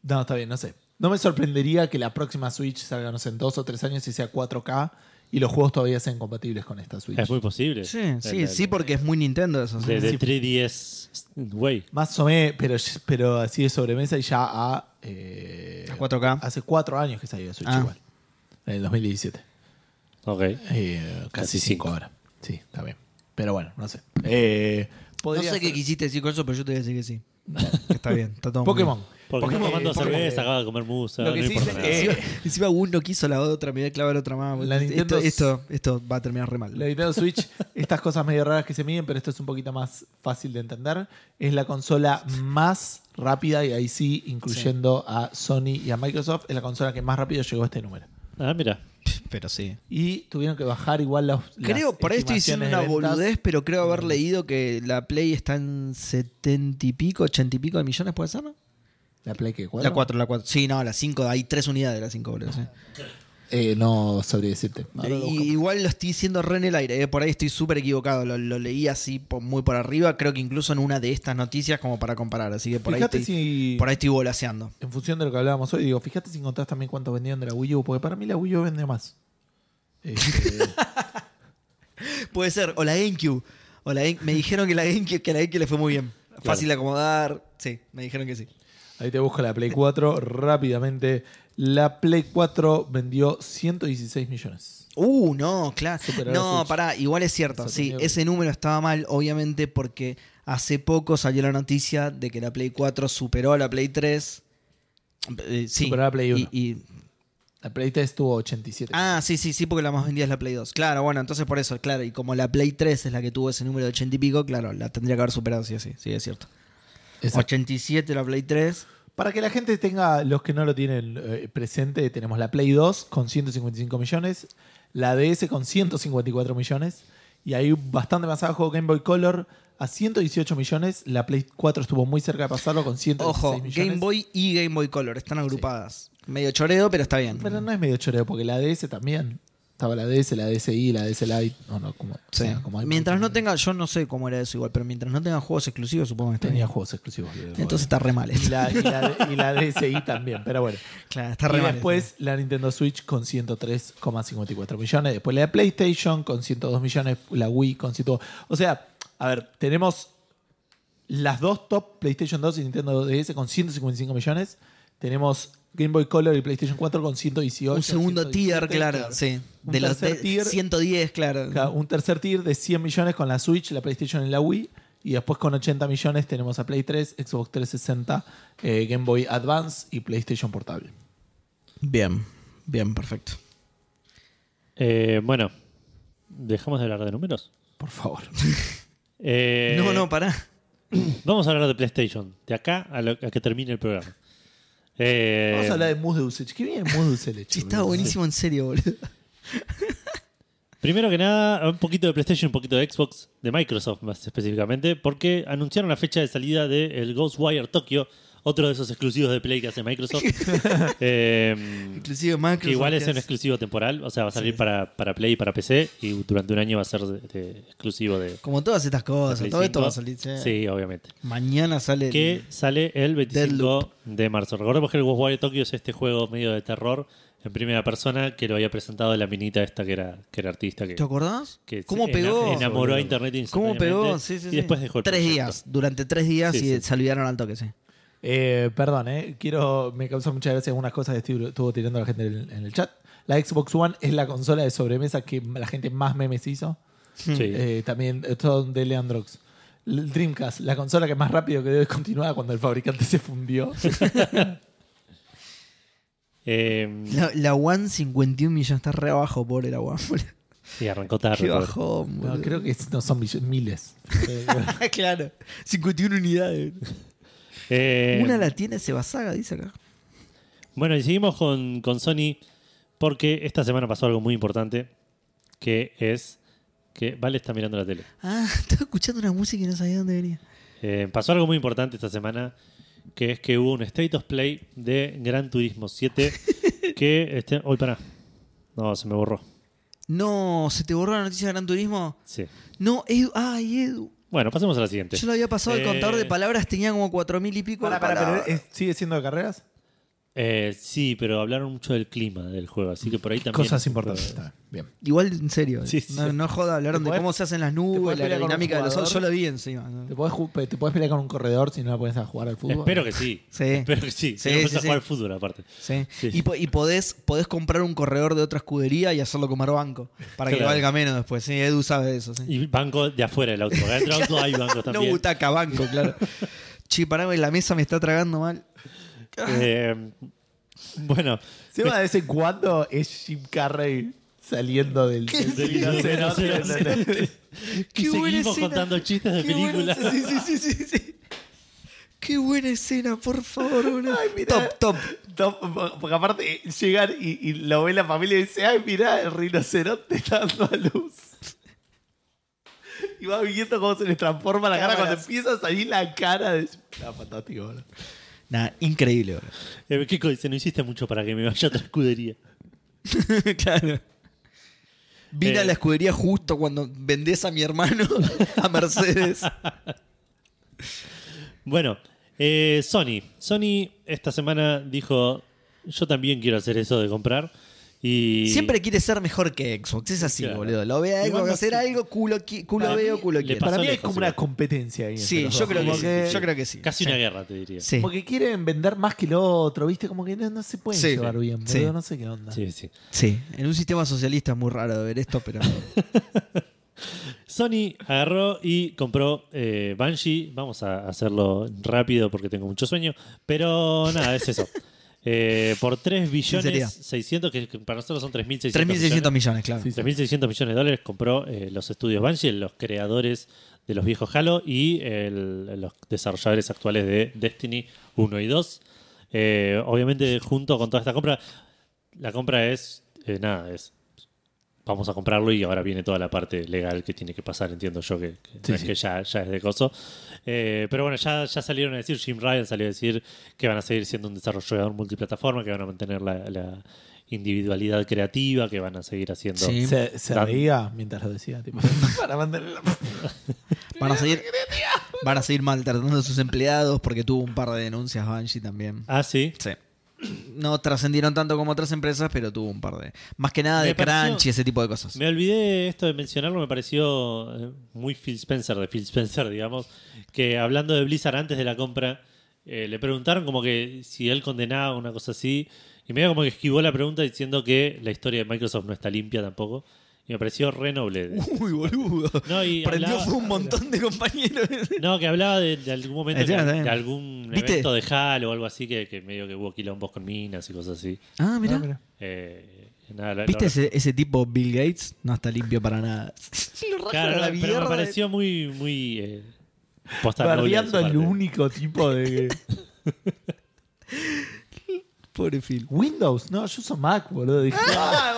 No, está bien, no sé. No me sorprendería que la próxima Switch salga, no sé, en dos o tres años y sea 4K y los juegos todavía sean compatibles con esta Switch. Es muy posible. Sí, La- sí, la- sí, porque es muy Nintendo eso. sí. De, de Sí. 3DS Way. Más o menos, pero, pero así de sobremesa y ya a. eh, A 4K. Hace cuatro años que salió Switch Ah. igual. En el 2017. Ok. Eh, casi, Casi cinco cinco. ahora. Sí, está bien. Pero bueno, no sé. Eh, No sé qué ser- quisiste decir con eso, pero yo te voy a decir que sí. Que está bien, está todo Pokémon. bien. Porque Pokémon, tomando eh, Pokémon, cerveza, eh, acaba de comer musa, lo no que sí importa dice nada. es- Encima, encima uno quiso la otra, me voy a clavar otra más. La esto, Nintendo- esto, esto va a terminar re mal. La Nintendo Switch, estas cosas medio raras que se miden, pero esto es un poquito más fácil de entender. Es la consola más rápida, y ahí sí, incluyendo a Sony y a Microsoft, es la consola que más rápido llegó a este número. Ah, mira. Pero sí. Y tuvieron que bajar igual los. Creo, las por ahí estoy diciendo una estimaciones de ventas. boludez, pero creo haber leído que la Play está en 70 y pico, 80 y pico de millones, ¿puede ser? no? ¿La Play que La 4, la 4. Sí, no, la 5, hay tres unidades de la 5, boludo. sí. Eh, no sabría decirte. Ahora lo Y- busco. igual lo estoy diciendo re en el aire, eh, por ahí estoy súper equivocado, lo, lo leí así muy por arriba, creo que incluso en una de estas noticias como para comparar, así que por, ahí Fíjate estoy, si. por ahí estoy volaseando. En función de lo que hablábamos hoy, digo, fíjate si encontrás también cuántos vendieron de la Wii U, porque para mí la Wii U vende más. Este, Puede ser, o la GameCube, o la Game- me dijeron que la GameCube, que la GameCube le fue muy bien, fácil de acomodar, sí, me dijeron que sí. Ahí te busco la Play 4 rápidamente. La Play 4 vendió 116 millones. Uh, no, claro. No, pará, igual es cierto. Sí, ese número estaba mal, obviamente, porque hace poco salió la noticia de que la Play 4 superó a la Play 3. Eh, sí. Superó a la Play 1. Y, y- La Play 3 tuvo 87. ah, sí, sí, sí, porque la más vendida es la Play 2. Claro, bueno, entonces por eso, claro. Y como la Play 3 es la que tuvo ese número de 80 y pico, claro, la tendría que haber superado, sí, sí, sí, es cierto. Exacto. 87 la Play 3. Para que la gente tenga, los que no lo tienen eh, presente, tenemos la Play 2 con 155 millones, la DS con 154 millones, y ahí bastante más abajo Game Boy Color a 118 millones. La Play 4 estuvo muy cerca de pasarlo con 116 Ojo, millones. Game Boy y Game Boy Color están agrupadas. Medio choreo, pero está bien. Pero no es medio choreo, porque la DS también. Estaba la DS, la DSi, la DS Lite. No, no, como, Sí. o sea, como hay mientras no tenga, yo no sé cómo era eso igual, pero mientras no tengan juegos exclusivos, supongo que está Tenía bien. juegos exclusivos. Entonces está re mal. y la, y, la, y la DSi también, pero bueno. Claro, está y re mal. después la Nintendo Switch con 103,54 millones. Después la PlayStation con 102 millones. La Wii con 102. O sea, a ver, tenemos las dos top, PlayStation 2 y Nintendo DS con 155 millones. Tenemos Game Boy Color y PlayStation 4 con 118. un segundo 117, tier, claro, sí. Un De los tercer de- tier. 110, claro. Claro, un tercer tier de 100 millones con la Switch, la PlayStation y la Wii. Y después con 80 millones tenemos a Play 3, Xbox 360, eh, Game Boy Advance y PlayStation Portable. Bien, bien, perfecto. Eh, bueno, dejamos de hablar de números. Por favor. Eh, no, no, pará. Vamos a hablar de PlayStation. De acá a, lo- a que termine el programa. Eh, Vamos a hablar de mousse de dulce leche. Qué bien mousse de dulce leche. Sí, está boludo. buenísimo en serio, boludo. Primero que nada, un poquito de PlayStation, un poquito de Xbox, de Microsoft más específicamente, porque anunciaron la fecha de salida del Ghostwire Tokyo, otro de esos exclusivos de Play que hace Microsoft. Eh, Inclusive Microsoft. que igual es un exclusivo temporal, o sea, va a salir para, para Play y para PC, y durante un año va a ser de- de exclusivo de, Como todas estas cosas, todo esto 5. va a salir. sí. Sí, obviamente. Mañana sale. el- Que sale el 25 Deadloop. de marzo. Recordemos que el Ghostwire Tokyo es este juego medio de terror en primera persona que lo había presentado la minita esta que era, que era artista. Que, ¿Te acordás? que ¿Cómo pegó? ena- enamoró a internet ¿Cómo pegó? Sí, sí, y sí. después dejó el Tres proyecto. días. Durante tres días Sí, y se olvidaron al toque, sí. Eh, perdón, eh. Quiero, me causa muchas gracias algunas cosas que estuvo, estuvo tirando la gente en, en el chat. La Xbox One es la consola de sobremesa que la gente más memes hizo. Sí. Eh, también esto de Leandrox. El Dreamcast, la consola que más rápido que debe continuar cuando el fabricante se fundió. Eh, La, la One 51 millones está re abajo, pobre la One. y arrancó tarde. Qué bajón, No, creo que es- no son millo- miles. Claro. 51 unidades. Eh, Una la tiene Sebasaga, dice acá. Bueno, y seguimos con, con Sony porque esta semana pasó algo muy importante que es que Vale está mirando la tele. Ah, estaba escuchando una música y no sabía dónde venía. Eh, pasó algo muy importante esta semana que es que hubo un State of Play de Gran Turismo 7 que... Este, hoy para. No, se me borró. No, ¿se te borró la noticia de Gran Turismo? Sí. No, Edu. Ay, Edu. Bueno, pasemos a la siguiente. Yo lo había pasado el Eh, contador de palabras, tenía como cuatro mil y pico. Para, para, pero palabras. ¿es- ¿sigue siendo de carreras? Eh, sí, pero hablaron mucho del clima del juego, así que por ahí también... Cosas importantes. Está bien. Igual, en serio. Sí, sí. no, no joda, hablaron ¿Te de podés- cómo se hacen las nubes, la dinámica de los jugador? Yo lo vi encima. ¿no? ¿Te podés, ¿Te podés pelear con un corredor si no la puedes a jugar al fútbol? Espero que sí. Sí. Espero que sí. Sí, Si no, a jugar fútbol aparte. Sí. Sí. Y, po- y podés, podés comprar un corredor de otra escudería y hacerlo comer banco. Para que Claro. valga menos después. Sí, Edu sabe de eso. Sí. Y banco de afuera del auto. porque Adentro del auto hay bancos No también. butaca, banco, claro. Che, pará, la mesa me está tragando mal. Eh, bueno, Seba de vez en cuando es Jim Carrey saliendo del, del Del rinoceronte. rinoceronte. Qué y buena seguimos escena. contando chistes de Qué buena- películas. Sí, sí, sí, sí, sí. Qué buena escena, por favor. boludo. Ay, mirá. top, top. No, porque aparte llegan y, y lo ve la familia y dice, ay, mirá, el rinoceronte está dando a luz. Y va viendo cómo se les transforma la cara cuando Cámaras. empieza a salir la cara de... Está fantástico, boludo. Nah, increíble. Eh, Kiko dice, no hiciste mucho para que me vaya a otra escudería. claro. Vine Eh. a la escudería justo cuando vendés a mi hermano a Mercedes. Bueno, eh, Sony. Sony esta semana dijo, yo también quiero hacer eso de comprar. Y Siempre quiere ser mejor que Xbox. Es así, Claro. boludo. Lo ve a Igual Xbox no hacer sé. algo, culo, culo Para veo, mí culo quiero. Para mí lejos como una competencia ahí. Sí, yo creo, que sí. yo creo que sí. Casi Sí. una guerra, te diría. Sí. Como que quieren vender más que lo otro, ¿viste? Como que no, no se pueden Sí. llevar bien, boludo. Sí. No sé qué onda. Sí, sí. Sí, en un sistema socialista es muy raro ver esto, pero. Sony agarró y compró eh, Banshee. Vamos a hacerlo rápido porque tengo mucho sueño. Pero nada, es eso. Eh, por 3 Sinceridad. billones 600, que que para nosotros son 3.600 3.600 millones, claro. Sí, sí. 3.600 millones de dólares compró eh, los estudios Banshee, los creadores de los viejos Halo y el- los desarrolladores actuales de Destiny 1 y 2. Eh, obviamente, junto con toda esta compra, la compra es eh, nada, es vamos a comprarlo y ahora viene toda la parte legal que tiene que pasar, entiendo yo que, que Sí, no es que ya, ya es de coso. Eh, pero bueno, ya, ya salieron a decir, Jim Ryan salió a decir que van a seguir siendo un desarrollador multiplataforma, que van a mantener la, la individualidad creativa, que van a seguir haciendo... Sí. Se, se Dan- reía mientras lo decía. Tipo, para mantener la... Van a seguir. Van a seguir maltratando a sus empleados porque tuvo un par de denuncias Banshee también. Ah, sí. Sí. No trascendieron tanto como otras empresas, pero tuvo un par de. Más que nada Me de pareció- crunch y ese tipo de cosas. Me olvidé esto de mencionarlo, me pareció eh, muy Phil Spencer, de Phil Spencer, digamos, que hablando de Blizzard antes de la compra, eh, le preguntaron como que si él condenaba una cosa así, y medio como que esquivó la pregunta diciendo que la historia de Microsoft no está limpia tampoco, y me pareció re noble. Uy, boludo. No, y Prendió hablaba- fue un montón de compañeros. No, que hablaba de, de algún momento, de, algún ¿Viste? evento de Halo o algo así, que, que medio que hubo quilombos con minas y cosas así. Ah, mira. Ah. Eh, nada, la- ¿Viste ese, ese tipo Bill Gates? No está limpio para nada. Lo rajan Claro, a la no, pero me mierda. pareció muy, muy eh, posta noble de Bardeando su el parte. único tipo de... Pobre Phil. Windows, no, yo uso Mac, boludo. Dije, ah,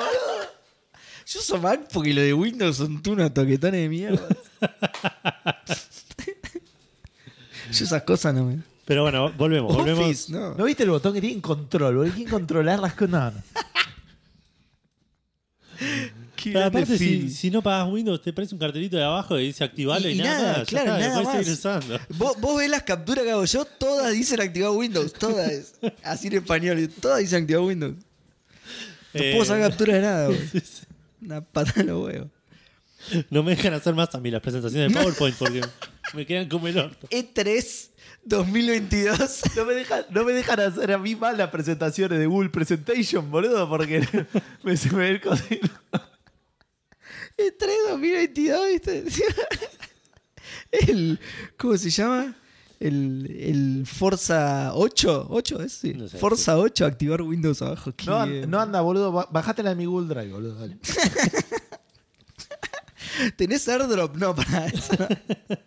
Yo uso Mac porque lo de Windows son tú unos toquetones de mierda. Yo esas cosas no me. Pero bueno, volvemos, volvemos. Office, no. ¿No viste el botón que tiene control? boludo? Hay que controlar las cosas. No, no. Qué Pero grande aparte, si, Phil. si no pagas Windows, te aparece un cartelito de abajo y dice activarlo y, Y- nada, nada, ya claro, está, lo nada seguir más. usando. ¿Vos, vos ves las capturas que hago yo, todas dicen activar Windows, todas. Así en español, todas dicen activar Windows. No Eh, puedo sacar captura de nada, sí, sí. Una patada en los huevos. No me dejan hacer más a mí las presentaciones de PowerPoint porque me quedan como el orto. E3 2022. No me, dejan, no me dejan hacer a mí más las presentaciones de Google Presentation, boludo, porque me se me ve el cosito. E3 2022, ¿viste? El, ¿Cómo se llama? El, el Forza 8. ¿8 es? Sí. No sé, Forza 8, activar Windows abajo. No, no anda, boludo. ba- Bajate la de mi Google Drive, boludo. Dale. ¿Tenés airdrop? No, para eso. no.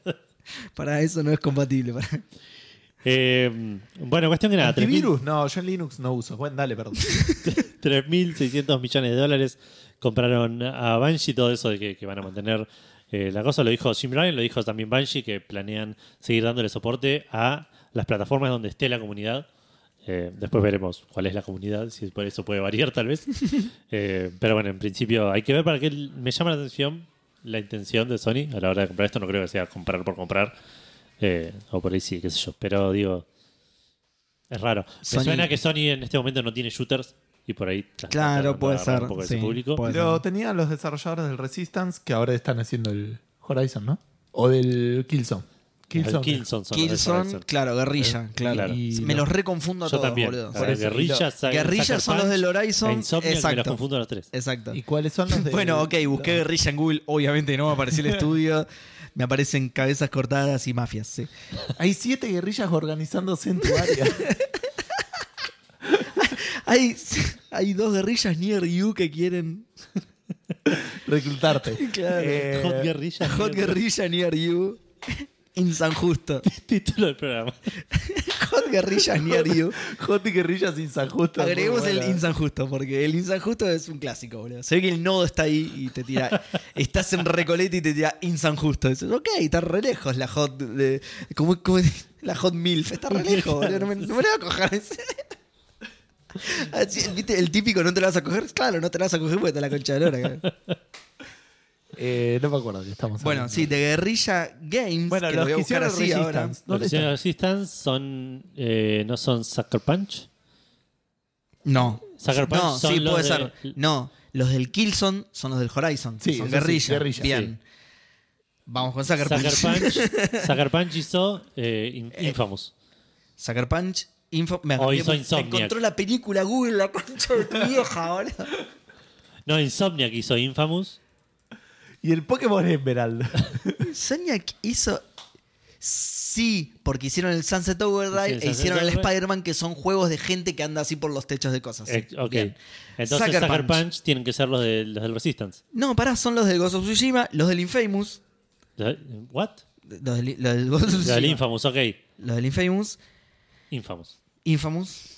para eso no es compatible. para- Eh, bueno, cuestión que nada, 3.000 ¿Antivirus? No, yo en Linux no uso. Bueno, dale, perdón. 3.600 millones de dólares compraron a Banshee, todo eso de que, que van a mantener eh, la cosa, lo dijo Jim Ryan, lo dijo también Banshee, que planean seguir dándole soporte a las plataformas donde esté la comunidad. Eh, después veremos cuál es la comunidad, si por eso puede variar tal vez. Eh, pero bueno, en principio hay que ver para qué me llama la atención la intención de Sony a la hora de comprar esto. No creo que sea comprar por comprar. O por ahí sí, qué sé yo. Pero digo, es raro. Me Sony- suena que Sony en este momento no tiene shooters y por ahí Claro, puede ser, un poco de sí, ese público. puede Pero ser. tenían los desarrolladores del Resistance que ahora están haciendo el Horizon, ¿no? O del Killzone. Killzone, Killzone. Son claro, guerrilla, claro. claro. Y Me los- los reconfundo a Yo todos, también. boludo. Por eso, Guerrilla, lo- Guerrilla son los del Horizon. me Exacto. los confundo a los tres. Exacto. ¿Y cuáles son los de Bueno, ok, busqué guerrilla en Google. Obviamente no me apareció el estudio. Me aparecen cabezas cortadas y mafias, sí. Hay siete guerrillas organizándose en tu área. Hay, hay dos guerrillas near you que quieren. reclutarte. Claro. Eh, Hot Guerrilla. Hot guerrilla near you. In San Justo. Título del programa. Hot guerrilla near you. Hot y guerrillas sin San Justo. Agreguemos el. Insan Justo, porque el Insan Justo es un clásico, boludo. Se ve que el nodo está ahí y te tira. estás en Recoleta y te tira Insan Justo. Dices, ok, está re lejos la Hot. De, ¿cómo, cómo es? la Hot MILF. Está re lejos, boludo. No me, no me la voy a coger. Así, ¿Viste? El típico no te la vas a coger. Claro, no te la vas a coger porque te la concha de lora. Eh, no me acuerdo que estamos Bueno, hablando. sí, de Guerrilla Games. Bueno, que los lo voy a que buscar hicieron así ahora. Resistance. Los ¿Dónde que hicieron están? Resistance son. eh, no son Sucker Punch. No. Sucker Punch no, son sí, los puede de- ser. No, los del Killzone son los del Horizon. Sí, son eso sí, guerrilla. guerrilla, Bien. Vamos con Sucker, Sucker Punch. Punch. Sucker Punch hizo eh, In- Infamous. Sucker Punch. Info, me, O me- hizo me Insomniac. encontró la película Google, la concha de tu vieja, boludo. No, Insomniac hizo Infamous. Y el Pokémon Emerald. Insomniac hizo. Sí, porque hicieron el Sunset Overdrive el e Sunset hicieron el. Spider-Man, que son juegos de gente que anda así por los techos de cosas. Eh, ok. Bien. Entonces Sucker Sucker, Punch. Punch. tienen que ser los, de, los del Resistance. No, pará, son los del Ghost of Tsushima, los del Infamous. ¿What? Los del, los del Ghost of Los del Tsushima. Infamous, ok. Los del Infamous. Infamous. Infamous.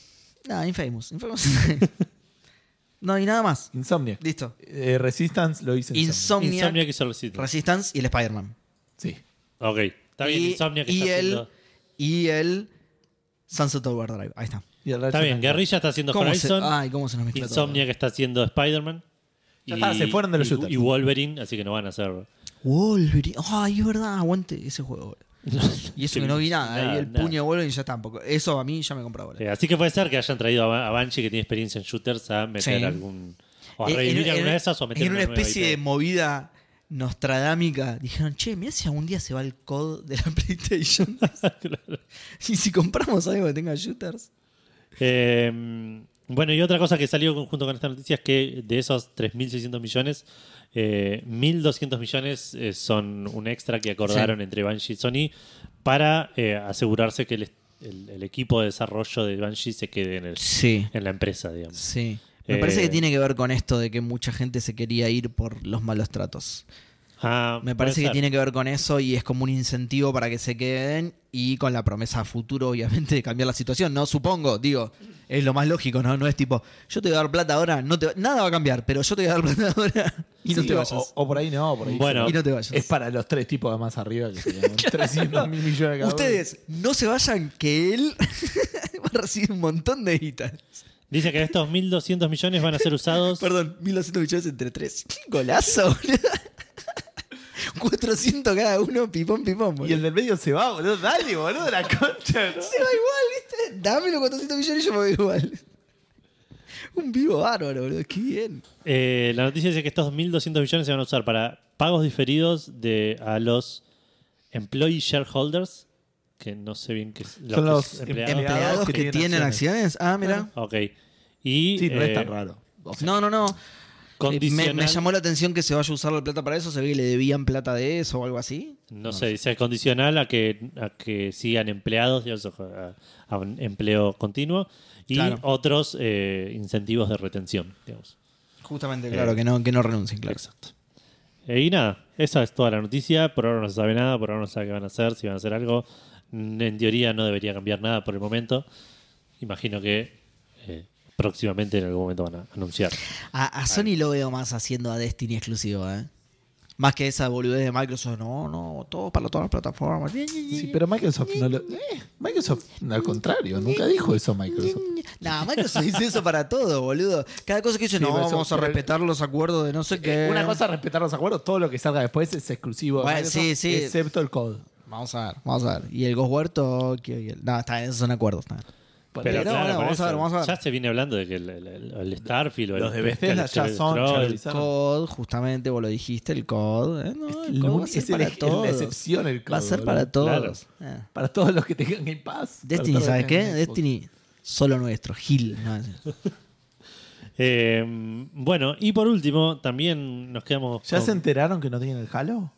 Ah, Infamous. Infamous. no, y nada más. Insomniac. Listo. Eh, Resistance lo hice Insomniac, Insomniac hizo Resistance. Resistance y el Spider-Man. Sí. Ok. Está bien, y, Insomniac y está el, haciendo. y el Sunset Overdrive. Ahí está. Y el Está bien, and Clank. Guerrilla está haciendo ¿Cómo se, Horizon. ay, cómo se nos mezcla todo. Insomniac está haciendo Spider-Man. Ya está, se fueron de los y- shooters. Y Wolverine, así que no van a hacer. Wolverine. Ay, es verdad, aguante ese juego. boludo. Y eso que no vi nada. y el nada. puño de Wolverine ya tampoco. Eso a mí ya me compró. Eh, así que puede ser que hayan traído a, a Banshee, que tiene experiencia en shooters, a meter Sí. algún. O a Eh, revivir en- alguna en- de esas o meter En una especie de movida nostradámica. Dijeron, che, mira si algún día se va el code de la PlayStation. y si compramos algo que tenga shooters. Eh, bueno, y otra cosa que salió junto con esta noticia es que de esos 3.600 millones, eh, 1.200 millones eh, son un extra que acordaron entre Banshee y Sony para eh, asegurarse que el, el- el equipo de desarrollo de Banshee se quede en, el- Sí. en la empresa, digamos. Sí. Me Eh, parece que tiene que ver con esto de que mucha gente se quería ir por los malos tratos. Ah, Me parece que ser. tiene que ver con eso y es como un incentivo para que se queden y con la promesa a futuro, obviamente, de cambiar la situación. No supongo, digo, es lo más lógico, ¿no? No es tipo, yo te voy a dar plata ahora, no te nada va a cambiar, pero yo te voy a dar plata ahora y no te o- vayas. O, o por ahí no, por ahí Bueno. sí. y no te vayas. Es para los tres tipos de más arriba que serían 300 mil millones cada uno. Ustedes no se vayan que él va a recibir un montón de guitas. Dice que estos 1.200 millones van a ser usados. Perdón, 1200 millones entre tres. Golazo, boludo. 400 cada uno, pipón, pipón. Y boludo. el del medio se va, boludo. Dale, boludo, la concha. ¿no? Se va igual, ¿viste? Dame los 400 millones y yo me voy igual. Un vivo bárbaro, boludo. Qué bien. Eh, la noticia dice que estos 1.200 millones se van a usar para pagos diferidos de a los employee shareholders, que no sé bien qué es. Son que los empleados. ¿Empleados que, que tienen, acciones? Ah, mira. Ok. Y Sí, no eh, es tan raro. O sea, No, no, no. Me, llamó la atención que se vaya a usar la plata para eso. Se ve que le debían plata de eso o algo así. no sé, dice condicional a que, a que sigan empleados, digamos, a, a un empleo continuo, y Claro. otros eh, incentivos de retención, digamos. Justamente, claro, que no, que no renuncien, claro. Exacto. Eh, y nada, esa es toda la noticia. Por ahora no se sabe nada, por ahora no se sabe qué van a hacer, si van a hacer algo. Mm, En teoría no debería cambiar nada por el momento. Imagino que eh, próximamente en algún momento van a anunciar. A, a Sony lo veo más haciendo a Destiny exclusivo, ¿eh? Más que esa boludez de Microsoft, no, no, todo para todas las plataformas. Sí, pero Microsoft no lo. eh, Microsoft, al contrario, nunca dijo eso Microsoft. No, Microsoft dice eso para todo, boludo. Cada cosa que dice, Sí, no, vamos a respetar los acuerdos de no sé qué. Eh, Una cosa es respetar los acuerdos, todo lo que salga después es exclusivo Bueno, sí, sí. excepto el code. Vamos a ver, vamos a ver. Y el Ghostware Tokyo y el... No, está esos son acuerdos. está Pero eso, bueno, vamos a ver, eso, vamos a ver. Ya se viene hablando de que el, el- el- el Starfield o Los el de Bethesda ya el son, El. COD, justamente vos lo dijiste, el COD. eh, no, el el COD va a ser es el- para es la todos. excepción el Va a COD, ser para todos. Eh. Para todos los que tengan Game Pass. Destiny, todos ¿sabes qué? Destiny, solo nuestro, Gil. no, Eh, bueno, y por último, también nos quedamos. ¿Ya con- se enteraron que no tienen el Halo?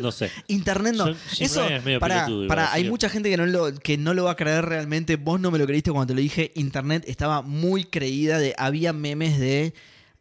No sé. Internet no. Jim Eso, Ryan es medio para, pelotudo para, hay mucha gente que no, lo, que no lo va a creer realmente. Vos no me lo creíste cuando te lo dije. Internet estaba muy creída de. Había memes de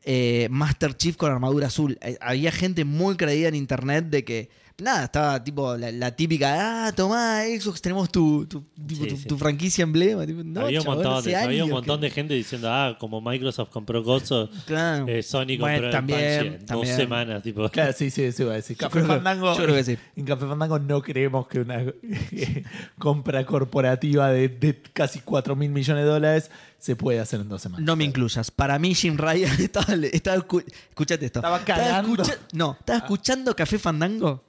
eh, Master Chief con armadura azul. Eh, había gente muy creída en internet de que. Nada, estaba tipo la, la típica. Ah, tomá, Xbox, tenemos tu, tu, tipo, Sí, tu, sí. tu franquicia emblema. Tipo, no, había un chabón, montón, de, había un años montón que- de gente diciendo, ah, como Microsoft compró Gozo, Claro. eh, Sony compró Bueno, el también, dos semanas. Tipo. Claro, sí, sí, sí, iba a decir. Café que- Fandango. yo creo que sí. En Café Fandango no creemos que una compra corporativa de, de casi 4 mil millones de dólares se puede hacer en dos semanas. No me incluyas. Para mí, Jim Ryan estaba. estaba escu- escuchate esto. Estaba cagando. escucha- no, estaba escuchando Café Fandango.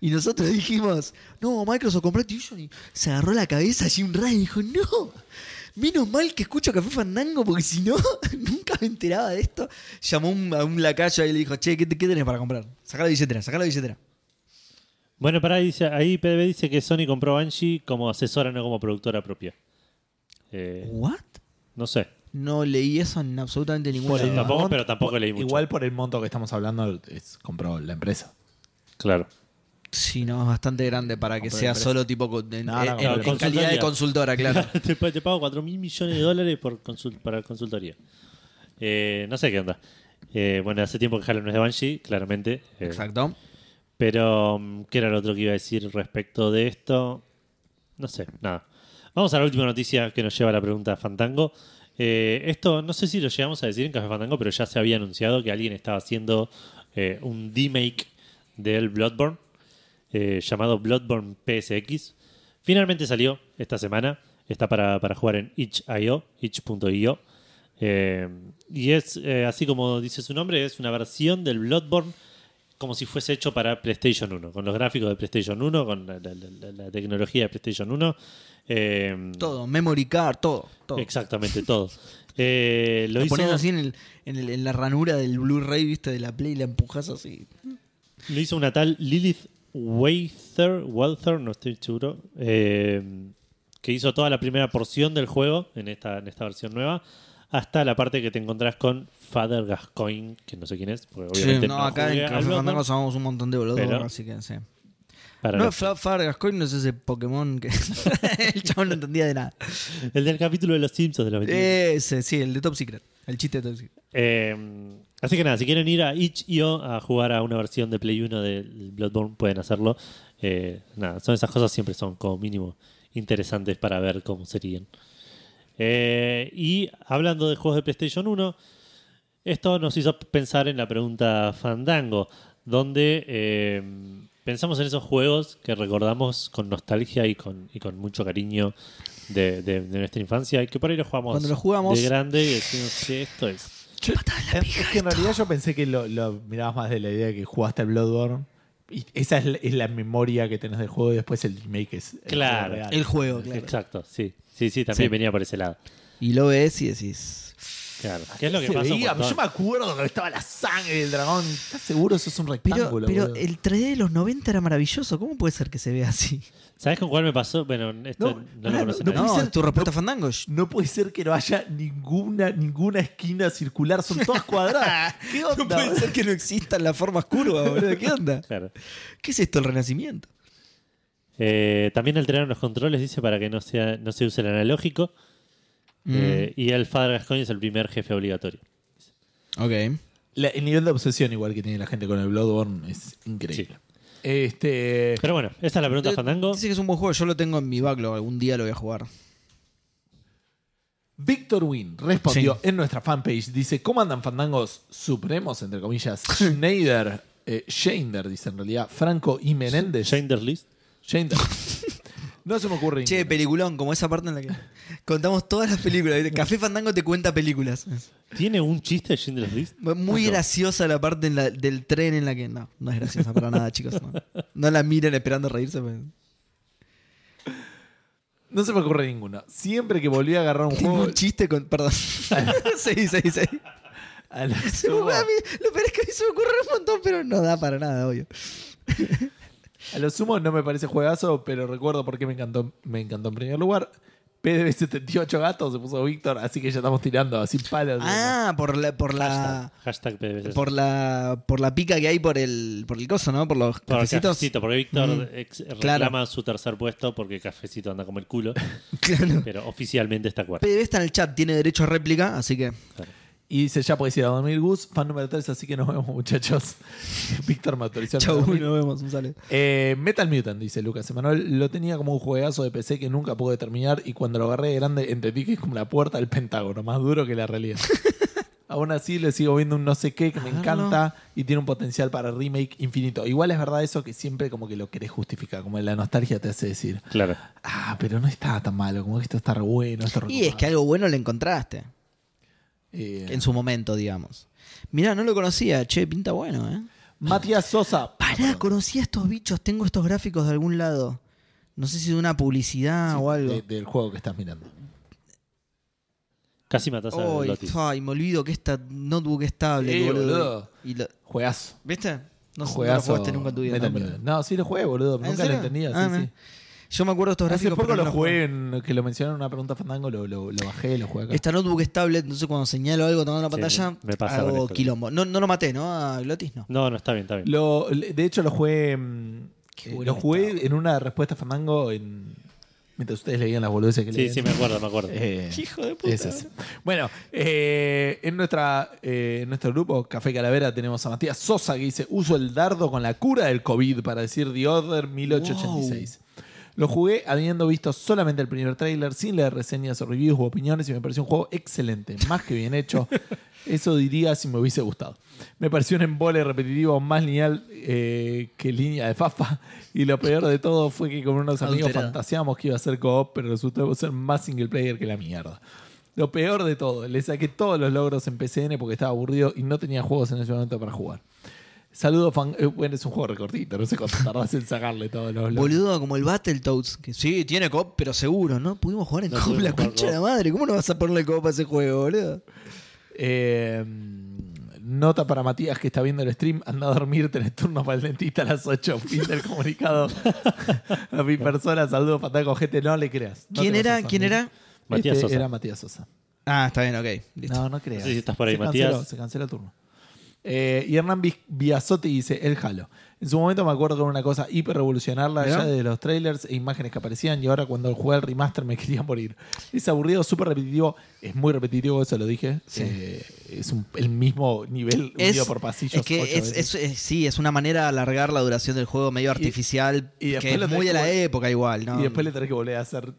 Y nosotros dijimos, no, Microsoft compró Activision y se agarró la cabeza Jim Ryan y dijo, no, menos mal que escucho Café Fandango porque si no, nunca me enteraba de esto. Llamó un- a un lacayo y le dijo, che, ¿qué, qué tenés para comprar? Sacá la billetera, sacá la billetera. Bueno, para ahí, dice, ahí PDB dice que Sony compró Banshee como asesora, no como productora propia. Eh, ¿What? no sé. No leí eso en absolutamente ningún lado. Tampoco, pero tampoco leí mucho. Igual por el monto que estamos hablando, es, compró la empresa. Claro. Sí, no, es bastante grande para que sea solo tipo en, No, no, en- compró en la empresa. calidad de consultora, claro. te, pa- te pago 4 mil millones de dólares por consul- para consultoría. Eh, no sé qué onda. Eh, bueno, hace tiempo que Halo no es de Banshee, claramente. eh, Exacto. Pero, mm, ¿qué era lo otro que iba a decir respecto de esto? No sé, nada. Vamos a la última noticia que nos lleva a la pregunta de Fantango. Eh, esto, no sé si lo llegamos a decir en Café Fantango, pero ya se había anunciado que alguien estaba haciendo eh, un remake del Bloodborne, eh, llamado Bloodborne PSX. Finalmente salió esta semana. Está para, para jugar en itch.io, itch.io. Eh, y es, eh, así como dice su nombre, es una versión del Bloodborne como si fuese hecho para PlayStation 1, con los gráficos de PlayStation 1, con la, la- la- la tecnología de PlayStation 1. eh, Todo, memory card, todo. todo. Exactamente, todo. Eh, lo Lo hizo, pones así en, el- en el- en la ranura del Blu-ray, viste, de la Play y la empujas así. lo hizo una tal Lilith Walther, Walther no estoy seguro, eh, que hizo toda la primera porción del juego en esta, en esta versión nueva, hasta la parte que te encontrás con Father Gascoigne, que no sé quién es, porque obviamente no, no, acá en Café Fandango somos un montón de boludos, Pero- así que sí. para No, los- Fa- Fargas Coin no es ese Pokémon que el chabón no entendía de nada. el del capítulo de los Simpsons de los 25. Ese, sí, el de Top Secret. El chiste de Top Secret. Eh, así que nada, si quieren ir a itch.io a jugar a una versión de Play 1 del Bloodborne, pueden hacerlo. Eh, nada, son esas cosas siempre son como mínimo interesantes para ver cómo serían. Eh, y hablando de juegos de PlayStation 1, esto nos hizo pensar en la pregunta Fandango, donde eh, pensamos en esos juegos que recordamos con nostalgia y con, y con mucho cariño de, de- de nuestra infancia y que por ahí lo jugamos, Cuando lo jugamos- de grande y decimos, sí, esto es... Es es que en realidad yo pensé que lo, lo mirabas más de la idea de que jugaste al Bloodborne. Y esa es la, es la memoria que tenés del juego y después el remake es el Claro. juego real. El juego, claro. Exacto, sí. Sí, sí, también Sí. venía por ese lado. Y lo ves y decís. Claro. ¿Qué es lo que Se pasa? yo me acuerdo que estaba la sangre del dragón. ¿Estás seguro? Eso es un Pero, rectángulo. pero boludo. el 3D de los 90 era maravilloso. ¿Cómo puede ser que se vea así? ¿Sabes con cuál me pasó? Bueno, esto No, no, lo no, conocen no nadie. No, es tu respuesta a Fandango. No puede ser que no haya ninguna, ninguna esquina circular, son todas cuadradas. ¿Qué onda? No puede ser que no existan las formas curvas, boludo. ¿Qué onda? Claro. ¿Qué es esto, el renacimiento? Eh, también alteraron los controles, dice, para que no, sea, no se use el analógico. Mm. Eh, y el Father Gascoigne es el primer jefe obligatorio. Ok. La- el nivel de obsesión igual que tiene la gente con el Bloodborne es increíble. Sí. Este, Pero bueno, esa es la pregunta, Eh, Fandango. Dice que es un buen juego. Yo lo tengo en mi backlog. Algún día lo voy a jugar. Víctor Win respondió en nuestra fanpage. Dice, ¿cómo andan fandangos supremos, entre comillas? Schneider Eh, Shander, dice en realidad. Franco y Menéndez. Schindler's List. Shander. no se me ocurre Che, peliculón, como esa parte en la que contamos todas las películas. ¿viste? Café Fandango te cuenta películas. ¿Tiene un chiste de Schindler's List? Muy No. graciosa la parte en la- del tren en la que. No, no es graciosa para nada, chicos. No, No la miren esperando reírse. pues. No se me ocurre ninguno. Siempre que volví a agarrar un juego. un chiste con. Perdón. sí, sí, sí. a lo Se me sumo- ocurre a mí- lo peor es que a mí se me ocurre un montón, pero no da para nada, obvio. A lo sumo no me parece juegazo, pero recuerdo por qué me encantó, me encantó en primer lugar. PDB78 gatos se puso Víctor, así que ya estamos tirando así palos. Ah, por la. Por la Hashtag, hashtag PDVSS. por la, por la pica que hay por el, por el coso, ¿no? Por los Por el cafecitos. cafecito, porque Víctor Mm. ex- Claro. reclama su tercer puesto porque Cafecito anda como el culo, Claro. pero oficialmente está cuarto. PDB está en el chat, tiene derecho a réplica, así que. Y dice, ya puedes ir a dormir, Gus. Fan número 3, así que nos vemos, muchachos. Víctor me autorizó. Chau, nos vemos, un saludo. Eh, Metal Mutant, dice Lucas Emanuel, lo tenía como un juegazo de PC que nunca pude terminar y cuando lo agarré de grande entendí que es como la puerta del Pentágono, más duro que la realidad. Aún así le sigo viendo un no sé qué que me encanta y tiene un potencial para remake infinito. Igual es verdad eso que siempre como que lo querés justificar, como la nostalgia te hace decir, Claro. ah, pero no está tan malo, como que esto está re bueno, esto re Y es que copado". algo bueno le encontraste. Eh, En su momento, digamos. Mirá, no lo conocía. Che, pinta bueno, ¿eh? Matías Sosa. Pará, conocía estos bichos. Tengo estos gráficos de algún lado. No sé si de una publicidad o algo. de- del juego que estás mirando. Casi matas a Lotis. ay, me olvido que esta notebook es tablet, Sí, boludo. boludo. Y lo- Juegazo. ¿Viste? No, no lo Juegazo jugaste nunca en tu vida. ¿no? Sí lo jugué, boludo. ¿En Nunca lo entendía. Ah, sí, sí. Yo me acuerdo de estos Hace gráficos. poco pero lo no jugué, en- que lo mencionaron en una pregunta Fandango, lo, lo, lo bajé, lo jugué acá. Esta notebook es tablet, entonces cuando señalo algo tomando la Sí, pantalla, me pasa con hago quilombo. No, no lo maté, ¿no? A Glotis, no. No, no, está bien, está bien. Lo- de hecho, lo jugué. Qué eh, bueno lo jugué estaba. en una respuesta Fandango en, mientras ustedes leían las boludeces que Sí, leían. sí, me acuerdo, me acuerdo. Eh, Hijo de puta. es ese. Bueno, eh, en, nuestra, eh, en nuestro grupo Café Calavera tenemos a Matías Sosa que dice: Uso el dardo con la cura del COVID para decir The Order 1886. Lo jugué habiendo visto solamente el primer tráiler, sin leer reseñas o reviews u opiniones, y me pareció un juego excelente, más que bien hecho. Eso diría si me hubiese gustado. Me pareció un embole repetitivo más lineal eh, que línea de Fafa. Y lo peor de todo fue que con unos amigos fantaseamos que iba a ser co-op, pero resultó ser más single player que la mierda. Lo peor de todo, le saqué todos los logros en PCN porque estaba aburrido y no tenía juegos en ese momento para jugar. Saludos, fan. eh, bueno, es un juego recortito, no sé cuánto tardás en sacarle todos los. Boludo, como el Battletoads. Que sí, tiene cop, pero seguro, ¿no? Pudimos jugar en No cop, la concha de la madre. ¿Cómo no vas a ponerle cop a ese juego, boludo? Eh, nota para Matías que está viendo el stream. Anda a dormir, tenés turno para el dentista a las 8. Fin del comunicado a mi persona. Saludos, Fataco, gente. No le creas. No ¿Quién era? ¿Quién era? Matías Este Sosa. Era Matías Sosa. Ah, está bien, ok. Listo. No, no creas. No sé si estás por ahí, se canceló, Matías. se canceló el turno. Eh, y Hernán Biasotti dice el Halo. En su momento me acuerdo que era una cosa hiper revolucionarla ya de los trailers e imágenes que aparecían y ahora cuando jugué el remaster me quería morir. Es aburrido, súper repetitivo. Es muy repetitivo, eso lo dije. Sí. Eh, es un- el mismo nivel Es, unido por pasillos. es que ocho es, veces. es- es- sí, es una manera de alargar la duración del juego medio artificial, y que es muy de la época igual, ¿no? Y después le tenés que volver a hacer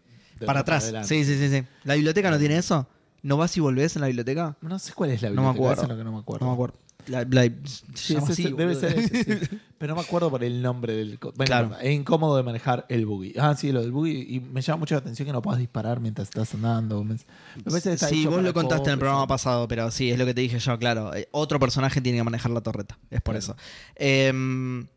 Para atrás. adelante. Sí, sí, sí, sí. ¿La biblioteca no tiene eso? ¿No vas y volvés en la biblioteca? No sé cuál es la No me biblioteca, acuerdo. eso es lo que no me acuerdo. No me acuerdo. Sí, ese- así, debe ser ese, sí. Pero no me acuerdo por el nombre del. Bueno, Claro. es incómodo de manejar el buggy. Ah, sí, lo del buggy. Y me llama mucho la atención que no puedas disparar mientras estás andando. Me, parece que Sí, vos lo contaste en el programa pasado, pero sí, es lo que te dije yo, claro. Eh, Otro personaje tiene que manejar la torreta. Es por Claro. eso. Em,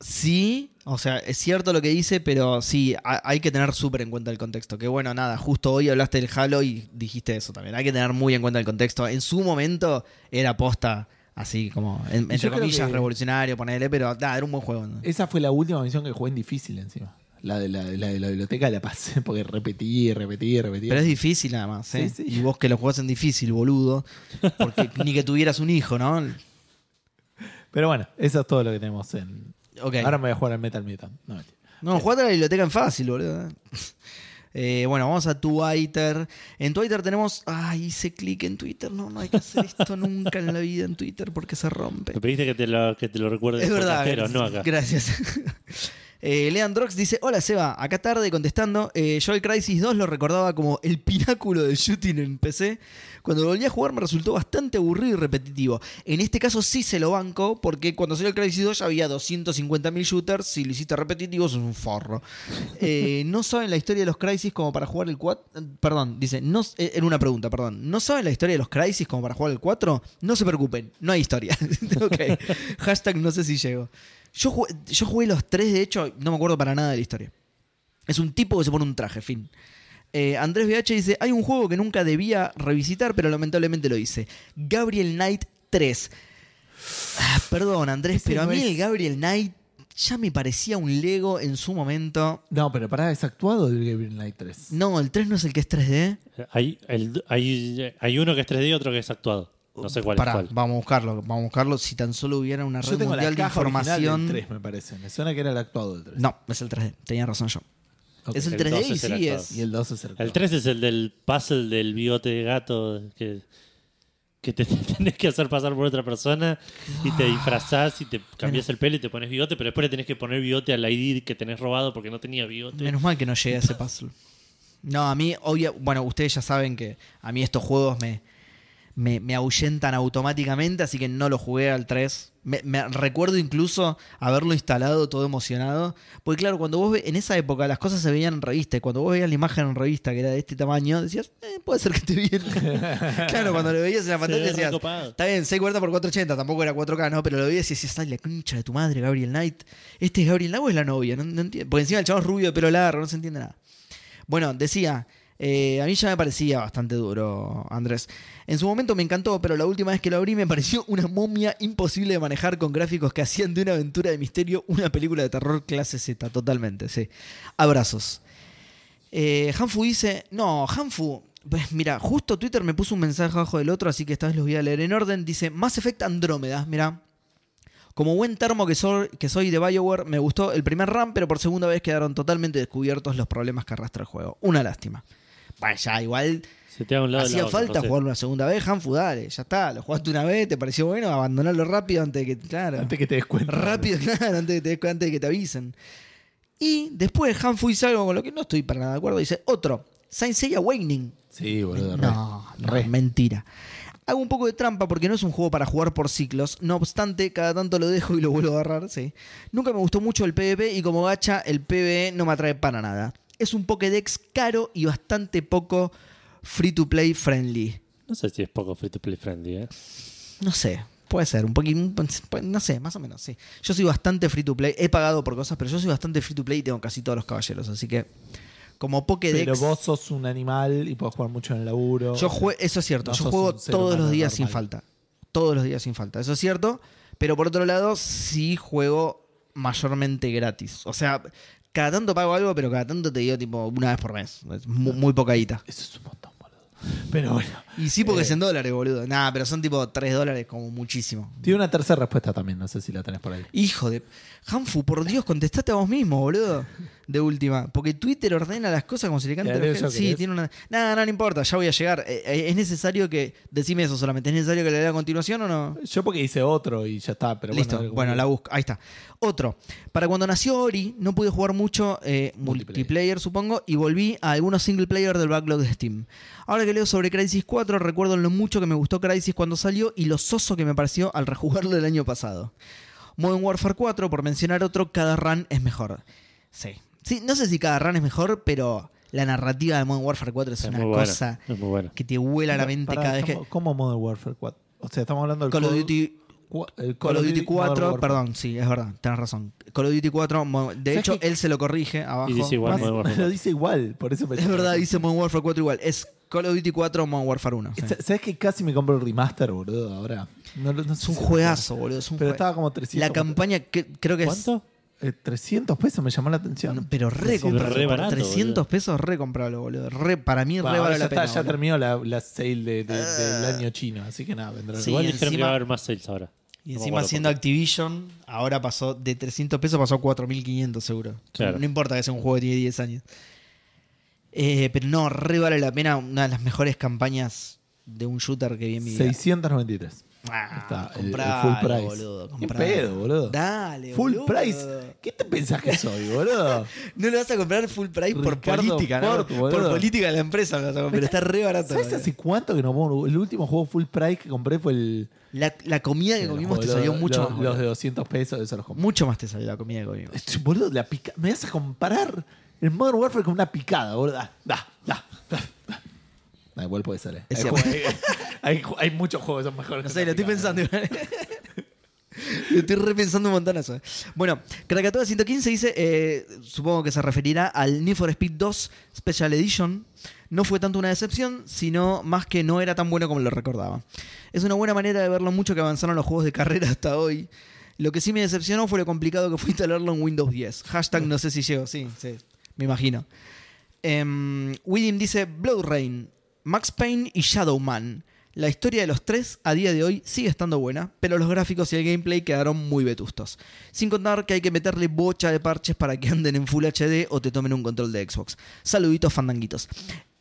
sí, o sea, es cierto lo que dice, pero sí, ha- hay que tener súper en cuenta el contexto. Que bueno, nada, justo hoy hablaste del Halo y dijiste eso también. Hay que tener muy en cuenta el contexto. En su momento era posta, así como, en- entre comillas, que- revolucionario, ponele, pero nada, era un buen juego. ¿no? Esa fue la última misión que jugué en difícil encima. La de la, la de la biblioteca la pasé porque repetí, repetí, repetí. Pero es difícil nada más, ¿eh? Sí, sí. Y vos que lo jugás en difícil, boludo. Porque ni que tuvieras un hijo, ¿no? Pero bueno, eso es todo lo que tenemos en. Ahora me voy a jugar al Metal Mutant. No. No, jugate a la biblioteca en fácil, boludo. Eh, bueno, vamos a Twitter. En Twitter tenemos. Ay, hice clic en Twitter. No, no hay que hacer esto nunca en la vida en Twitter porque se rompe. Me pediste que te lo, que te lo recuerde Es verdad. gracias. no acá. Gracias. Eh, Leandrox dice: Hola Seba, acá tarde contestando. Eh, yo el Crisis 2 lo recordaba como el pináculo del shooting en PC. Cuando lo volví a jugar me resultó bastante aburrido y repetitivo. En este caso sí se lo banco, porque cuando salió el Crisis 2 ya había 250.000 shooters. Si lo hiciste repetitivo, es un forro. Eh, no saben la historia de los Crisis como para jugar el 4. Perdón, dice: no, eh, En una pregunta, perdón. ¿No saben la historia de los Crisis como para jugar el 4? No se preocupen, no hay historia. ok. Hashtag no sé si llego. Yo jugué, yo jugué los tres, de hecho, no me acuerdo para nada de la historia. Es un tipo que se pone un traje, fin. Eh, Andrés BH dice: Hay un juego que nunca debía revisitar, pero lamentablemente lo hice. Gabriel Knight 3. Ah, perdón, Andrés, Ese pero a mí es- el Gabriel Knight ya me parecía un Lego en su momento. No, pero pará, es actuado el Gabriel Knight 3. No, el 3 no es el que es 3D. Hay, el- hay, hay uno que es 3D y otro que es actuado. No sé cuál Pará, es cuál. vamos a buscarlo, vamos a buscarlo. Si tan solo hubiera una Yo red tengo la mundial de caja original información. del 3, me parece. Me suena que era el actuado del 3. No, es el 3D. Tenía razón yo. Es el El 3D 2 y sí es. Y el 2 es el. El 3 es el del puzzle del bigote de gato que, que te, te tenés que hacer pasar por otra persona y te disfrazás y te cambias el pelo y te pones bigote, pero después le tenés que poner bigote al ID que tenés robado porque no tenía bigote. Menos mal que no llegué a ese puzzle. No, a mí, obvio, bueno, ustedes ya saben que a mí estos juegos me, me, me ahuyentan automáticamente, así que no lo jugué al 3. Me, me recuerdo incluso haberlo instalado todo emocionado. Porque claro, cuando vos ve, en esa época las cosas se veían en revista, y cuando vos veías la imagen en revista que era de este tamaño, decías, eh, puede ser que esté bien. claro, cuando lo veías en la pantalla decías, recopado. Está bien, 640 por 480, tampoco era 4K, ¿no? Pero lo veías y decías, ay, la concha de tu madre, Gabriel Knight. ¿Este es Gabriel Knight o es la novia? No, no entiendo. Porque encima el chavo es rubio de pelo largo, no se entiende nada. Bueno, decía, eh, a mí ya me parecía bastante duro, Andrés. En su momento me encantó, pero la última vez que lo abrí me pareció una momia imposible de manejar con gráficos que hacían de una aventura de misterio una película de terror clase Z, totalmente, sí. Abrazos. Eh, Hanfu dice, no, Hanfu, pues mira, justo Twitter me puso un mensaje abajo del otro, así que esta vez los voy a leer en orden. Dice, Mass Effect Andrómeda, mira. Como buen termo que soy, que soy de Bioware, me gustó el primer RAM, pero por segunda vez quedaron totalmente descubiertos los problemas que arrastra el juego. Una lástima. Bueno, ya, igual Se te da un lado la hacía falta José. jugarlo una segunda vez, Hanfu, dale, ya está. Lo jugaste una vez, te pareció bueno, abandonarlo rápido antes de que, claro. Antes que te des cuenta. Rápido, claro, antes de, que- antes de que te avisen. Y después Hanfu hizo algo con lo que no estoy para nada de acuerdo. Dice, otro, Saint Seiya Awakening. Sí, boludo. re. No, no, Re. mentira. Hago un poco de trampa porque no es un juego para jugar por ciclos. No obstante, cada tanto lo dejo y lo vuelvo a agarrar, sí. Nunca me gustó mucho el PvP y como gacha, el PvE no me atrae para nada. Es un Pokédex caro y bastante poco free to play friendly. No sé si es poco free to play friendly, ¿eh? No sé, puede ser, un poquito, no sé, más o menos, sí. Yo soy bastante free to play, he pagado por cosas, pero yo soy bastante free to play y tengo casi todos los caballeros, así que como Pokédex... Pero vos sos un animal y podés jugar mucho en el laburo. Yo juego, eso es cierto, No yo juego todos los días sin falta. Todos los días sin falta, eso es cierto. Pero por otro lado, sí juego mayormente gratis. O sea, cada tanto pago algo, pero cada tanto te digo tipo una vez por mes. Es mu- muy, poca guita. Eso es un montón, boludo. Pero bueno. Y sí, porque Eh. es en dólares, boludo. Nada, pero son tipo 3 dólares como muchísimo. Tiene una tercera respuesta también, no sé si la tenés por ahí. Hijo de. Hanfu, por Dios, contestate a vos mismo, boludo. De última. Porque Twitter ordena las cosas como si le canta ¿La gente. Sí, querés? tiene una. Nada, no, no importa, ya voy a llegar. Eh, eh, ¿Es necesario que. Decime eso solamente. ¿Es necesario que le dé a continuación o no? Yo porque hice otro y ya está, pero Listo, bueno. bueno, la busco. Ahí está. Otro. Para cuando nació Ori, no pude jugar mucho eh, Multiplayer. multiplayer. supongo, y volví a algunos single player del backlog de Steam. Ahora que leo sobre Crisis 4, recuerdo lo mucho que me gustó Crisis cuando salió y lo soso que me pareció al rejugarlo el año pasado. Modern Warfare 4, por mencionar otro, cada run es mejor. Sí. Sí, no sé si cada run es mejor, pero la narrativa de Modern Warfare 4 es, Es una muy buena. cosa Es muy bueno. que te vuela la mente pará, cada vez que. ¿cómo- ¿Cómo Modern Warfare 4? O sea, estamos hablando del Call of Duty Cua- el Call of Duty Modern 4, Warfare. perdón, sí, es verdad, tenés razón. Call of Duty 4, mo- de ¿Sabes hecho, él se lo corrige abajo. Y dice igual Más- Modern Warfare. lo dice igual, por eso Es verdad, dice Modern Warfare 4 igual. Es Call of Duty 4, Modern Warfare 1. sí. Sa- ¿Sabes que casi me compro el remaster, boludo? Ahora. No, no Es un juegazo, boludo. Es un Pero jue- estaba como 300. La campaña, que, creo que ¿Cuánto? Eh, 300 pesos me llamó la atención. es. Pero re comprable. re barato, 300 boludo. pesos re comprable, boludo. Re, para mí, Bueno, re vale ya, la pena. está, ya boludo. terminó la, la sale de- de- del año chino, así que nada, vendrá. Sí, Igual dijeron que va a haber más sales ahora. Y No encima siendo. Activision, ahora pasó de 300 pesos pasó a 4.500 seguro. Claro. No importa que sea un juego que tiene 10 años. Eh, pero no, re vale la pena. Una de las mejores campañas de un shooter que vi en mi vida. 693. Ah, Está, el- el compralo, full price. boludo. ¿Qué pedo, boludo? Dale, Full boludo. price. ¿Qué te pensás que soy, boludo? No lo vas a comprar full price por política, ¿no? Boludo. Por política de la empresa lo vas a comprar, pero está re barato. ¿Sabes boludo. hace cuánto que no pongo? El último juego full price que compré fue el. La, la comida que comimos te salió mucho los, más. los de boludo. 200 pesos, eso los compré. Mucho más te salió la comida que comimos. Boludo, la pica... me vas a comparar el Modern Warfare con una picada, boludo. Da, da, da. da. No, igual puede ser. eh. Hay, hay, hay muchos juegos que son mejores No sé, lo estoy picada. pensando. igual. lo estoy repensando un montón eso. Bueno, Krakatoa 115 dice, eh, supongo que se referirá al Need for Speed 2 Special Edition. No fue tanto una decepción, sino más que no era tan bueno como lo recordaba. Es una buena manera de ver lo mucho que avanzaron los juegos de carrera hasta hoy. Lo que sí me decepcionó fue lo complicado que fue instalarlo en Windows 10. Hashtag no sé si llego, sí, sí, me imagino. Em, William dice Blood Rain, Max Payne y Shadowman. La historia de los tres a día de hoy sigue estando buena, pero los gráficos y el gameplay quedaron muy vetustos. Sin contar que hay que meterle bocha de parches para que anden en Full HD o te tomen un control de Xbox. Saluditos fandanguitos.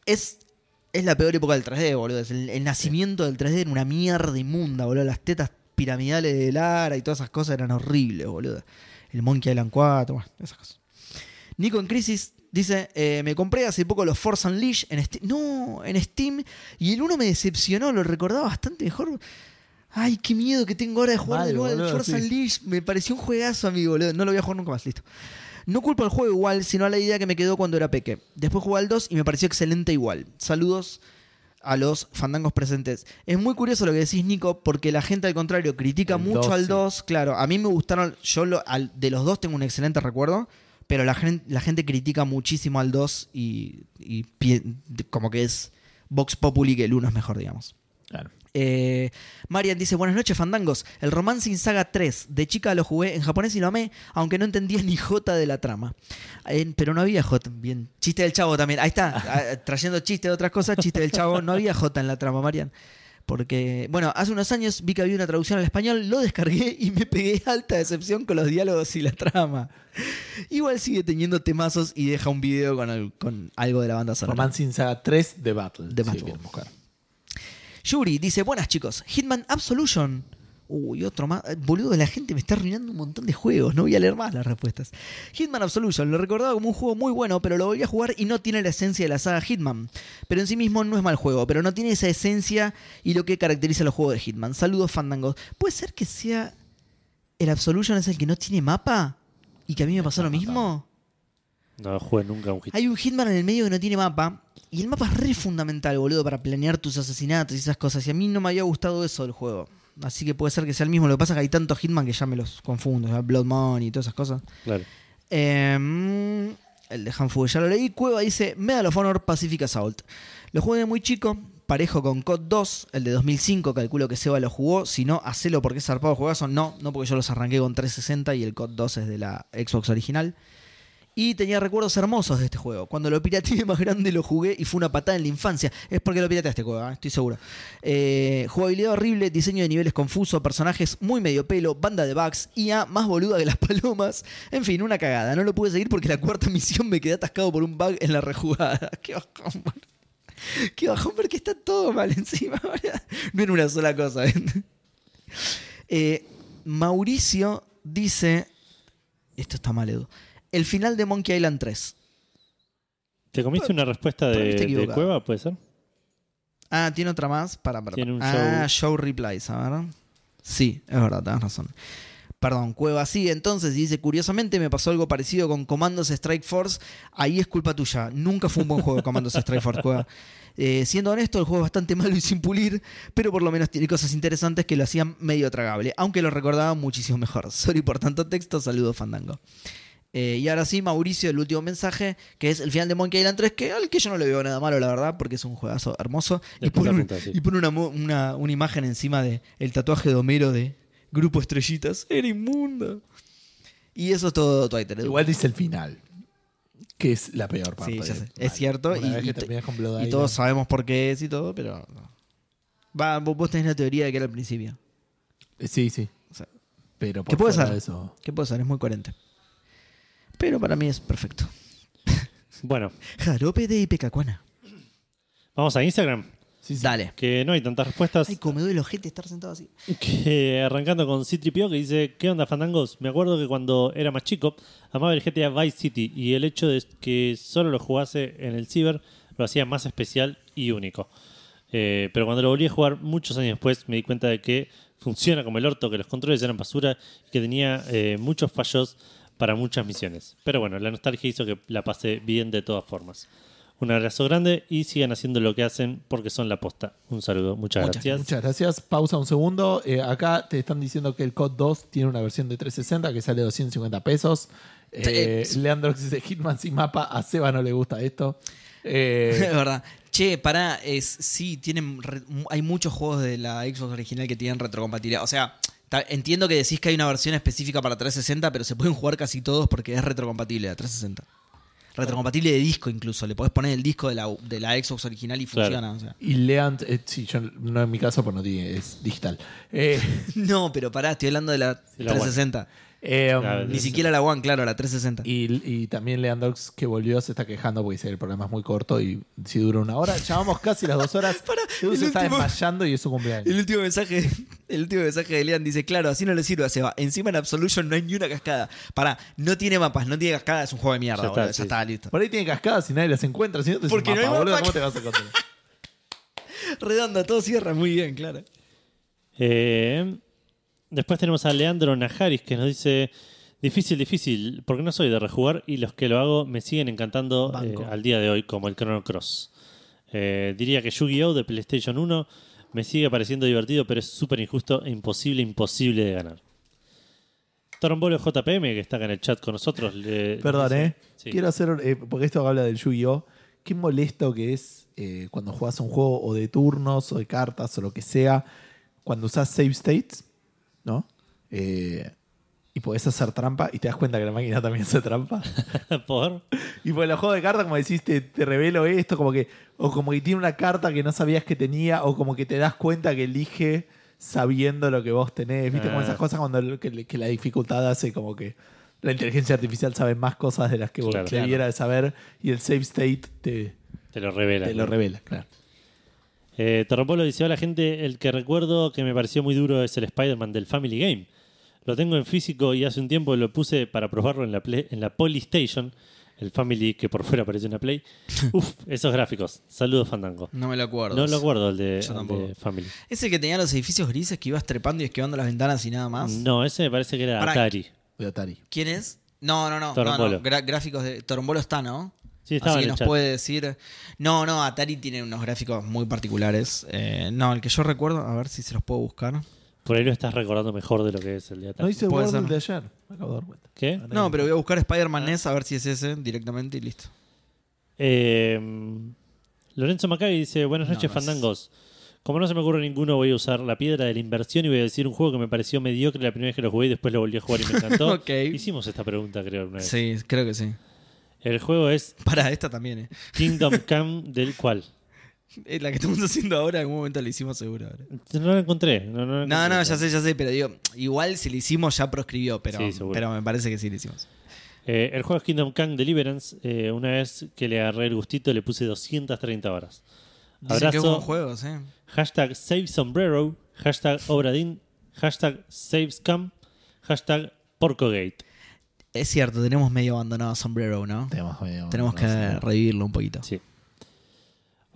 Es, es la peor época del 3D, boludo. Es el, el nacimiento del 3D era una mierda inmunda, boludo. Las tetas piramidales de Lara y todas esas cosas eran horribles, boludo. El Monkey Island 4, bueno, esas cosas. Nico en Crisis dice, eh, me compré hace poco los Force Unleashed en Steam. No, en Steam. Y el 1 me decepcionó, lo recordaba bastante mejor. Ay, qué miedo que tengo ahora de jugar Mal, de nuevo al Force sí. Unleashed. Me pareció un juegazo, amigo, boludo. No lo voy a jugar nunca más, listo. No culpo al juego igual, sino a la idea que me quedó cuando era peque. Después jugué al 2 y me pareció excelente igual. Saludos a los fandangos presentes. Es muy curioso lo que decís, Nico, porque la gente al contrario critica El mucho 2, al sí. 2. Claro, a mí me gustaron, yo lo- al- de los dos tengo un excelente recuerdo, pero la gente, la gente critica muchísimo al 2 y, como que es Vox Populi que el 1 es mejor, digamos. Claro. Eh, Marian dice, buenas noches, fandangos. El Romancing Saga 3, de chica lo jugué en japonés y lo amé, aunque no entendía ni J de la trama. Eh, pero no había J, bien. Chiste del chavo también. Ahí está, ah, trayendo chiste de otras cosas, chiste del chavo. No había J en la trama, Marian. Porque, bueno, hace unos años vi que había una traducción al español, lo descargué y me pegué alta decepción con los diálogos y la trama. Igual sigue teniendo temazos y deja un video con, al- con algo de la banda sonora. Romancing Saga 3 The Battle. The Battle. Yuri dice, buenas chicos, Hitman Absolution. Uy, otro más. Eh, Boludo, la gente me está arruinando un montón de juegos. No voy a leer más las respuestas. Hitman Absolution, lo recordaba como un juego muy bueno, pero lo volví a jugar y no tiene la esencia de la saga Hitman. Pero en sí mismo no es mal juego, pero no tiene esa esencia y lo que caracteriza a los juegos de Hitman. Saludos, fandangos. ¿Puede ser que sea el Absolution es el que no tiene mapa? ¿Y que a mí me pasó lo mismo? No jugué nunca un hit. Hay un Hitman en el medio que no tiene mapa. Y el mapa es re fundamental, boludo, para planear tus asesinatos y esas cosas. Y a mí no me había gustado eso del juego. Así que puede ser que sea el mismo. Lo que pasa es que hay tantos Hitman que ya me los confundo. Blood Money y todas esas cosas. Claro. Eh, el de Hanfu ya lo leí. Cueva dice Medal of Honor Pacific Assault. Lo jugué de muy chico, parejo con COD 2, el de 2005. Calculo que Seba lo jugó. Si no, hacelo porque es zarpado juegazo. No, no porque yo los arranqué con 360 y el COD 2 es de la Xbox original. Y tenía recuerdos hermosos de este juego. Cuando lo pirateé más grande lo jugué y fue una patada en la infancia. Es porque lo pirateé este juego, ¿eh? estoy seguro. Eh, jugabilidad horrible, diseño de niveles confuso, personajes muy medio pelo, banda de bugs, IA más boluda que las palomas. En fin, una cagada. No lo pude seguir porque la cuarta misión me quedé atascado por un bug en la rejugada. Qué bajón. Qué bajón porque está todo mal encima. No en una sola cosa. ¿eh? Eh, Mauricio dice... Esto está mal, Edu. El final de Monkey Island 3. ¿Te comiste una respuesta para de. Cueva, puede ser? Ah, tiene otra más. Para, para, Tiene un ah, show replies, a ver. Sí, es verdad, tenés razón. Perdón, Cueva sí, entonces dice, curiosamente me pasó algo parecido con Commandos Strike Force. Ahí es culpa tuya. Nunca fue un buen juego Commandos Strike Force, Cueva. Eh, siendo honesto, el juego es bastante malo y sin pulir, pero por lo menos tiene cosas interesantes que lo hacían medio tragable, aunque lo recordaba muchísimo mejor. Sorry por tanto texto, saludos Fandango. Eh, y ahora sí, Mauricio, el último mensaje, que es el final de Monkey Island 3, que al que yo no le veo nada malo, la verdad, porque es un juegazo hermoso. Y pone, a un- punta, sí. y pone una, mo- una- una imagen encima de el tatuaje de Homero de Grupo Estrellitas. Era inmundo. Y eso es todo Twitter. Edu. Igual dice el final. Que es la peor parte. Sí, ya sé. Es cierto, Una y- y con Blood y todos sabemos por qué es y todo, pero... no. Va, vos tenés la teoría de que era al principio. Eh, Sí, sí. O sea, Pero ¿Qué por puede fuera ser? eso. ¿Qué puede ser? Es muy coherente. Pero para mí es perfecto. Bueno, Jarope de Ipecacuana. vamos a Instagram. Sí, sí. Dale. Que no hay tantas respuestas. Ay, como me duele el ojete estar sentado así. Que arrancando con Citripio que dice, ¿qué onda Fandangos? Me acuerdo que cuando era más chico amaba el GTA Vice City y el hecho de que solo lo jugase en el Ciber lo hacía más especial y único. Eh, pero cuando lo volví a jugar muchos años después me di cuenta de que funciona como el orto, que los controles eran basura y que tenía eh, muchos fallos para muchas misiones. Pero bueno, la nostalgia hizo que la pasé bien de todas formas. Un abrazo grande y sigan haciendo lo que hacen porque son la posta. Un saludo, muchas, Muchas, gracias. Muchas gracias. Pausa un segundo. Eh, acá te están diciendo que el COD 2 tiene una versión de 360 que sale 250 pesos. Eh. Leandro dice Hitman sin mapa. A Seba no le gusta esto. Eh, Es verdad. Che, pará, es, sí, tienen re- hay muchos juegos de la Xbox original que tienen retrocompatibilidad. O sea, entiendo que decís que hay una versión específica para 360, pero se pueden jugar casi todos porque es retrocompatible a 360. Retrocompatible de disco incluso. Le podés poner el disco de la, de la Xbox original y Claro. funciona. o sea. y Leand, eh, sí, yo no en mi caso, pues no tiene, es digital. Eh, No, pero pará, estoy hablando de la De la One. 360. Eh, Claro, Ni Sí. siquiera la One, claro, la 360. y, y también Leandrox que volvió se está quejando porque dice el programa es muy corto y si dura una hora. Llamamos casi las dos horas. Edu el se está último- desmayando y es su cumpleaños. El último mensaje, el último mensaje de Lean dice, claro, así no le sirve a Seba. Encima en Absolution no hay ni una cascada. Pará, no tiene mapas, no tiene cascada, es un juego de mierda, Ya boludo. está, Ya sí. está, listo. Por ahí tiene cascadas y nadie las encuentra. Si no te Porque no hay mapa, boludo, mapa. ¿cómo te vas a encontrar? Redondo, todo cierra muy bien, claro. Eh, después tenemos a Leandro Najaris que nos dice: Difícil, difícil, porque no soy de rejugar y los que lo hago me siguen encantando eh, al día de hoy, como el Chrono Cross. Eh, diría que Yu-Gi-Oh! de PlayStation 1 me sigue pareciendo divertido, pero es súper injusto e imposible, imposible de ganar. Torombolo JPM, que está acá en el chat con nosotros. le- Perdón, dice- ¿eh? Sí. Quiero hacer, eh, porque esto habla del Yu-Gi-Oh! Qué molesto que es eh, cuando juegas un juego o de turnos o de cartas o lo que sea, cuando usas save states, ¿no? Eh, y podés hacer trampa y te das cuenta que la máquina también hace trampa. Por. y por los juegos de cartas, como decís, te, te revelo esto, como que, o como que tiene una carta que no sabías que tenía, o como que te das cuenta que elige sabiendo lo que vos tenés. ¿Viste? Como Ah. esas cosas cuando el- que, que la dificultad hace como que la inteligencia artificial sabe más cosas de las que vos Claro. debiera de saber y el save state te, Te lo revela. te lo revela, claro. Eh, Torropolo dice: Hola, gente. El que recuerdo que me pareció muy duro es el Spider-Man del Family Game. Lo tengo en físico y hace un tiempo lo puse para probarlo en la, Play- en la Polystation. El Family que por fuera aparece en la Play. Uf, esos gráficos. Saludos, Fandango. No me lo acuerdo. No lo acuerdo el de, Yo el tampoco. de Family. ¿Ese que tenía los edificios grises que ibas trepando y esquivando las ventanas y nada más? No, ese me parece que era Pará. Atari. De Atari. ¿Quién es? No, no, no. no, Torombolo. no. Gra- gráficos de. Torombolo está, ¿no? Sí, Así que el nos chat. puede decir. No, no, Atari tiene unos gráficos muy particulares. Eh, no, el que yo recuerdo, a ver si se los puedo buscar. Por ahí lo estás recordando mejor de lo que es el de No Atari. hice Puede Word ser. de ayer. Me acabo de dar cuenta. ¿Qué? No, pero voy a buscar Ah. Spider-Man NES a ver si es ese directamente y listo. Eh, Lorenzo Macay dice: Buenas No, noches, no es- fandangos. Como no se me ocurre ninguno, voy a usar la piedra de la inversión y voy a decir un juego que me pareció mediocre la primera vez que lo jugué y después lo volví a jugar y me encantó. Ok. Hicimos esta pregunta, creo, una vez. Sí, creo que sí. El juego es Para esta también, ¿eh? Kingdom Come, del cual. Es La que estamos haciendo ahora, en algún momento la hicimos seguro. ahora. No lo encontré. No, no, lo No, encontré. no, ya sé, ya sé, pero digo, igual si lo hicimos ya proscribió, pero, Sí, seguro. pero me parece que sí lo hicimos. Eh, el juego es Kingdom Come Deliverance. Eh, una vez que le agarré el gustito, le puse 230 horas. Dicen que es Abrazo. buen juego, sí. Hashtag Save Sombrero. Hashtag Obradin. Hashtag Save Scam. Hashtag Porcogate. Es cierto, tenemos medio abandonado a Sombrero, ¿no? Tenemos, medio- Tenemos que revivirlo un poquito. Sí.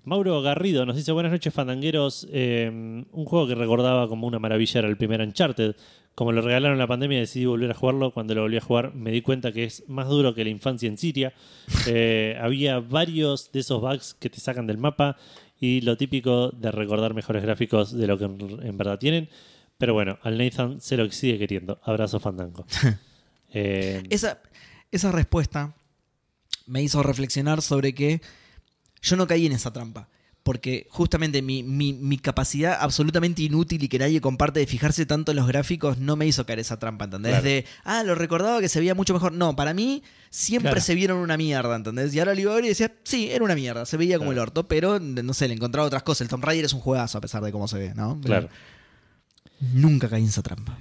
Mauro Garrido nos dice: Buenas noches, fandangueros. Eh, un juego que recordaba como una maravilla era el primer Uncharted. Como lo regalaron en la pandemia, decidí volver a jugarlo. Cuando lo volví a jugar, me di cuenta que es más duro que la infancia en Siria. Eh, había varios de esos bugs que te sacan del mapa y lo típico de recordar mejores gráficos de lo que en, en verdad tienen. Pero bueno, al Nathan se lo sigue queriendo. Abrazo, fandango. Eh, Esa, esa respuesta me hizo reflexionar sobre que yo no caí en esa trampa. Porque justamente mi, mi- mi capacidad absolutamente inútil y que nadie comparte de fijarse tanto en los gráficos no me hizo caer esa trampa, ¿entendés? Claro. De, ah, lo recordaba que se veía mucho mejor. No, para mí siempre Claro. se vieron una mierda, ¿entendés? Y ahora lo iba a ver y decía, sí, era una mierda, se veía como Claro. el orto, pero no sé, le encontraba otras cosas. El Tomb Raider es un juegazo a pesar de cómo se ve, ¿no? claro. Nunca caí en esa trampa.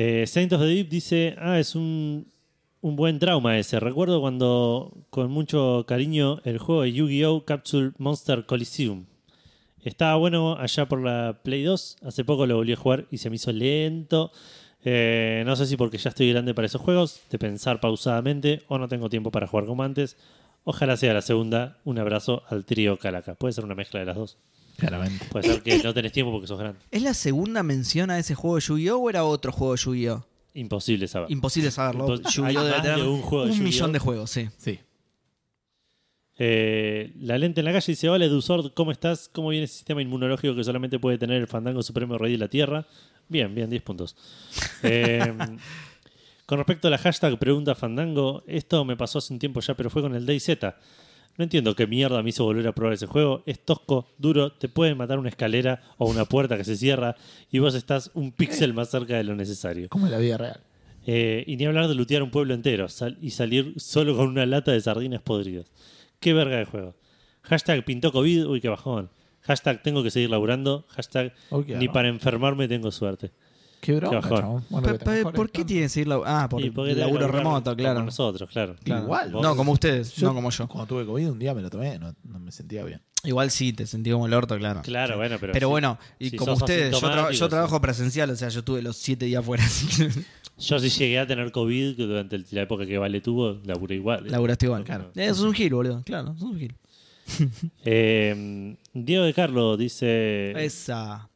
Eh, Saint of the Deep dice, ah, es un, un buen trauma ese. Recuerdo cuando, con mucho cariño, el juego de Yu-Gi-Oh! Capsule Monster Coliseum. Estaba bueno allá por la Play 2. Hace poco lo volví a jugar y se me hizo lento. Eh, no sé si porque ya estoy grande para esos juegos, de pensar pausadamente, o no tengo tiempo para jugar como antes. Ojalá sea la segunda. Un abrazo al trío Calaca. Puede ser una mezcla de las dos. Claramente. Puede ser que no tenés tiempo porque sos grande. ¿Es la segunda mención a ese juego de Yu-Gi-Oh o era otro juego de Yu-Gi-Oh? Imposible saber. Imposible saberlo. Impos- Yu-Gi-Oh hay debe más de un juego de Yu-Gi-Oh. millón de juegos, sí. Sí. Eh, la lente en la calle dice: Hola, Dusord, ¿cómo estás? ¿Cómo viene ese sistema inmunológico que solamente puede tener el fandango supremo rey de la tierra? Bien, bien, 10 puntos. Eh, con respecto a la hashtag pregunta fandango, esto me pasó hace un tiempo ya, pero fue con el DayZ. No entiendo qué mierda me hizo volver a probar ese juego. Es tosco, duro, te puede matar una escalera o una puerta que se cierra y vos estás un píxel más cerca de lo necesario. Como en la vida real. Eh, y ni hablar de lootear un pueblo entero sal- y salir solo con una lata de sardinas podridas. Qué verga de juego. Hashtag pintó COVID, uy, qué bajón. Hashtag tengo que seguir laburando. Hashtag ni para enfermarme tengo suerte. Qué bronca, bajón. chabón. Bueno, Pe- que te pe- mejores, ¿Por qué ¿no? tiene que seguir la... Ah, por Y porque que laburo laburar remoto, como claro. nosotros, claro. Claro. Igual. Vos- No, como ustedes, Yo, no como yo. Cuando tuve COVID un día me lo tomé, no, no me sentía bien. Igual sí, te sentí como el orto, claro. Claro, bueno, pero. Pero sí. bueno, y si como sos ustedes, yo, tra- asintomático, yo trabajo presencial, o sea, yo tuve los siete días fuera, así que sí. Yo sí llegué a tener COVID que durante el- la época que Vale tuvo, laburé igual. laburaste igual, claro. Eso es un gil, boludo, claro, es un gil. Eh, Diego de Carlos dice: Esa.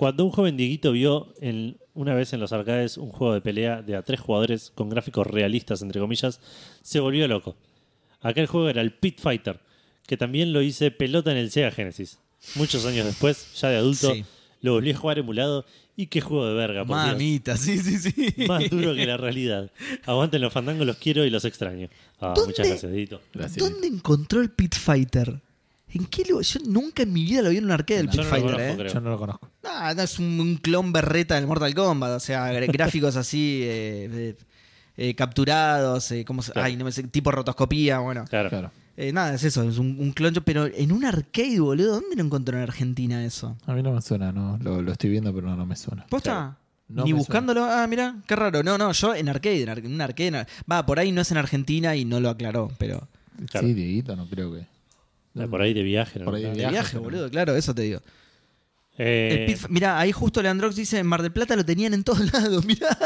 Cuando un joven Dieguito vio en, una vez en los arcades un juego de pelea de a tres jugadores con gráficos realistas, entre comillas, se volvió loco. Aquel juego era el Pit Fighter, que también lo hice pelota en el Sega Genesis. Muchos años después, ya de adulto, Sí. lo volví a jugar emulado y qué juego de verga, por Dios. Mamita, sí, sí, sí. Más duro que la realidad. Aguanten los fandangos, los quiero y los extraño. Ah, muchas gracias. Gracias. ¿Dónde encontró el Pit Fighter? ¿En qué lugar? Yo nunca en mi vida lo vi en un arcade del Pit Fighter, conozco, ¿eh? creo. Yo no lo conozco. No, no, es un, un clon berreta del Mortal Kombat, o sea, gráficos así eh, eh, eh, capturados, eh, ¿cómo se- Claro. ay, no me sé, tipo rotoscopía, bueno. Claro. Claro. Eh, nada, es eso, es un, un clon, pero en un arcade, boludo, ¿dónde lo encontró en Argentina eso? A mí no me suena, no. Lo, lo estoy viendo, pero no, no me suena. ¿Posta? Claro. No Ni buscándolo, ah, mira, qué raro. No, no, yo en arcade, en, un arcade. en ar- Va, por ahí no es en Argentina y no lo aclaró, pero. Claro. Sí, Dieguito, no creo que. Ah, Por ahí de viaje. ¿no? Por ahí de De Viaje, pero- boludo, claro, eso te digo. Eh, mirá, ahí justo Leandrox dice, en Mar del Plata lo tenían en todos lados, mirá.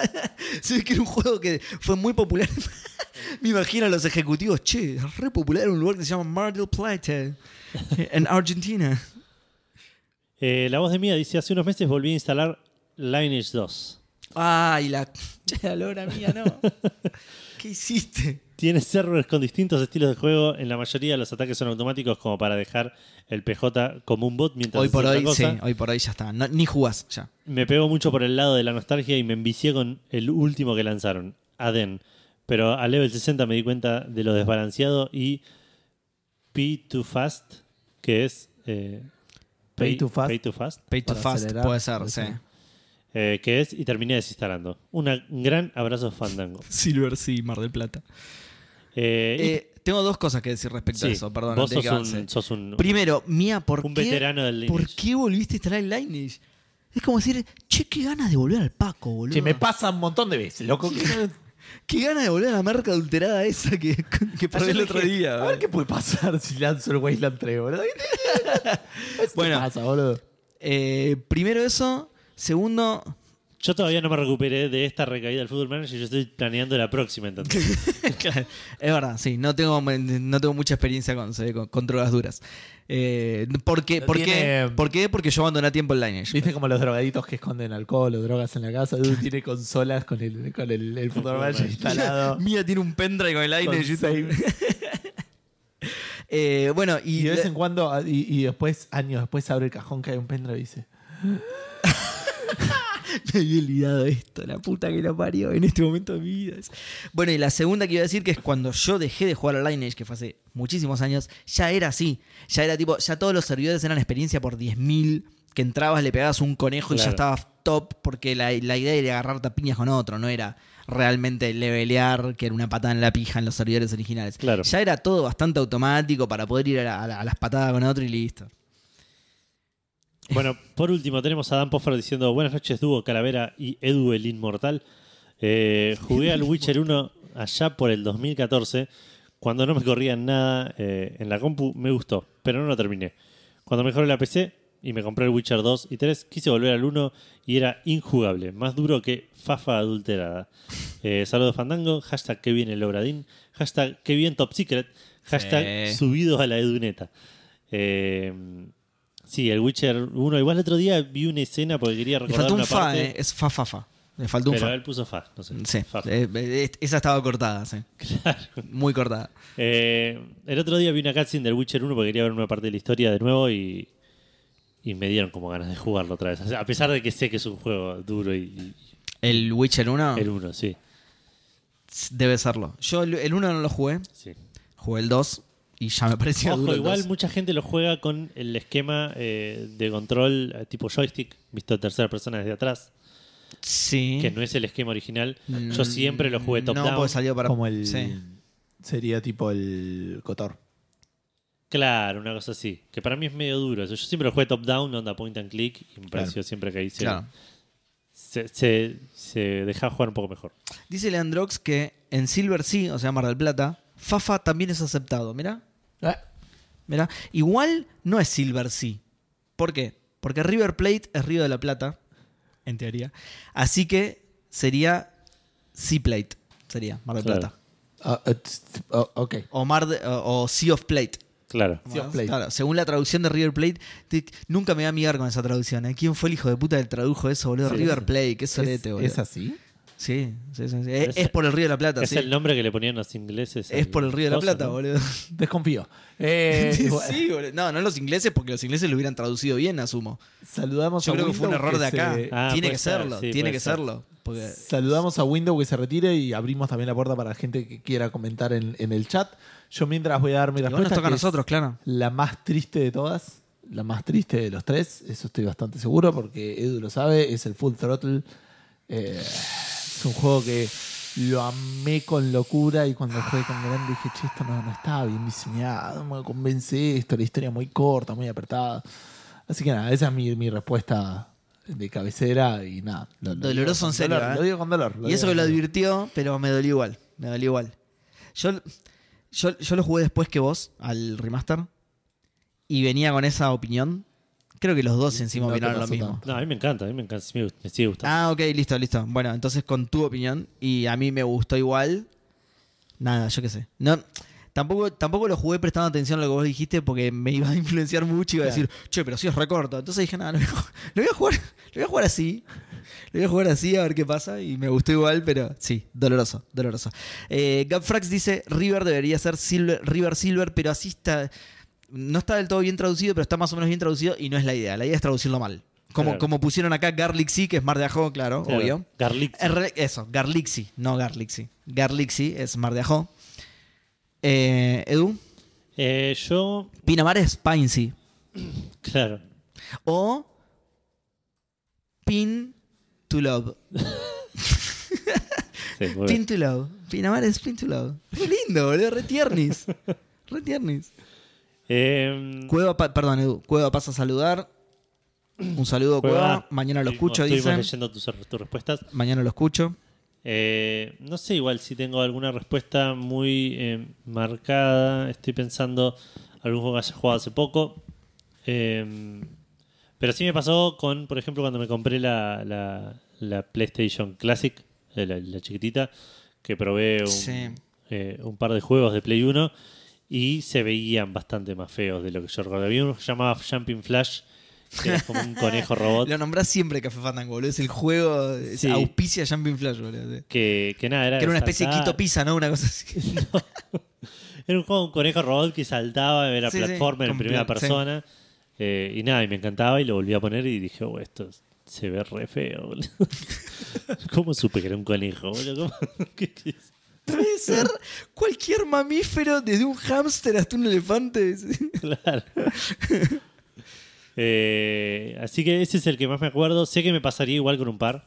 Se ve que era un juego que fue muy popular. Me imagino a los ejecutivos, che, es re popular en un lugar que se llama Mar del Plata, en Argentina. eh, la voz de Mía dice: Hace unos meses volví a instalar Lineage 2. Ay, la... Che, la lora mía, no. ¿Qué hiciste? Tiene servers con distintos estilos de juego. En la mayoría los ataques son automáticos como para dejar el PJ como un bot mientras Hoy por hoy, cosa. sí, hoy por hoy ya está. No- ni jugás, ya. Me pegó mucho por el lado de la nostalgia y me envicié con el último que lanzaron, Aden. Pero a level 60 me di cuenta de lo desbalanceado y P too fast, que es eh, Pay too fast. Pay too fast, Pay to fast, acelerar, puede ser, sí. sí. eh, que es y terminé desinstalando. Una- un gran abrazo fandango. Silver sí, Mar del Plata. Eh, y- Eh, tengo dos cosas que decir respecto a eso, perdón. vos sos que un, sos un- Primero, Mía, ¿por un qué, veterano del ¿por qué volviste a instalar el Lineage? Es como decir, che, qué ganas de volver al Paco, boludo. Che, me pasa un montón de veces, loco. Qué ganas de volver a la marca adulterada esa que, que el otro dije, día. A ver qué puede pasar si lanzo el Wasteland 3, boludo. ¿Qué Bueno. pasa, boludo? Eh, primero eso. Segundo, Yo todavía no me recuperé de esta recaída del Football Manager y yo estoy planeando la próxima entonces. Claro, es verdad, sí, no tengo, no tengo mucha experiencia con, con, con drogas duras. Eh, ¿por, qué, qué? Porque yo abandoné a tiempo el Lineage. ¿Viste como los drogaditos que esconden alcohol o drogas en la casa? Dude tiene consolas con el, con el, el Football Manager instalado. Mía tiene un pendrive con el Lineage. Eh, bueno, y, Y de vez en cuando, ah, y, y después, años después, abre el cajón que hay un pendrive y dice: me había olvidado esto, la puta que lo parió en este momento de mi vida. Bueno, y la segunda que iba a decir que es cuando yo dejé de jugar al Lineage, que fue hace muchísimos años, ya era así. Ya era tipo, ya todos los servidores eran experiencia por 10.000, que entrabas, le pegabas un conejo y ya estabas top, porque la, la idea era agarrar tapiñas con otro, no era realmente levelear, que era una patada en la pija en los servidores originales. Claro. Ya era todo bastante automático para poder ir a, la- a la- a las patadas con otro y listo. Bueno, por último tenemos a Dan Poffer diciendo Buenas noches, Dúo, Calavera y Edu el Inmortal. Eh, jugué al Witcher 1 allá por el 2014. Cuando no me corría nada eh, en la compu, me gustó, pero no lo terminé. Cuando mejoré la PC y me compré el Witcher 2 y 3, quise volver al 1 y era injugable, más duro que fafa adulterada. Eh, saludos Fandango, hashtag que viene el Obradín, hashtag que bien Top Secret, hashtag Sí. subido a la eduneta. Eh, sí, el Witcher 1, igual el otro día vi una escena porque quería recordar faltó un una fa, parte, eh. Es fa, fa, fa. Le faltó un pero fa. él puso fa, no sé. Sí, fa. eh, eh, esa estaba cortada, sí. Muy cortada. Eh, el otro día vi una cutscene del Witcher 1 porque quería ver una parte de la historia de nuevo y, y me dieron como ganas de jugarlo otra vez. O sea, a pesar de que sé que es un juego duro y, y- El Witcher 1 el 1, sí. debe serlo. Yo el el 1 no lo jugué, sí. jugué el 2 y ya me parecía Ojo, duro igual 2. mucha gente lo juega con el esquema eh, de control eh, tipo joystick, visto tercera persona desde atrás, Sí. que no es el esquema original. Mm, Yo siempre lo jugué top no, down. porque salió para. Como el. Sí. Sería tipo el Cotor. Claro, una cosa así. Que para mí es medio duro. Yo siempre lo jugué top down, onda point and click, y me pareció siempre que ahí se, Claro. se, se, se dejaba jugar un poco mejor. Dice Leandrox que en Silver Sea, o sea, Mar del Plata, Fafa también es aceptado. Mirá, Eh, mirá. Igual no es Silver Sea. ¿Por qué? Porque River Plate es Río de la Plata, en teoría. Así que sería Sea Plate. Sería Mar del Claro. Plata. ah, eh, tst, oh, ok. O, Mar de- o, o Sea of Plate. Claro. Sea of Plate. Claro, según la traducción de River Plate, te- nunca me voy a amigar con esa traducción. ¿eh? ¿Quién fue el hijo de puta que tradujo eso, boludo? Sí. River Plate, qué ¿Es, solete, boludo. ¿Es así? Sí, sí, sí, sí. Es, por el Río de la Plata, Es sí. el nombre que le ponían los ingleses. Es por el Río de la Plata, ¿no? boludo. Desconfío. Eh, sí, boludo. No, no los ingleses, porque los ingleses lo hubieran traducido bien, asumo. Saludamos Yo a creo que fue un error de se- acá. Ah, tiene que ser, serlo, sí, tiene que ser. serlo. Porque Saludamos a Windows que se retire y abrimos también la puerta para la gente que quiera comentar en, en el chat. Yo mientras voy a dar mi igual nos respuesta. toca a nosotros, claro. La más triste de todas. La más triste de los tres. Eso estoy bastante seguro porque Edu lo sabe. Es el Full Throttle. Eh, es un juego que lo amé con locura y cuando jugué con grande dije, che, esto no, no estaba bien diseñado, no me convence esto, la historia muy corta, muy apretada. Así que nada, esa es mi, mi respuesta de cabecera y nada. lo- lo Doloroso en serio, dolor, ¿eh? Lo digo con dolor. Y eso que lo advirtió, pero me dolió igual. Me dolió igual. Yo, yo, yo lo jugué después que vos, al remaster. Y venía con esa opinión. Creo que los dos encima No opinaron lo mismo. tanto. No, a mí me encanta, a mí me encanta, me, sigue gustando. Ah, ok, listo, listo. Bueno, entonces con tu opinión. Y a mí me gustó igual. Nada, yo qué sé. No, tampoco, tampoco lo jugué prestando atención a lo que vos dijiste porque me iba a influenciar mucho y iba a decir, che, pero sí es recorto. Entonces dije, nada, lo voy, a, ju- lo voy a jugar, lo voy a jugar así. Lo voy a jugar así a ver qué pasa. Y me gustó igual, pero sí, doloroso, doloroso. Eh, Gabfrax dice, River debería ser Silver, River Silver, pero así está. No está del todo bien traducido, pero está más o menos bien traducido y no es la idea. La idea es traducirlo mal. Como, Claro. como pusieron acá Garlic Sea, que es mar de ajo, claro, Claro. obvio. Real- Eso, Garlixi, no Garlixi. Garlixi es mar de ajo. Eh, Edu, Eh, yo, Pinamar es Pinesea. claro. O Pin to Love. Sí. Pin to Love. Pinamar es Pin to Love. Muy lindo, boludo. Re tiernis. Re tiernis. Eh, Cueva, perdón, Edu. Cueva pasa a saludar. Un saludo, Cueva. Cueva, Mañana lo escucho, estuvimos dice. leyendo tus, tus respuestas. Mañana lo escucho. Eh, no sé igual si tengo alguna respuesta muy eh, marcada. Estoy pensando algún juego que haya jugado hace poco. Eh, pero sí me pasó con, por ejemplo, cuando me compré la, la- la PlayStation Classic, eh, la, la chiquitita, que probé un, Sí. un par de juegos de Play 1 y se veían bastante más feos de lo que yo recuerdo. Había uno que se llamaba Jumping Flash, que era como un conejo robot. Lo nombrás siempre Café Fandango, boludo. Es el juego. es Sí. auspicia Jumping Flash, boludo. Que, que nada, era. Que era una de especie de. Quito Pizza, ¿no? Una cosa así. Era un juego, un conejo robot que saltaba, era Sí, sí, platformer en con primera sí. persona. Eh, y nada, y me encantaba y lo volví a poner y dije, oh, esto se ve re feo. boludo". ¿Cómo supe que era un conejo? boludo? ¿Qué es? Puede ser cualquier mamífero, desde un hámster hasta un elefante. Claro. Eh, así que ese es el que más me acuerdo. Sé que me pasaría igual con un par.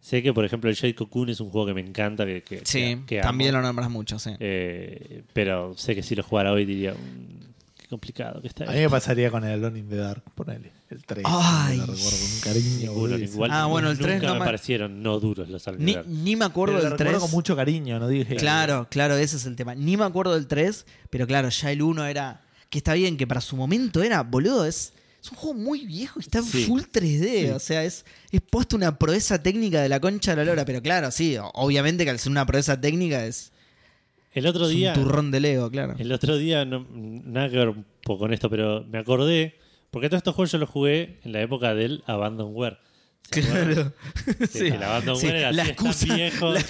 Sé que, por ejemplo, el Jade Cocoon es un juego que me encanta. Que, que- Sí, que- también lo nombras mucho, sí. Eh, pero sé que si lo jugara hoy diría, "Mm, qué complicado que está. A mí me pasaría con el Alone in the Dark, ponele. El 3. Ay. Lo recuerdo con un cariño. Boludo. igual, Ah, bueno, el nunca tres no me me- parecieron no duros los Ni, Alcalá. ni me acuerdo Pero lo del recuerdo 3. con mucho cariño, no dije. Claro, claro, ese es el tema. Ni me acuerdo del 3, pero claro, ya el 1 era. que está bien, que para su momento era, boludo, es, es un juego muy viejo y está en Sí. full 3D. Sí. O sea, es, es puesto una proeza técnica de la concha de la lora. Pero claro, sí, obviamente que al ser una proeza técnica es, El otro es día. un turrón de Lego, claro. El otro día, no- nada que ver un poco con esto, pero me acordé, porque todos estos juegos yo los jugué en la época del Abandonware. Claro. Sí, era la tan excusa, viejo. la,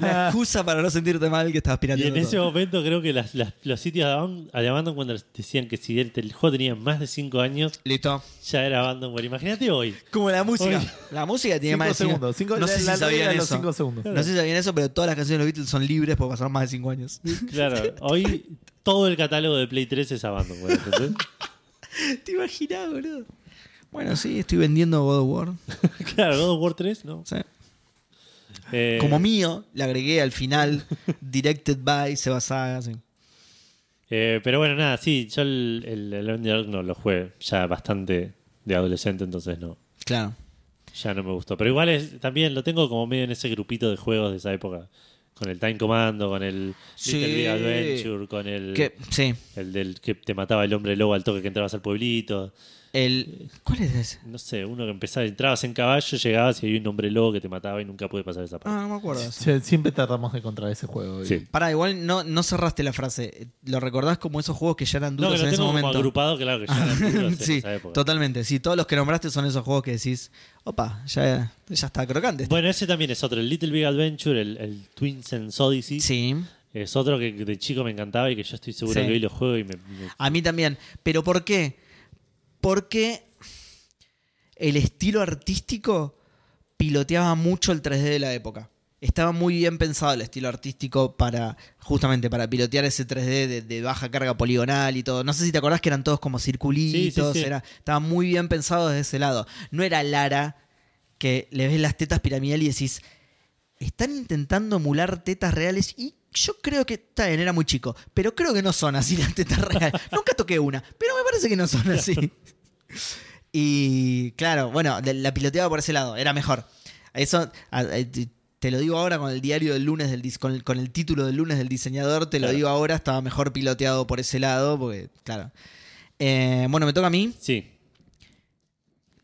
la excusa para no sentirte mal que estabas Y en ese momento creo que las- las- los sitios de Abandon- de Abandonware decían que si el, el juego tenía más de 5 años, Listo. ya era Abandonware. Imagínate hoy. Como la música. La música tiene Cinco más de cinco- segundos. Cinco, no sé la- si la sabían eso. cinco segundos. No sé si sabían eso, pero todas las canciones de los Beatles son libres por pasar más de 5 años. Claro, hoy todo el catálogo de Play 3 es. ¿entendés? ¿Te imaginas, boludo? Bueno, sí, estoy vendiendo God of War. claro, God of War 3, ¿no? Sí. Eh, Como mío, le agregué al final Directed by Seba Saga. sí. eh, pero bueno, nada, sí, yo el, el, el no lo jugué ya bastante de adolescente, entonces no. Claro. Ya no me gustó. Pero igual es, también lo tengo como medio en ese grupito de juegos de esa época. Con el Time Commando, con el Sí. Little Big Adventure, con el, Que, sí. el del que te mataba el hombre lobo al toque que entrabas al pueblito. El, ¿Cuál es ese? No sé, uno que empezaba, entrabas en caballo, llegabas y había un hombre lobo que te mataba y nunca pude pasar esa parte. Ah, no me acuerdo. de eso. Sie- Siempre tratamos de encontrar ese juego. y- Sí. Pará, igual no, no cerraste la frase. ¿Lo recordás como esos juegos que ya eran no, duros que lo en ese tengo como momento? agrupado, claro que ya eran duros en sí, esa época. totalmente. Sí, todos los que nombraste son esos juegos que decís, opa, ya, ya está crocante. este". Bueno, ese también es otro, el Little Big Adventure, el, el Twin Sense Odyssey. Sí, Es otro que de chico me encantaba y que yo estoy seguro Sí. que hoy lo juego y me, me- a mí también. ¿Pero por qué? Porque el estilo artístico piloteaba mucho el 3D de la época. Estaba muy bien pensado el estilo artístico para, justamente, para pilotear ese 3D de, de baja carga poligonal y todo. No sé si te acordás que eran todos como circulitos. Sí, sí, sí. Era, estaba muy bien pensado desde ese lado. No era Lara que le ves las tetas piramidal y decís, están intentando emular tetas reales y yo creo que está bien, era muy chico, pero creo que no son así las tetas reales. Nunca toqué una, pero me parece que no son así. Y claro, bueno, la- piloteaba por ese lado, era mejor. Eso te- lo digo ahora con el diario del lunes del con el, con el título del lunes del diseñador, te lo Claro. digo ahora, estaba mejor piloteado por ese lado, porque claro. Eh, bueno, me toca a mí. Sí,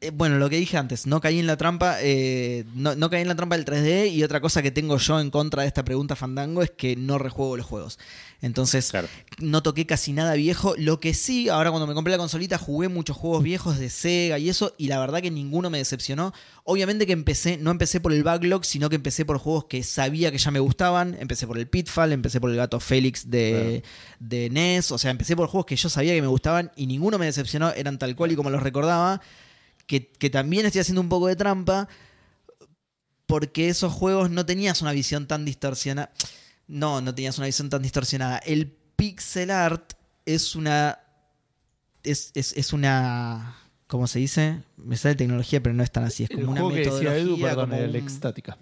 Eh, bueno, lo que dije antes, no caí en la trampa, eh, no, no caí en la trampa del 3D y otra cosa que tengo yo en contra de esta pregunta Fandango es que no rejuego los juegos. Entonces, claro. no toqué casi nada viejo. Lo que sí, ahora cuando me compré la consolita jugué muchos juegos viejos de Sega y eso, y la verdad que ninguno me decepcionó. Obviamente que empecé, no empecé por el backlog, sino que empecé por juegos que sabía que ya me gustaban. Empecé por el Pitfall, empecé por el gato Félix de, de NES. O sea, empecé por juegos que yo sabía que me gustaban y ninguno me decepcionó, eran tal cual y como los recordaba. Que, que también estoy haciendo un poco de trampa. Porque esos juegos no tenías una visión tan distorsionada. No, no tenías una visión tan distorsionada. El pixel art es una. Es, es, es una. ¿Cómo se dice? Me sale tecnología, pero no es tan así. Es como El una juego que decía metodología. Edu, perdón, como el Extática.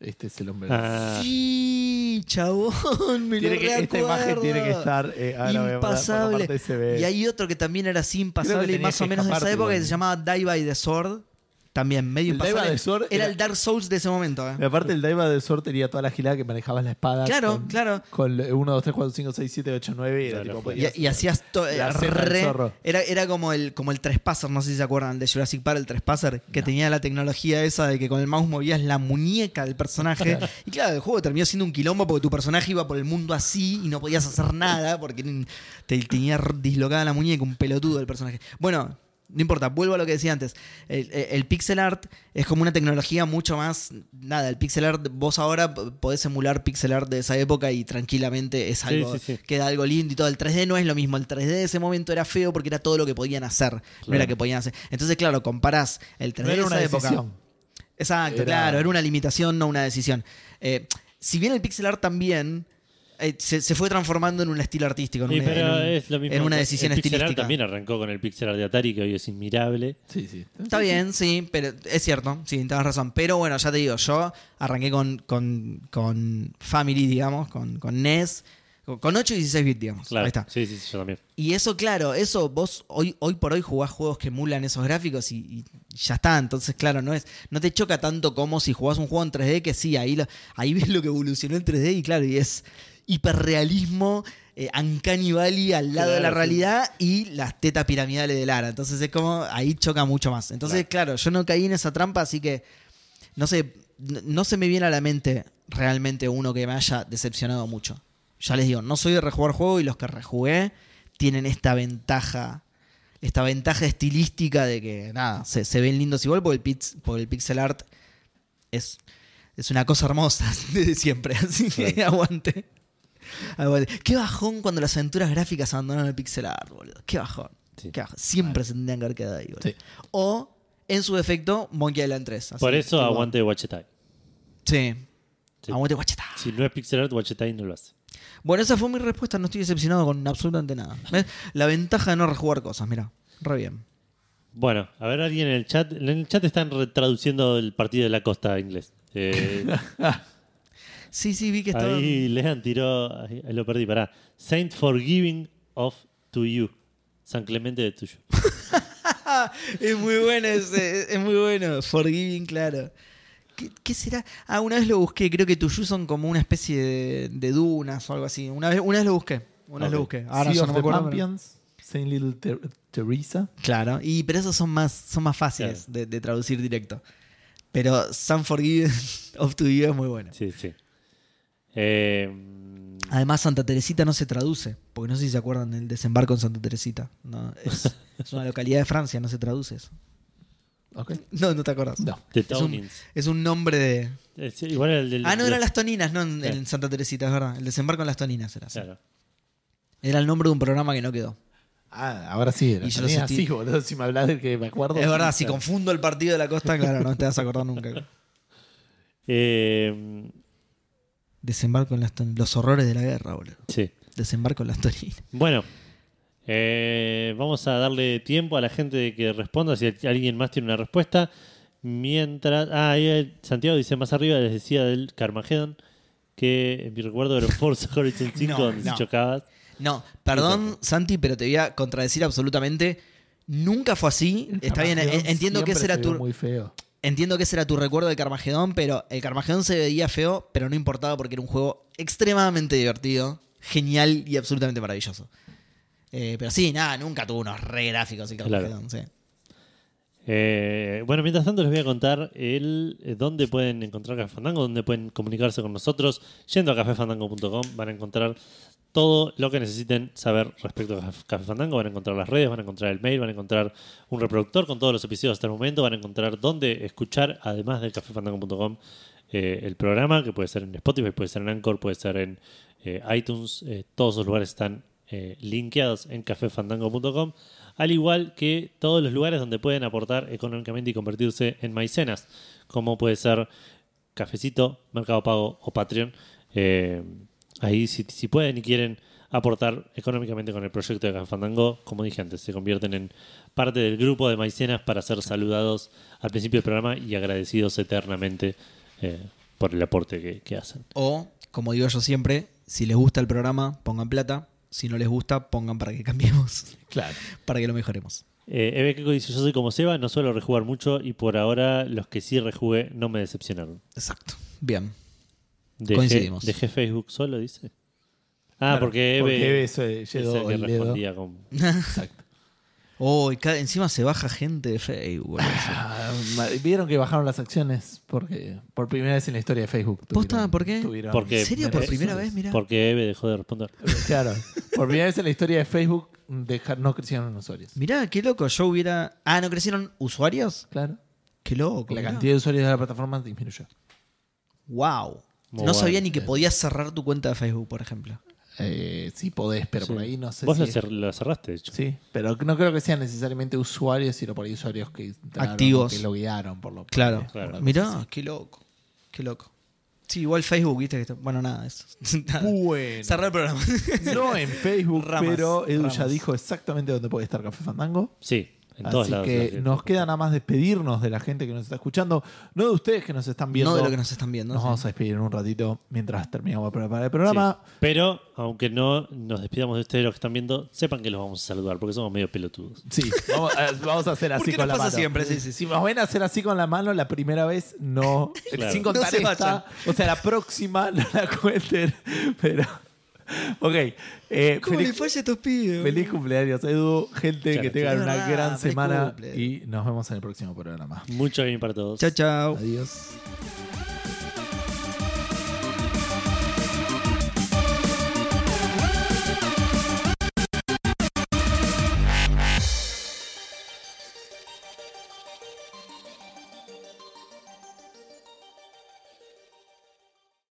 Este es el hombre. Ah, Sí, chabón, me Tiene lo que- esta imagen tiene que estar. eh, ahora voy a poner- por la impasable. parte. Y hay otro que también era así impasable y más o menos de esa época que se llamaba Die by the Sword. También, medio El impasable. the Sword era, era- el Dark Souls de ese momento. ¿eh? Y aparte, el Daiva de Sword tenía toda la gilada que manejabas la espada. Claro, con, claro. Con 1, 2, 3, 4, 5, 6, 7, 8, 9. Y, era Claro, tipo. Y, podías- y hacías todo. Era, era como el, como el trespasser, no sé si se acuerdan, de Jurassic Park, el trespasser, que tenía la tecnología esa de que con el mouse movías la muñeca del personaje. y claro, el juego terminó siendo un quilombo porque tu personaje iba por el mundo así y no podías hacer nada porque te tenía dislocada la muñeca, un pelotudo del personaje. Bueno. No importa, vuelvo a lo que decía antes. El, el- el pixel art es como una tecnología mucho más. Nada, el pixel art, vos ahora podés emular pixel art de esa época y tranquilamente es algo. sí, sí. Queda algo lindo y todo. El 3D no es lo mismo. El 3D de ese momento era feo porque era todo lo que podían hacer. No era que podían hacer. Entonces, claro, comparás el 3D No era de una esa época. decisión. Exacto, Era- claro, era una limitación, no una decisión. Eh, si bien el pixel art también eh, se, se fue transformando en un estilo artístico, en, Sí, un- pero en un- es lo mismo. en una decisión el pixel art estilística. también arrancó con el pixel art de Atari, que hoy es inmirable. Sí, sí. Está bien, sí, pero es cierto, sí, tienes razón. Pero bueno, ya te digo, yo arranqué con, con, con Family, digamos, con, con NES, con- con 8 y 16 bits, digamos. Claro. Ahí está. Sí, sí, sí, yo también. Y eso, claro, eso vos hoy, hoy por hoy jugás juegos que emulan esos gráficos y, y ya está. Entonces, claro, no es no te choca tanto como si jugás un juego en 3D, que sí, ahí, lo- ahí ves lo que evolucionó en 3D y claro, y es hiperrealismo eh, Uncanny Valley al lado de la sí. realidad y las tetas piramidales de Lara. Entonces es como, ahí choca mucho más. Entonces, claro, yo no caí en esa trampa, así que, no sé, no se me viene a la mente realmente uno que me haya decepcionado mucho. Ya les digo, no soy de rejugar juego y los que rejugué tienen esta ventaja, esta ventaja estilística de que, nada, se, se ven lindos igual porque el, pix- porque el pixel art es, es una cosa hermosa desde siempre. Así que aguante. Qué bajón cuando las aventuras gráficas abandonaron el pixel art, boludo. Qué bajón. Sí. Qué bajón. Siempre se tendrían que haber quedado ahí, boludo. Sí. O, en su defecto, Monkey Island 3. así, Por eso aguante Wachetai. Sí. Sí. Aguante guacheta. Si no es pixel art, Wachetai no lo hace. Bueno, esa fue mi respuesta. No estoy decepcionado con absolutamente nada. ¿Ves? La ventaja de no rejugar cosas, mira. Re bien. Bueno, a ver, alguien en el chat. En el chat están traduciendo el partido de la costa a inglés. Eh, Sí, sí, vi que estaba. ahí Lean tiró. Ahí, ahí lo perdí, pará. Saint Forgiving of to you. San Clemente de tuyo. Es muy bueno ese, es muy bueno. Forgiving, claro. ¿Qué, qué será? Ah, una vez lo busqué. Creo que Tuyu son como una especie de, de dunas o algo así. Una vez, una vez lo busqué. Una vez lo busqué. Ahora sea no me the acuerdo. pero- Champions, Saint Little Ter- Teresa. Claro. Y, pero esos son más, son más fáciles Claro. de, de traducir directo. Pero San Forgiven of to You es muy bueno. Sí, sí. Eh, Además, Santa Teresita no se traduce. Porque no sé si se acuerdan del desembarco en Santa Teresita. No, es, es una localidad de Francia, no se traduce eso. Ok. No, no te acuerdas. No. The Es un, es un nombre de. Sí, igual era el del. Ah, no, de- eran las Toninas, no en, Santa Teresita, es verdad. El desembarco en las Toninas era así. Claro. Era el nombre de un programa que no quedó. Ah, ahora sí. Y Y yo estoy- así, boludo. Si me hablas del que me acuerdo. es verdad, sí, si claro. confundo el partido de la costa, claro, no te vas a acordar nunca. Eh, Desembarco en las. Los horrores de la guerra, boludo. sí. Desembarco en las Toninas. Bueno, eh, vamos a darle tiempo a la gente de que responda si alguien más tiene una respuesta. Mientras. Ah, ahí Santiago dice más arriba, les decía del Carmageddon, que en mi recuerdo era Forza Horizon 5 No, donde no. se chocabas. No, perdón, Santi, pero te voy a contradecir absolutamente. Nunca fue así. Está bien, entiendo que ese era tu. muy feo. Entiendo que ese era tu recuerdo del Carmagedón, pero el Carmagedón se veía feo, pero no importaba porque era un juego extremadamente divertido, genial y absolutamente maravilloso. Eh, pero sí, nada, nunca tuvo unos re gráficos el Claro. Carmagedón, sí. Eh, bueno, mientras tanto les voy a contar el eh, dónde pueden encontrar Café Fandango, dónde pueden comunicarse con nosotros. Yendo a cafefandango.com van a encontrar todo lo que necesiten saber respecto a Caf- Café Fandango. Van a encontrar las redes, van a encontrar el mail, van a encontrar un reproductor con todos los episodios hasta el momento. Van a encontrar dónde escuchar, además de cafefandango.com, eh, el programa, que puede ser en Spotify, puede ser en Anchor, puede ser en eh, iTunes. Eh, todos esos lugares están linkeados en cafefandango.com. Al igual que todos los lugares donde pueden aportar económicamente y convertirse en maicenas, como puede ser Cafecito, Mercado Pago o Patreon. Ahí, si, si pueden y quieren aportar económicamente con el proyecto de Café Fandango, como dije antes, se convierten en parte del grupo de maicenas para ser saludados al principio del programa y agradecidos eternamente eh, por el aporte que, que hacen. O, como digo yo siempre, si les gusta el programa, pongan plata. Si no les gusta, pongan para que cambiemos, Claro. para que lo mejoremos. Eh, Eve Keiko dice: Yo soy como Seba, no suelo rejugar mucho y por ahora los que sí rejugué no me decepcionaron. Exacto. Bien. Dejé, Coincidimos. dejé Facebook solo, dice. Ah, Claro, porque Eve, Porque Eve se es el que respondía con. Exacto. Oh, y cada- encima se baja gente de Facebook. boludo. Ah, ma- Vieron que bajaron las acciones porque por primera vez en la historia de Facebook. ¿Posta? tuvieron- ¿Por qué? tuvieron- Porque- ¿En serio? ¿Por primera vez? Mira. Porque Eve dejó de responder. Claro. Por primera vez en la historia de Facebook deja- no crecieron usuarios. Mirá, qué loco. Yo hubiera. Ah, ¿no crecieron usuarios? Claro. Qué loco. La mirá. cantidad de usuarios de la plataforma disminuyó. Wow. Muy no sabía bueno. ni que podías cerrar tu cuenta de Facebook, por ejemplo. Eh, sí podés, pero Sí. por ahí no sé Vos si... la, cer- la cerraste, de hecho. Sí, pero no creo que sean necesariamente usuarios, sino por ahí usuarios que Activos. que lo guiaron por lo Claro. Claro. por Mirá, qué loco. Qué loco. Sí, igual Facebook, viste que está- Bueno, nada, eso. Nada. Bueno. Cerrar el programa. No en Facebook, Ramas, pero Edu ya dijo exactamente dónde puede estar Café Fandango. Sí, en todos Así lados. que nos queda nada más despedirnos de la gente que nos está escuchando, no de ustedes que nos están viendo. no de lo que nos están viendo. Nos sí. vamos a despedir en un ratito mientras terminamos de preparar el programa. Sí. Pero, aunque no nos despidamos de ustedes los que están viendo, sepan que los vamos a saludar porque somos medio pelotudos. Sí, vamos, a- vamos a hacer así con la pasa mano. siempre, sí, sí, sí. Si nos ven a hacer así con la mano la primera vez, no. Claro. Sin No contar se esta. vayan. O sea, la próxima no la cuenten, pero. Ok. eh, ¿Cómo le feliz, falla a estos pibes? feliz cumpleaños, Edu. Gente, Muchas que tengan gracias. una gran feliz semana. cumple. Y nos vemos en el próximo programa. Mucho bien para todos. Chao, chao. Adiós.